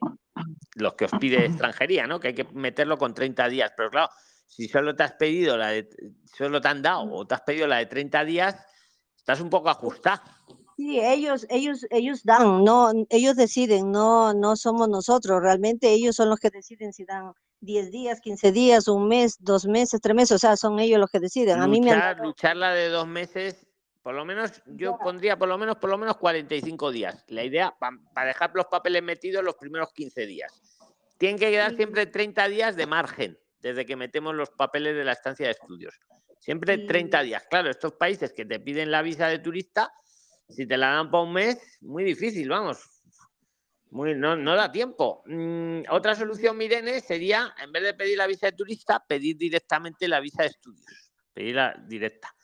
[SPEAKER 1] los que os pide extranjería, ¿no? Que hay que meterlo con 30 días. Pero claro, si solo te has pedido la de, solo te han dado o te has pedido la de 30 días, estás un poco ajustado.
[SPEAKER 20] Sí, ellos, ellos, ellos dan, no, ellos deciden, no, no somos nosotros, realmente ellos son los que deciden si dan 10 días, 15 días, un mes, dos meses, tres meses, o sea, son ellos los que deciden. A mí me han
[SPEAKER 1] Luchar, luchar la de dos meses, por lo menos, yo pondría por lo menos, por lo menos 45 días. La idea, para dejar los papeles metidos los primeros 15 días. Tienen que quedar siempre 30 días de margen, desde que metemos los papeles de la estancia de estudios. Siempre 30 días. Claro, estos países que te piden la visa de turista, si te la dan para un mes, muy difícil, vamos. Muy, no, no da tiempo. Mm, otra solución, Mirene, sería, en vez de pedir la visa de turista, pedir directamente la visa de estudios. Pedirla directa.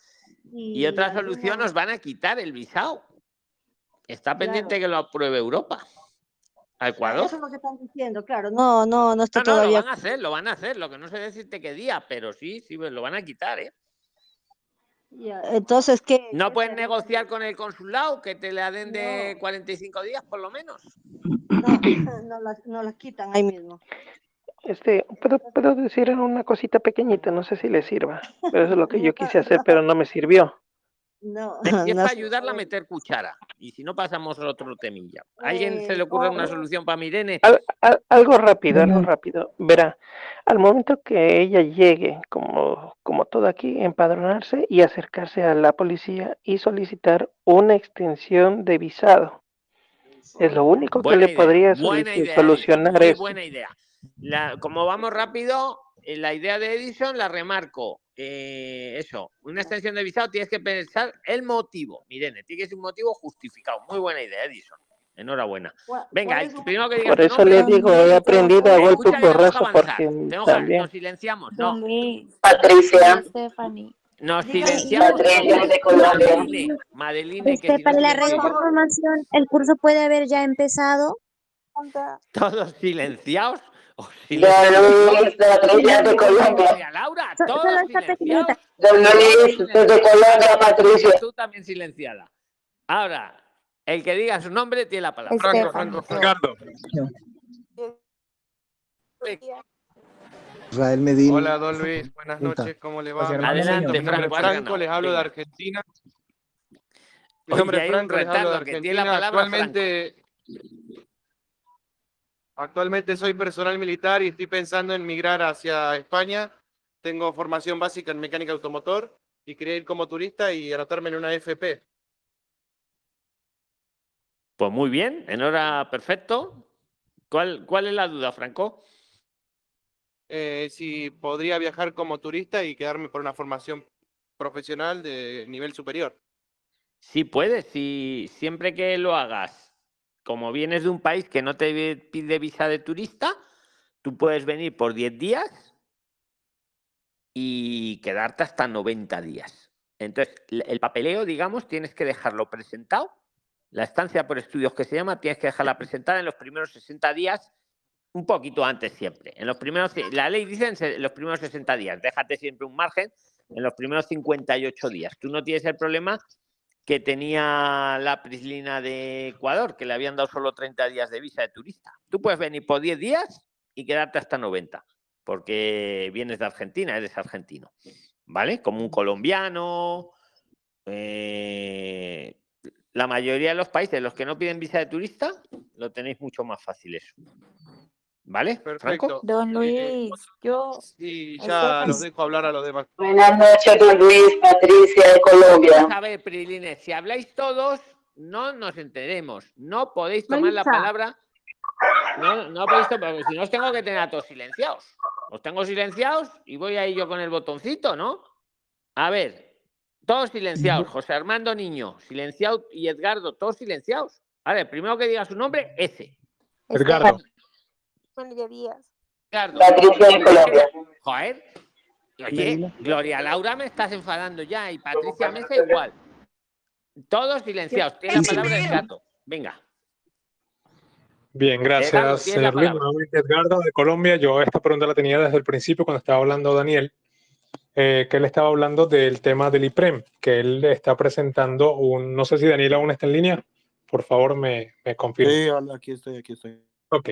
[SPEAKER 1] Y, otra
[SPEAKER 20] alguna-
[SPEAKER 1] solución, os van a quitar el visado. Está pendiente que lo apruebe Europa. A Ecuador.
[SPEAKER 20] Eso es lo que están diciendo, claro, no, no, no está
[SPEAKER 1] No, no, lo
[SPEAKER 20] todavía.
[SPEAKER 1] van a hacer, lo van a hacer. Lo que no sé decirte qué día, pero sí, sí, pues lo van a quitar, ¿eh?
[SPEAKER 20] Ya, Entonces, ¿qué?
[SPEAKER 1] No puedes negociar con el consulado que te la den de 45 días, por lo menos.
[SPEAKER 20] No, no las, no las quitan ahí mismo.
[SPEAKER 4] Este, ¿puedo, puedo decir una cosita pequeñita, no sé si le sirva, pero eso es lo que yo quise hacer, pero no me sirvió.
[SPEAKER 20] No,
[SPEAKER 1] es
[SPEAKER 20] no
[SPEAKER 1] para ayudarla a meter cuchara. Y si no, pasamos a otro temilla. ¿A alguien se le ocurre una solución para Mirene?
[SPEAKER 7] Al- al- algo rápido, algo rápido. Verá, al momento que ella llegue, como, como todo aquí, empadronarse y acercarse a la policía y solicitar una extensión de visado. Es lo único que le podría
[SPEAKER 1] buena idea,
[SPEAKER 7] solucionar eso.
[SPEAKER 1] buena idea. La- como vamos rápido, eh, la idea de Edison la remarco. Eh, eso, una extensión de visado tienes que pensar el motivo. Mirene, tiene que ser un motivo justificado. Muy buena idea, Edison. Enhorabuena. Venga, el primero que diga
[SPEAKER 7] Por eso le
[SPEAKER 1] nombre-
[SPEAKER 7] digo, he aprendido a golpe porrazo porque
[SPEAKER 1] Tenemos que-
[SPEAKER 7] también.
[SPEAKER 1] Nos silenciamos, no.
[SPEAKER 12] Patricia.
[SPEAKER 1] Nos silenciamos.
[SPEAKER 12] Patricia de Colombia.
[SPEAKER 1] Madeline, Madeline, que
[SPEAKER 19] Este,
[SPEAKER 1] si no
[SPEAKER 19] para el arraigo por
[SPEAKER 1] silenciamos,
[SPEAKER 19] formación, ¿el curso puede haber ya empezado?
[SPEAKER 1] todos silenciados. Silenciados.
[SPEAKER 12] Luis, Patricia de Colombia.
[SPEAKER 1] Laura, todos silenciados.
[SPEAKER 12] Don Luis, desde Colombia, Patricia.
[SPEAKER 1] Tú también silenciada. Ahora, el que diga su nombre tiene la palabra.
[SPEAKER 8] Franco, Franco, Ricardo.
[SPEAKER 5] Israel Medina.
[SPEAKER 23] Hola, don Luis. Buenas noches. ¿Cómo le va?
[SPEAKER 1] Adelante, Franco,
[SPEAKER 23] Franco, les hablo de. Argentina. Mi nombre es Franco, les hablo de
[SPEAKER 1] retardo, que tiene la
[SPEAKER 23] Argentina.
[SPEAKER 1] palabra
[SPEAKER 23] Actualmente, actualmente soy personal militar y estoy pensando en migrar hacia España. Tengo formación básica en mecánica automotor y quería ir como turista y anotarme en una FP.
[SPEAKER 1] Pues muy bien, en hora perfecto. ¿Cuál, ¿Cuál es la duda, Franco?
[SPEAKER 23] Eh, si podría viajar como turista y quedarme por una formación profesional de nivel superior.
[SPEAKER 1] Sí puedes, si, siempre que lo hagas, como vienes de un país que no te pide visa de turista, tú puedes venir por 10 días y quedarte hasta 90 días. Entonces, el papeleo, digamos, tienes que dejarlo presentado. La estancia por estudios que se llama, tienes que dejarla presentada en los primeros 60 días, un poquito antes siempre. En los primeros, la ley dice en los primeros 60 días, déjate siempre un margen en los primeros 58 días. Tú no tienes el problema que tenía la Prislina de Ecuador, que le habían dado solo 30 días de visa de turista. Tú puedes venir por 10 días y quedarte hasta 90, porque vienes de Argentina, eres argentino, ¿vale? Como un colombiano. eh, la mayoría de los países, los que no piden visa de turista, lo tenéis mucho más fácil eso. ¿Vale?
[SPEAKER 23] Perfecto.
[SPEAKER 1] Franco.
[SPEAKER 21] Don Luis, yo.
[SPEAKER 23] Y ya los dejo hablar a los demás.
[SPEAKER 12] Buenas noches, don Luis, Patricia de Colombia.
[SPEAKER 1] Vamos a ver, Prilines, si habláis todos, no nos enteremos. No podéis tomar la palabra. No, no podéis tomar, porque si no os tengo que tener a todos silenciados. Os tengo silenciados y voy ahí yo con el botoncito, ¿no? A ver, todos silenciados. José Armando Niño, silenciado y Edgardo, todos silenciados. A ver, primero que diga su nombre, ese.
[SPEAKER 8] Edgardo.
[SPEAKER 12] Patricia de Colombia.
[SPEAKER 1] Joder. Oye, Gloria Laura me estás enfadando ya y Patricia Mesa igual. Todos silenciados. Tiene la palabra el gato. Venga.
[SPEAKER 8] Bien, gracias, señor Luis.
[SPEAKER 1] palabra.
[SPEAKER 8] Nuevamente, Edgardo, de Colombia. Yo esta pregunta la tenía desde el principio cuando estaba hablando Daniel, eh, que él estaba hablando del tema del IPREM, que él está presentando un, no sé si Daniel aún está en línea, por favor me, me confirma.
[SPEAKER 9] Sí, hola, aquí estoy, aquí estoy.
[SPEAKER 8] Ok.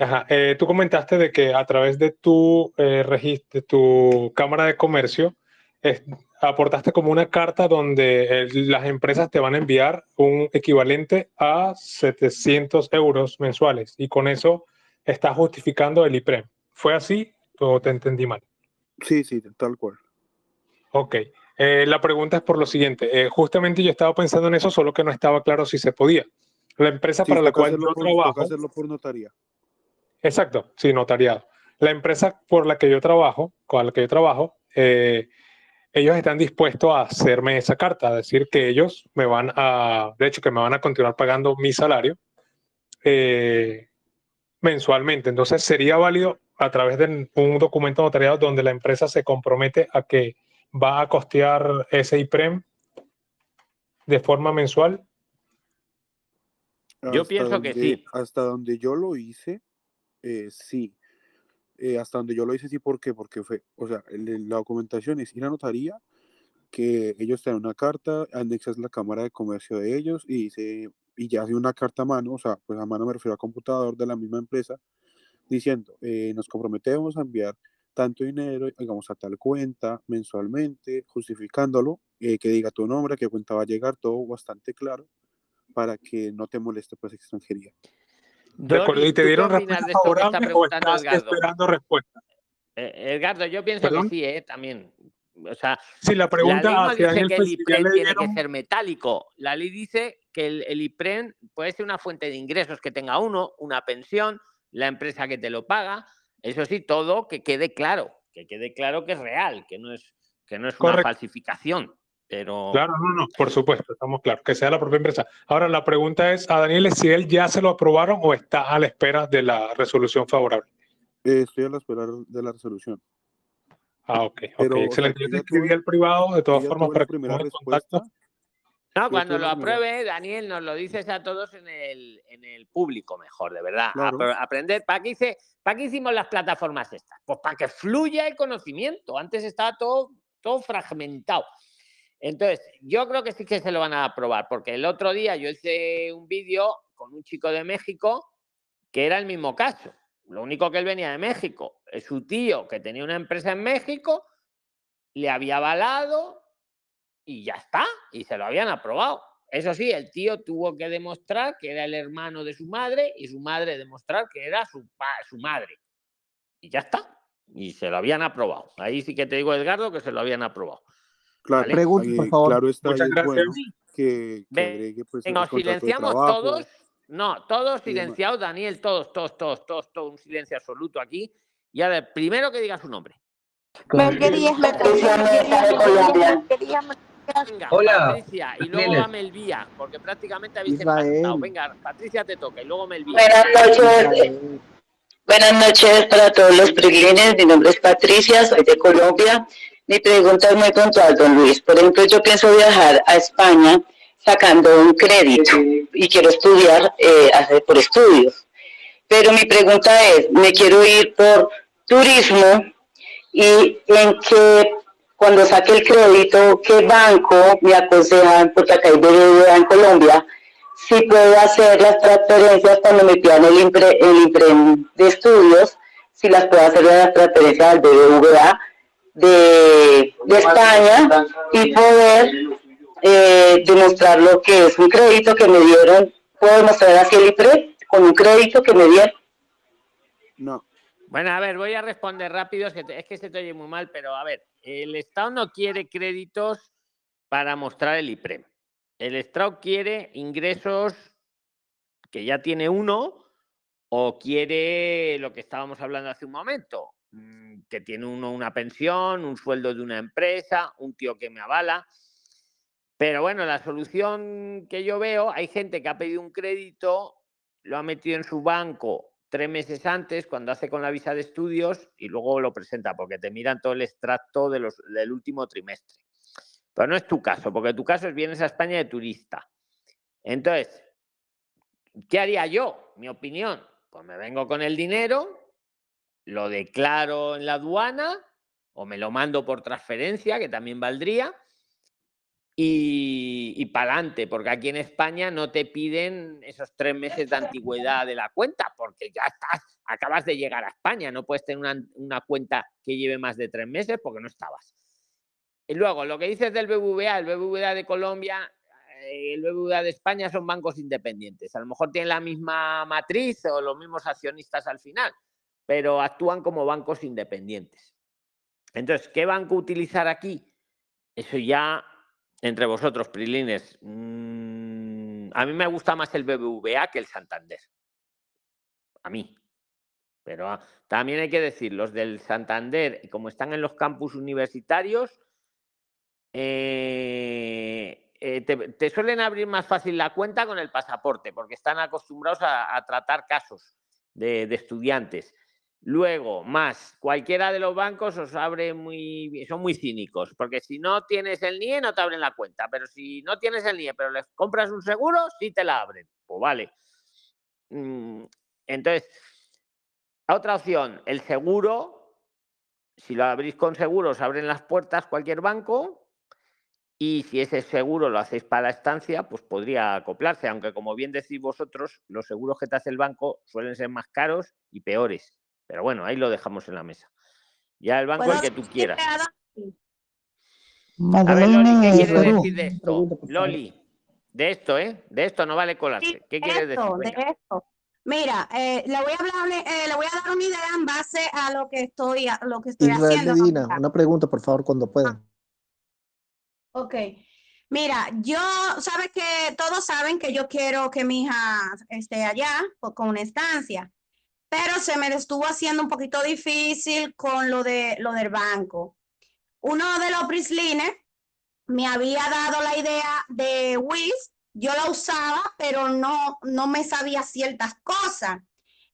[SPEAKER 8] Ajá. eh, tú comentaste de que a través de tu eh, registro, tu cámara de comercio, es- aportaste como una carta donde el- las empresas te van a enviar un equivalente a 700 euros mensuales y con eso estás justificando el IPREM. ¿Fue así o te entendí mal?
[SPEAKER 9] Sí, sí, tal cual.
[SPEAKER 8] Ok. Eh, la pregunta es por lo siguiente. eh, justamente yo estaba pensando en eso, solo que no estaba claro si se podía. La empresa
[SPEAKER 9] Sí,
[SPEAKER 8] para la cual yo
[SPEAKER 9] por-
[SPEAKER 8] trabajo.
[SPEAKER 9] hacerlo por notaría.
[SPEAKER 8] Exacto, sí, notariado. La empresa por la que yo trabajo, con la que yo trabajo, eh, ellos están dispuestos a hacerme esa carta, a decir que ellos me van a, de hecho, que me van a continuar pagando mi salario eh, mensualmente. Entonces, sería válido a través de un documento notariado donde la empresa se compromete a que va a costear ese IPREM de forma mensual.
[SPEAKER 1] Yo
[SPEAKER 9] Hasta
[SPEAKER 1] pienso que sí.
[SPEAKER 9] Hasta donde yo lo hice, eh, sí. Eh, hasta donde yo lo hice, sí, ¿por qué? Porque fue, o sea, la documentación es ir a notaría, que ellos te dan una carta, anexas la cámara de comercio de ellos y dice, y ya hace una carta a mano, o sea, pues a mano me refiero a computador de la misma empresa, diciendo, eh, nos comprometemos a enviar tanto dinero, digamos, a tal cuenta mensualmente, justificándolo, eh, que diga tu nombre, a qué cuenta va a llegar, todo bastante claro, para que no te moleste pues extranjería.
[SPEAKER 8] De acuerdo, ¿y te dieron respuesta favorable o estás esperando respuesta?
[SPEAKER 1] Eh, Edgardo, yo pienso que sí, ¿eh? también. O sea,
[SPEAKER 8] sí, la pregunta
[SPEAKER 1] la ley no dice que el IPREN tiene que ser metálico. La ley dice que el, el IPREN puede ser una fuente de ingresos que tenga uno, una pensión, la empresa que te lo paga, eso sí, todo que quede claro, que quede claro que es real, que no es, que no es una falsificación. Pero...
[SPEAKER 8] Claro, no, no, por supuesto, estamos claros, que sea la propia empresa. Ahora, la pregunta es a Daniel si él ya se lo aprobaron o está a la espera de la resolución favorable.
[SPEAKER 9] Eh, estoy a la espera de la resolución.
[SPEAKER 8] Ah, ok, Pero, excelente. Yo te escribí al privado, de todas formas, para que
[SPEAKER 9] contacto.
[SPEAKER 1] No, cuando lo apruebe, Daniel, nos lo dices a todos en el, en el público mejor, de verdad. Aprender, ¿para qué, hice, ¿para qué hicimos las plataformas estas? Pues para que fluya el conocimiento. Antes estaba todo, todo fragmentado. Entonces, yo creo que sí que se lo van a aprobar, porque el otro día yo hice un vídeo con un chico de México que era el mismo caso. Lo único que él venía de México. Es su tío que tenía una empresa en México, le había avalado y ya está, y se lo habían aprobado. Eso sí, el tío tuvo que demostrar que era el hermano de su madre y su madre demostrar que era su, su madre. Y ya está. Y se lo habían aprobado. Ahí sí que te digo, Edgardo, que se lo habían aprobado.
[SPEAKER 9] Claro,
[SPEAKER 1] Pregunta,
[SPEAKER 9] por favor. Claro está Muchas gracias. que, que pues,
[SPEAKER 1] Venga, silenciamos todos. No, todos silenciados, Daniel, todos, todos, todos, todos, todo un silencio absoluto aquí. Y a ver, primero que diga su nombre.
[SPEAKER 12] Patricia
[SPEAKER 1] Venga, Hola. Patricia, y luego va Melvía, porque prácticamente habéis empezado. Venga, Patricia te toca y luego Melvía.
[SPEAKER 12] Buenas noches. Buenas noches para todos los priglines. Mi nombre es Patricia, soy de Colombia. Mi pregunta es muy puntual, don Luis. Por ejemplo, yo pienso viajar a España sacando un crédito y quiero estudiar eh, por estudios. Pero mi pregunta es, me quiero ir por turismo y en qué cuando saque el crédito, ¿qué banco me aconsejan, porque acá hay BBVA en Colombia, si puedo hacer las transferencias cuando me pidan el, impre, el de estudios, si las puedo hacer las transferencias al BBVA de, de España y poder eh, demostrar lo que es un crédito que me dieron, puedo demostrar así el IPRE con un crédito que me dieron.
[SPEAKER 9] No.
[SPEAKER 1] Bueno, a ver, voy a responder rápido, es que, es que se te oye muy mal, pero a ver, el Estado no quiere créditos para mostrar el IPREM. El Estado quiere ingresos que ya tiene uno o quiere lo que estábamos hablando hace un momento, que tiene uno una pensión, un sueldo de una empresa, un tío que me avala. Pero bueno, la solución que yo veo, hay gente que ha pedido un crédito, lo ha metido en su banco tres meses antes, cuando hace con la visa de estudios, y luego lo presenta, porque te miran todo el extracto de los, del último trimestre. Pero no es tu caso, porque tu caso es vienes a España de turista. Entonces, ¿qué haría yo? Mi opinión, pues me vengo con el dinero, lo declaro en la aduana o me lo mando por transferencia, que también valdría, y, para adelante, porque aquí en España no te piden esos tres meses de antigüedad de la cuenta, porque ya estás, acabas de llegar a España, no puedes tener una, cuenta que lleve más de tres meses porque no estabas. Y luego, lo que dices del BBVA, el BBVA de Colombia, eh, el BBVA de España son bancos independientes. A lo mejor tienen la misma matriz o los mismos accionistas al final, pero actúan como bancos independientes. Entonces, ¿qué banco utilizar aquí? Eso ya entre vosotros, Prilines, mm, a mí me gusta más el BBVA que el Santander. A mí. Pero ah, también hay que decir, los del Santander, como están en los campus universitarios, eh, eh, te, suelen abrir más fácil la cuenta con el pasaporte, porque están acostumbrados a, tratar casos de estudiantes. Luego, más, cualquiera de los bancos os abre muy, son muy cínicos, porque si no tienes el NIE no te abren la cuenta, pero si no tienes el NIE, pero les compras un seguro, sí te la abren. Pues vale. Mm, entonces, otra opción, el seguro, si lo abrís con seguro, os abren las puertas cualquier banco, y si ese seguro lo hacéis para la estancia, pues podría acoplarse, aunque como bien decís vosotros, los seguros que te hace el banco suelen ser más caros y peores pero bueno, ahí lo dejamos en la mesa. Ya el banco el que tú quieras.
[SPEAKER 15] A ver,
[SPEAKER 1] Loli, ¿qué quieres decir de esto? Loli, de esto, ¿eh? De esto no vale colarse. ¿Qué quieres decir?
[SPEAKER 24] De esto. Mira, eh, le, voy a hablar, eh, le voy a dar una idea en base a lo que estoy, a lo que estoy haciendo.
[SPEAKER 5] Medina, una pregunta, por favor, cuando puedan.
[SPEAKER 24] Ok. Mira, yo, sabes que todos saben que yo quiero que mi hija esté allá pues, con una estancia, pero se me estuvo haciendo un poquito difícil con lo, de, lo del banco. Uno de los prislines me había dado la idea de WIS, yo la usaba, pero no, no me sabía ciertas cosas.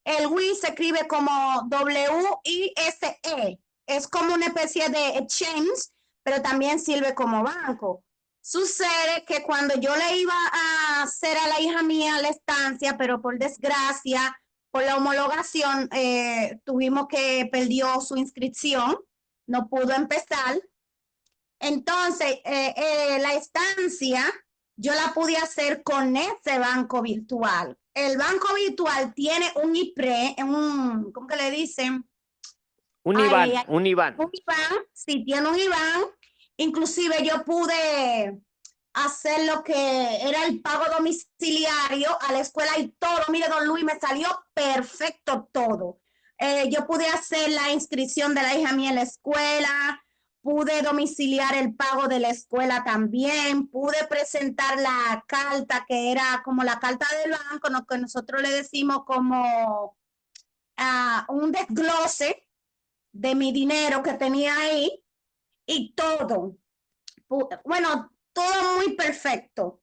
[SPEAKER 24] El WIS se escribe como W-I-S-E, es como una especie de exchange, pero también sirve como banco. Sucede que cuando yo le iba a hacer a la hija mía la estancia, pero por desgracia, por la homologación, eh, tuvimos que perdió su inscripción, no pudo empezar. Entonces, eh, eh, la estancia yo la pude hacer con ese banco virtual. El banco virtual tiene un IPRE, un, ¿cómo que le dicen?
[SPEAKER 1] Un
[SPEAKER 24] ay,
[SPEAKER 1] un Iván.
[SPEAKER 24] un IBAN, sí, tiene un IBAN. Inclusive yo pude hacer lo que era el pago domiciliario a la escuela y todo. Mire, don Luis, me salió perfecto todo. Eh, yo pude hacer la inscripción de la hija mía en la escuela, pude domiciliar el pago de la escuela también, pude presentar la carta que era como la carta del banco, lo que nosotros le decimos como ah, un desglose de mi dinero que tenía ahí y todo. Bueno, todo muy perfecto.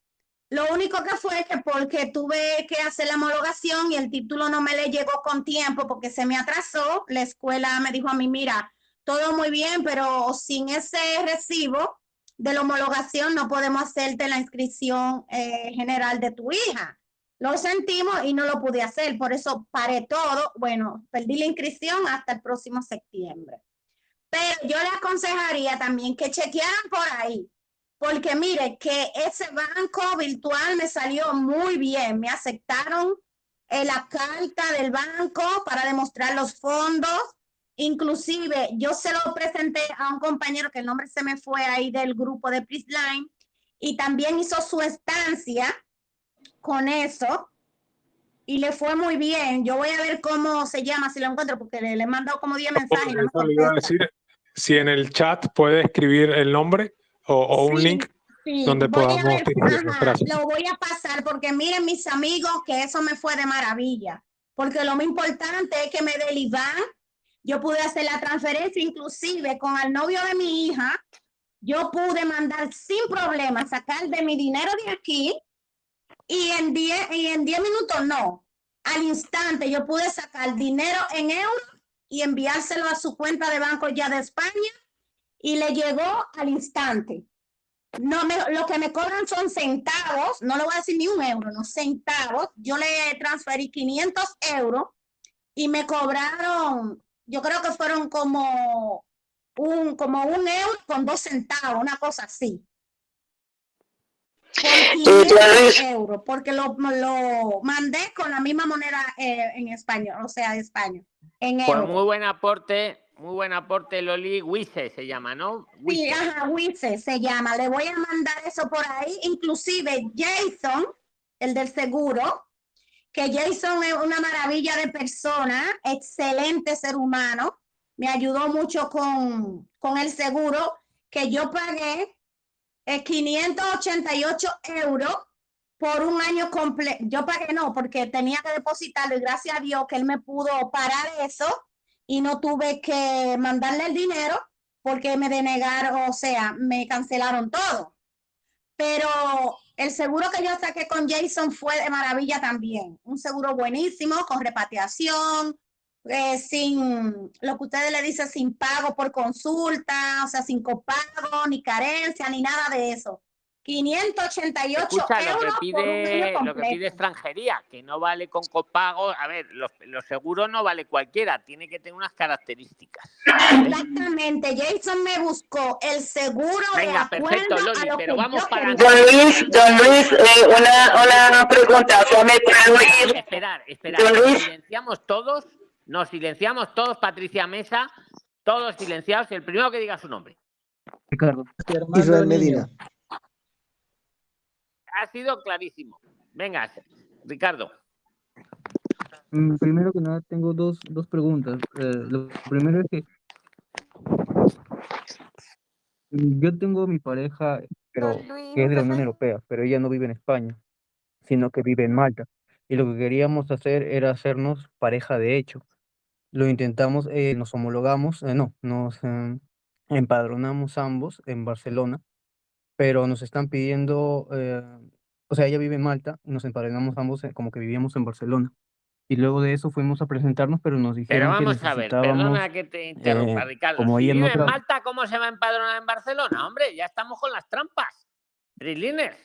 [SPEAKER 24] Lo único que fue que porque tuve que hacer la homologación y el título no me le llegó con tiempo porque se me atrasó, la escuela me dijo a mí, mira, todo muy bien, pero sin ese recibo de la homologación no podemos hacerte la inscripción eh, general de tu hija. Lo sentimos y no lo pude hacer, por eso paré todo. Bueno, perdí la inscripción hasta el próximo septiembre. Pero yo le aconsejaría también que chequearan por ahí, porque mire que ese banco virtual me salió muy bien, me aceptaron eh, la carta del banco para demostrar los fondos. Inclusive yo se lo presenté a un compañero que el nombre se me fue ahí del grupo de Prisline y también hizo su estancia con eso y le fue muy bien. Yo voy a ver cómo se llama, si lo encuentro, porque le, le he mandado como 10 mensajes. no
[SPEAKER 8] si en el chat puede escribir el nombre o, o un
[SPEAKER 24] Sí,
[SPEAKER 8] link
[SPEAKER 24] Sí,
[SPEAKER 8] donde
[SPEAKER 24] voy
[SPEAKER 8] podamos
[SPEAKER 24] ajá, lo voy a pasar porque miren mis amigos que eso me fue de maravilla, porque lo más importante es que me dé el IBAN, yo pude hacer la transferencia inclusive con el novio de mi hija, yo pude mandar sin problema, sacar de mi dinero de aquí y en 10 y en 10 minutos no, al instante yo pude sacar dinero en euros y enviárselo a su cuenta de banco ya de España y le llegó al instante. No me, lo que me cobran son centavos, no le voy a decir ni un euro, no centavos. Yo le transferí 500 euros y me cobraron, yo creo que fueron como un, como un euro con dos centavos, una cosa así. Por 500 euros, porque lo, lo mandé con la misma moneda eh, en español, o sea, de España, en
[SPEAKER 1] Pues
[SPEAKER 24] euros.
[SPEAKER 1] muy buen aporte, muy buen aporte, Loli. Wise se llama, ¿no?
[SPEAKER 24] Sí,
[SPEAKER 1] Wise.
[SPEAKER 24] ajá, Wice se llama. Le voy a mandar eso por ahí. Inclusive Jason, el del seguro, que Jason es una maravilla de persona, excelente ser humano. Me ayudó mucho con, con el seguro que yo pagué eh, 588 euros por un año completo. Yo pagué no, porque tenía que depositarlo y gracias a Dios que él me pudo parar eso y no tuve que mandarle el dinero porque me denegaron, o sea, me cancelaron todo. Pero el seguro que yo saqué con Jason fue de maravilla también. Un seguro buenísimo, con repatriación, eh, sin lo que ustedes le dicen, sin pago por consulta, o sea, sin copago, ni carencia, ni nada de eso. 588
[SPEAKER 1] Escucha, lo
[SPEAKER 24] euros
[SPEAKER 1] que
[SPEAKER 24] por un
[SPEAKER 1] pide, lo que pide extranjería, que no vale con copago. A ver, los, los seguros no vale cualquiera, tiene que tener unas características.
[SPEAKER 24] Exactamente, Jason me buscó el seguro
[SPEAKER 1] Venga,
[SPEAKER 24] de
[SPEAKER 1] perfecto,
[SPEAKER 24] acuerdo
[SPEAKER 1] Loli,
[SPEAKER 24] a lo
[SPEAKER 1] pero
[SPEAKER 24] que
[SPEAKER 1] vamos para.
[SPEAKER 12] Don Luis, don Luis, eh, una, una pregunta, ¿se me puede oír?
[SPEAKER 1] Esperar, esperar.
[SPEAKER 12] Don
[SPEAKER 1] Nos
[SPEAKER 12] Luis.
[SPEAKER 1] silenciamos todos, nos silenciamos todos, Patricia Mesa, Todos silenciados. El primero que diga su nombre.
[SPEAKER 25] Ricardo.
[SPEAKER 5] Israel Medina.
[SPEAKER 1] Ha sido clarísimo. Venga, Ricardo.
[SPEAKER 25] Mm, Primero que nada, tengo dos, dos preguntas. Eh, lo primero es que yo tengo mi pareja, pero que es de la Unión Europea, pero ella no vive en España, sino que vive en Malta. Y lo que queríamos hacer era hacernos pareja de hecho. Lo intentamos, eh, nos homologamos, eh, no, nos em, empadronamos ambos en Barcelona, pero nos están pidiendo, eh, o sea, ella vive en Malta y nos empadronamos ambos eh, como que vivíamos en Barcelona. Y luego de eso fuimos a presentarnos, pero nos
[SPEAKER 1] Pero
[SPEAKER 25] dijeron que
[SPEAKER 1] vamos a ver, perdona que te interrumpa,
[SPEAKER 25] eh,
[SPEAKER 1] Ricardo.
[SPEAKER 25] como
[SPEAKER 1] si vive en
[SPEAKER 25] tra-
[SPEAKER 1] Malta, ¿cómo se va a empadronar en Barcelona? Hombre, ya estamos con las trampas. Trilines.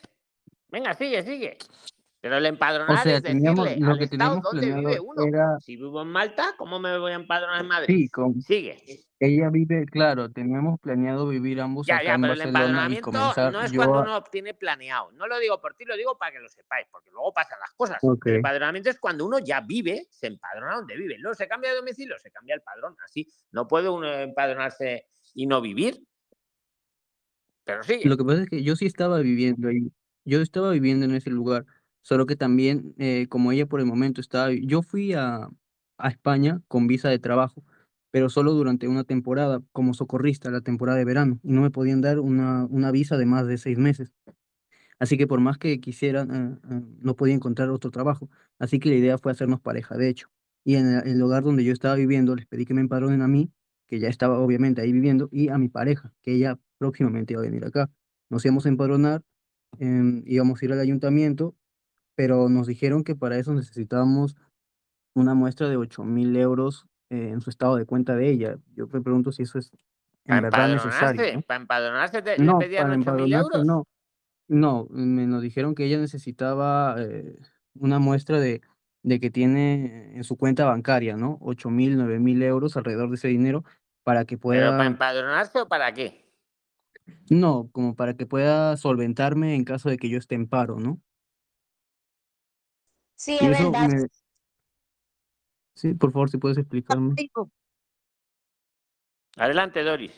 [SPEAKER 1] Venga, sigue, sigue. Pero el
[SPEAKER 25] o
[SPEAKER 1] empadronar
[SPEAKER 25] sea,
[SPEAKER 1] es
[SPEAKER 25] teníamos,
[SPEAKER 1] decirle
[SPEAKER 25] lo
[SPEAKER 1] al
[SPEAKER 25] que
[SPEAKER 1] Estado dónde vive uno.
[SPEAKER 25] era,
[SPEAKER 1] Si vivo en Malta, ¿cómo me voy a empadronar en Madrid?
[SPEAKER 25] sí, con,
[SPEAKER 1] Sigue.
[SPEAKER 25] ella vive, claro, teníamos planeado vivir ambos
[SPEAKER 1] Ya,
[SPEAKER 25] acá
[SPEAKER 1] ya,
[SPEAKER 25] en
[SPEAKER 1] pero el
[SPEAKER 25] Barcelona y
[SPEAKER 1] empadronamiento no es cuando
[SPEAKER 25] a-
[SPEAKER 1] uno tiene planeado. No lo digo por ti, lo digo para que lo sepáis, porque luego pasan las cosas.
[SPEAKER 25] Ok.
[SPEAKER 1] El empadronamiento es cuando uno ya vive, se empadrona donde vive. Luego se cambia de domicilio, se cambia el padrón. Así no puede uno empadronarse y no vivir. Pero sí.
[SPEAKER 25] Lo que pasa es que yo sí estaba viviendo ahí, yo estaba viviendo en ese lugar, solo que también, eh, como ella por el momento estaba, yo fui a, España con visa de trabajo, pero solo durante una temporada, como socorrista, la temporada de verano, y no me podían dar una, visa de más de seis meses. Así que por más que quisieran, eh, eh, no podía encontrar otro trabajo. Así que la idea fue hacernos pareja, de hecho. Y en el, lugar donde yo estaba viviendo, les pedí que me empadronen a mí, que ya estaba obviamente ahí viviendo, y a mi pareja, que ella próximamente iba a venir acá. Nos íbamos a empadronar, em, íbamos a ir al ayuntamiento, pero nos dijeron que para eso necesitábamos una muestra de 8 mil euros eh, en su estado de cuenta de ella. Yo me pregunto si eso es en
[SPEAKER 1] Para
[SPEAKER 25] verdad necesario. ¿no?
[SPEAKER 1] para empadronarse te, le
[SPEAKER 25] No,
[SPEAKER 1] pedían
[SPEAKER 25] para
[SPEAKER 1] 8.000
[SPEAKER 25] empadronarse
[SPEAKER 1] euros.
[SPEAKER 25] no. No, me nos dijeron que ella necesitaba eh, una muestra de, de que tiene en su cuenta bancaria, ¿no? 8 mil, 9 mil euros alrededor de ese dinero para que
[SPEAKER 1] ¿Pero para
[SPEAKER 25] pueda,
[SPEAKER 1] empadronarse o para qué?
[SPEAKER 25] no, como para que pueda solventarme en caso de que yo esté en paro, ¿no?
[SPEAKER 24] Sí,
[SPEAKER 25] Y
[SPEAKER 24] es
[SPEAKER 25] eso
[SPEAKER 24] verdad.
[SPEAKER 25] me... Sí, por favor, si puedes explicarme.
[SPEAKER 1] Adelante, Doris.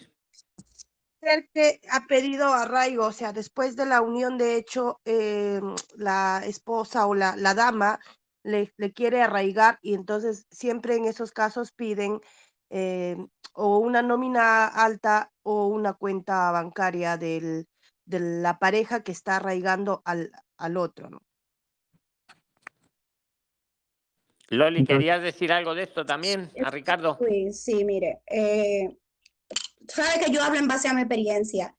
[SPEAKER 14] ser que ha pedido arraigo, o sea, después de la unión, de hecho, eh, la esposa o la, la dama le, le quiere arraigar y entonces siempre en esos casos piden eh, o una nómina alta o una cuenta bancaria del, de la pareja que está arraigando al, al otro, ¿no?
[SPEAKER 1] Loli,
[SPEAKER 25] Entonces-
[SPEAKER 1] ¿querías decir algo de esto también a Ricardo?
[SPEAKER 24] Pues sí, mire, eh, sabe que yo hablo en base a mi experiencia.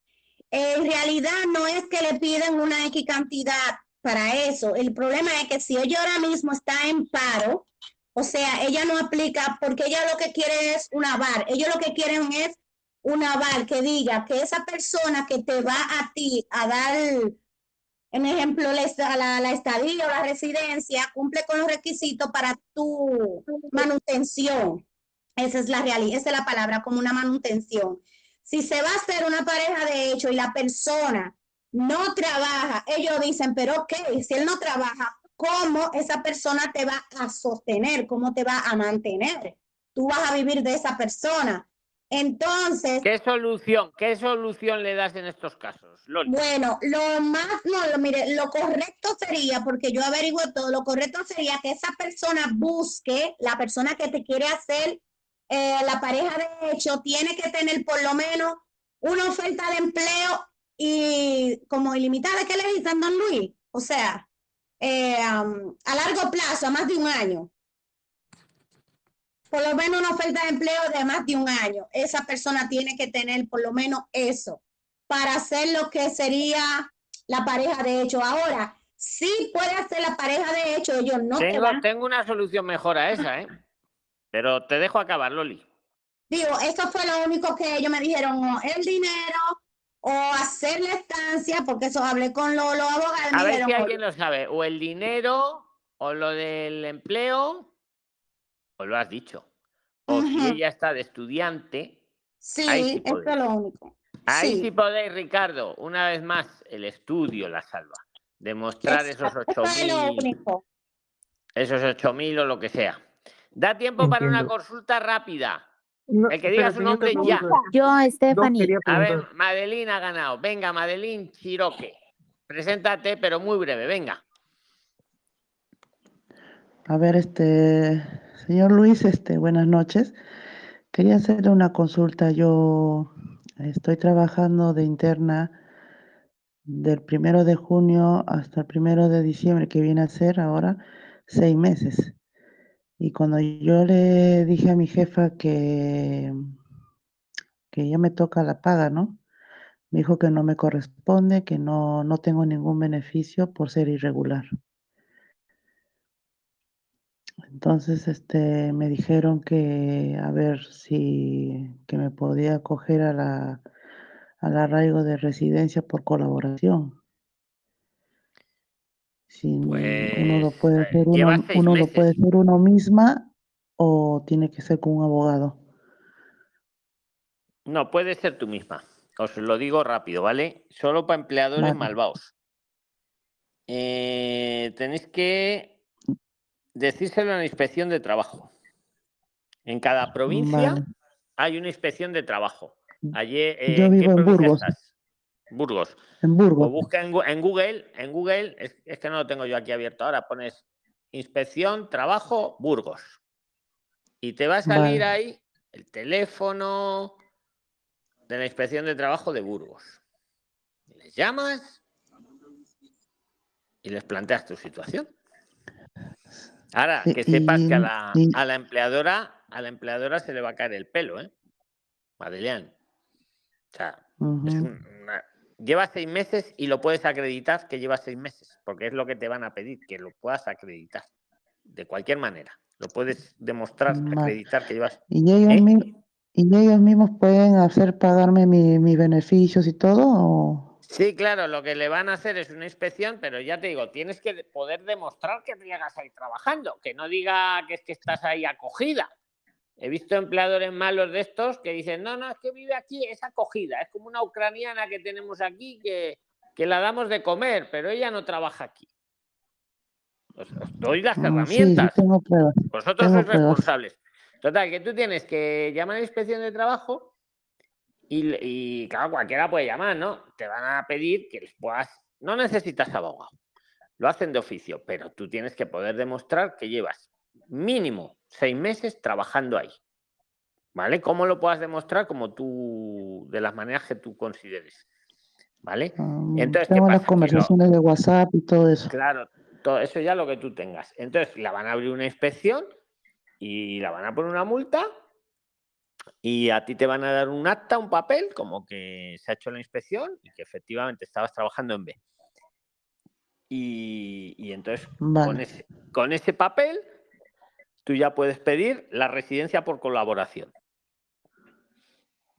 [SPEAKER 24] En realidad no es que le piden una X cantidad para eso. El problema es que si ella ahora mismo está en paro, o sea, ella no aplica porque ella lo que quiere es un aval. Ellos lo que quieren es un aval que diga que esa persona que te va a ti a dar, en ejemplo, la, la estadía o la residencia, cumple con los requisitos para tu manutención. Esa es la realidad, esa es la palabra, como una manutención. Si se va a hacer una pareja de hecho y la persona no trabaja, ellos dicen, pero ok, si él no trabaja, ¿cómo esa persona te va a sostener? ¿Cómo te va a mantener? Tú vas a vivir de esa persona. Entonces,
[SPEAKER 1] ¿Qué solución, qué solución le das en estos casos, Loli?
[SPEAKER 24] bueno, lo más, no, lo, mire, lo correcto sería, porque yo averiguo todo, lo correcto sería que esa persona busque, la persona que te quiere hacer eh, la pareja de hecho, tiene que tener por lo menos una oferta de empleo y como ilimitada, ¿qué le dicen, don Luis? O sea, eh, um, a largo plazo, a más de un año. Por lo menos una oferta de empleo de más de un año. Esa persona tiene que tener por lo menos eso para hacer lo que sería la pareja de hecho. Ahora, sí puede hacer la pareja de hecho, ellos no te
[SPEAKER 1] tengo,
[SPEAKER 24] van.
[SPEAKER 1] tengo una solución mejor a esa, ¿eh? Pero te dejo acabar, Loli.
[SPEAKER 24] Digo, eso fue lo único que ellos me dijeron, o el dinero o hacer la estancia, porque eso hablé con los, los abogados.
[SPEAKER 1] A ver
[SPEAKER 24] dijeron,
[SPEAKER 1] si
[SPEAKER 24] "Oye,
[SPEAKER 1] alguien lo sabe. O el dinero, o lo del empleo, o lo has dicho. O si
[SPEAKER 24] Ujú.
[SPEAKER 1] ella está de estudiante,
[SPEAKER 24] Sí,
[SPEAKER 1] ahí sí
[SPEAKER 24] eso es lo único.
[SPEAKER 1] Ahí
[SPEAKER 24] Sí.
[SPEAKER 1] sí podéis, Ricardo. Una vez más, el estudio la salva. Demostrar esos
[SPEAKER 24] Exacto,
[SPEAKER 1] ocho
[SPEAKER 24] eso es lo
[SPEAKER 1] mil,
[SPEAKER 24] único.
[SPEAKER 1] esos ocho mil o lo que sea. Da tiempo para una consulta rápida. El que diga su nombre ya.
[SPEAKER 19] Yo, Stephanie.
[SPEAKER 1] A ver, Madeline ha ganado. Venga, Madeline Chiroque. Preséntate, pero muy breve, venga.
[SPEAKER 25] A ver, este, señor Luis, este, buenas noches. Quería hacerle una consulta. Yo estoy trabajando de interna del primero de junio hasta el primero de diciembre, que viene a ser ahora seis meses. Y cuando yo le dije a mi jefa que, que ya me toca la paga, ¿no? Me dijo que no me corresponde, que no, no tengo ningún beneficio por ser irregular. Entonces, este, me dijeron que a ver si que me podía acoger a la, al arraigo de residencia por colaboración. Si uno lo
[SPEAKER 1] Pues,
[SPEAKER 25] puede hacer uno, uno lo puede hacer uno misma o tiene que ser con un abogado.
[SPEAKER 1] No, puede ser tú misma. Os lo digo rápido, ¿vale? Solo para empleadores
[SPEAKER 25] Vale.
[SPEAKER 1] malvados. Eh, tenéis que decírselo a la inspección de trabajo. En cada provincia
[SPEAKER 25] Vale.
[SPEAKER 1] hay una inspección de trabajo. Ayer, eh,
[SPEAKER 25] Yo
[SPEAKER 1] ¿en qué
[SPEAKER 25] vivo en Burgos.
[SPEAKER 1] estás? Burgos.
[SPEAKER 25] En
[SPEAKER 1] O
[SPEAKER 25] Burgos.
[SPEAKER 1] busca en, Google, en Google, es, es que no lo tengo yo aquí abierto ahora, pones inspección, trabajo, Burgos. Y te va a salir
[SPEAKER 25] Vale.
[SPEAKER 1] ahí el teléfono de la inspección de trabajo de Burgos. Les llamas y les planteas tu situación. Ahora, que sepas que a la, a la empleadora, a la empleadora se le va a caer el pelo, ¿eh? Madeleine. O sea,
[SPEAKER 25] Ujú.
[SPEAKER 1] un- una- lleva seis meses y lo puedes acreditar que lleva seis meses, porque es lo que te van a pedir, que lo puedas acreditar. De cualquier manera. Lo puedes demostrar,
[SPEAKER 25] Vale.
[SPEAKER 1] acreditar que llevas.
[SPEAKER 25] ¿Y ellos,
[SPEAKER 1] ¿Eh?
[SPEAKER 25] mi- ¿Y ellos mismos pueden hacer pagarme mi- mis beneficios y todo? O...
[SPEAKER 1] Sí, claro, lo que le van a hacer es una inspección, pero ya te digo, tienes que de- poder demostrar que llegas ahí trabajando, que no diga que es que estás ahí acogida. He visto empleadores malos de estos que dicen, no, no, es que vive aquí, es acogida, es como una ucraniana que tenemos aquí que, que la damos de comer, pero ella no trabaja aquí. Os, os doy las
[SPEAKER 25] Ah, sí, sí,
[SPEAKER 1] herramientas.
[SPEAKER 25] tengo.
[SPEAKER 1] Vosotros
[SPEAKER 25] Tengo
[SPEAKER 1] sois
[SPEAKER 25] pruebas.
[SPEAKER 1] responsables. Total, que tú tienes que llamar a la inspección de trabajo y, y, claro, cualquiera puede llamar, ¿no? Te van a pedir que les puedas. No necesitas abogado. Lo hacen de oficio, pero tú tienes que poder demostrar que llevas mínimo seis meses trabajando ahí. ¿Vale? ¿Cómo lo puedas demostrar? Como tú, de las maneras que tú consideres. ¿Vale?
[SPEAKER 25] Um,
[SPEAKER 1] Entonces, ¿qué
[SPEAKER 25] las conversaciones de WhatsApp y todo eso.
[SPEAKER 1] Claro, todo eso ya lo que tú tengas. Entonces, la van a abrir una inspección y la van a poner una multa y a ti te van a dar un acta, un papel, como que se ha hecho la inspección y que efectivamente estabas trabajando en B. Y, y entonces, con,
[SPEAKER 25] Vale.
[SPEAKER 1] ese, con ese papel, tú ya puedes pedir la residencia por colaboración.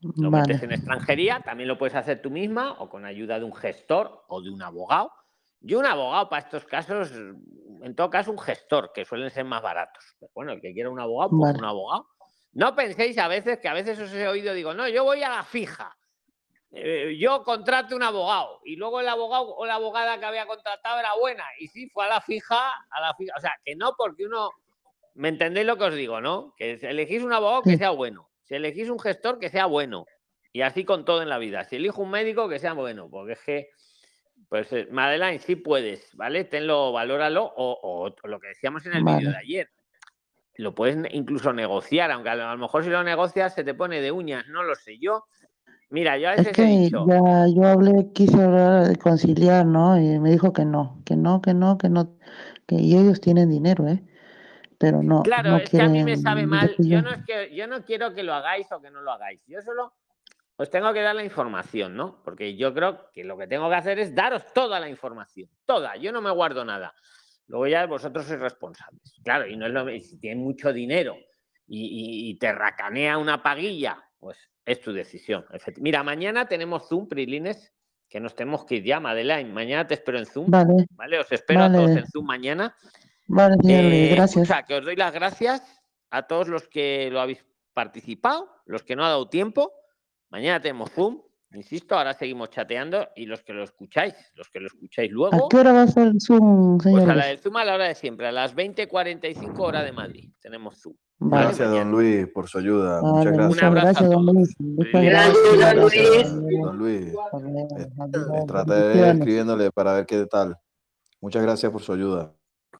[SPEAKER 1] Lo metes
[SPEAKER 25] Vale.
[SPEAKER 1] en extranjería, también lo puedes hacer tú misma o con ayuda de un gestor o de un abogado. Yo un abogado para estos casos, en todo caso un gestor, que suelen ser más baratos. Pero bueno, el que quiera un abogado, pues
[SPEAKER 25] Vale.
[SPEAKER 1] un abogado. No penséis a veces que a veces os he oído, digo, no, yo voy a la fija. Eh, yo contrato un abogado y luego el abogado o la abogada que había contratado era buena y sí fue a la fija, a la fija. O sea, que no porque uno, ¿me entendéis lo que os digo, no? Que si elegís un abogado que sea bueno, si elegís un gestor que sea bueno y así con todo en la vida. Si elijo un médico que sea bueno, porque es que, pues, eh, Madeline, sí puedes, ¿vale? Tenlo, valóralo o, o lo que decíamos en el vídeo de ayer. Lo puedes incluso negociar, aunque a lo mejor si lo negocias se te pone de uñas, no lo sé yo. Mira, yo a
[SPEAKER 25] Es
[SPEAKER 1] veces he
[SPEAKER 25] que
[SPEAKER 1] dicho,
[SPEAKER 25] ya yo hablé, quise hablar de conciliar, ¿no? Y me dijo que no, que no, que no, que no, que y ellos tienen dinero, ¿eh? Pero no,
[SPEAKER 1] claro,
[SPEAKER 25] no
[SPEAKER 1] es que a mí me sabe mal. yo- no es que yo no quiero que lo hagáis o que no lo hagáis. Yo solo os tengo que dar la información, ¿no? Porque yo creo que lo que tengo que hacer es daros toda la información, toda. Yo no me guardo nada. Luego ya vosotros sois responsables. Claro, y no es lo mismo. Si tienes mucho dinero y, y- y te racanea una paguilla, pues es tu decisión. Mira, mañana tenemos Zoom, Prilines, que nos tenemos que ir ya, Madeleine. Mañana te espero en Zoom.
[SPEAKER 25] Vale,
[SPEAKER 1] ¿Vale? Os espero a todos en Zoom mañana.
[SPEAKER 25] vale,
[SPEAKER 1] Eh,
[SPEAKER 25] gracias.
[SPEAKER 1] escucha, que os doy las gracias a todos los que lo habéis participado, los que no ha dado tiempo. Mañana tenemos Zoom, Insisto, ahora seguimos chateando y los que lo escucháis, los que lo escucháis luego.
[SPEAKER 25] ¿A qué hora va a ser el Zoom,
[SPEAKER 1] señores?
[SPEAKER 25] Pues
[SPEAKER 1] a la del Zoom a la hora de siempre, a las 20.45 hora de Madrid. Tenemos Zoom.
[SPEAKER 2] Gracias, don Luis, por su ayuda. Muchas gracias.
[SPEAKER 25] Un abrazo. Gracias, don Luis.
[SPEAKER 12] Gracias, don Luis.
[SPEAKER 2] Don Luis.
[SPEAKER 25] Don Luis. Eh,
[SPEAKER 2] traté escribiéndole para ver qué tal. Muchas gracias por su ayuda.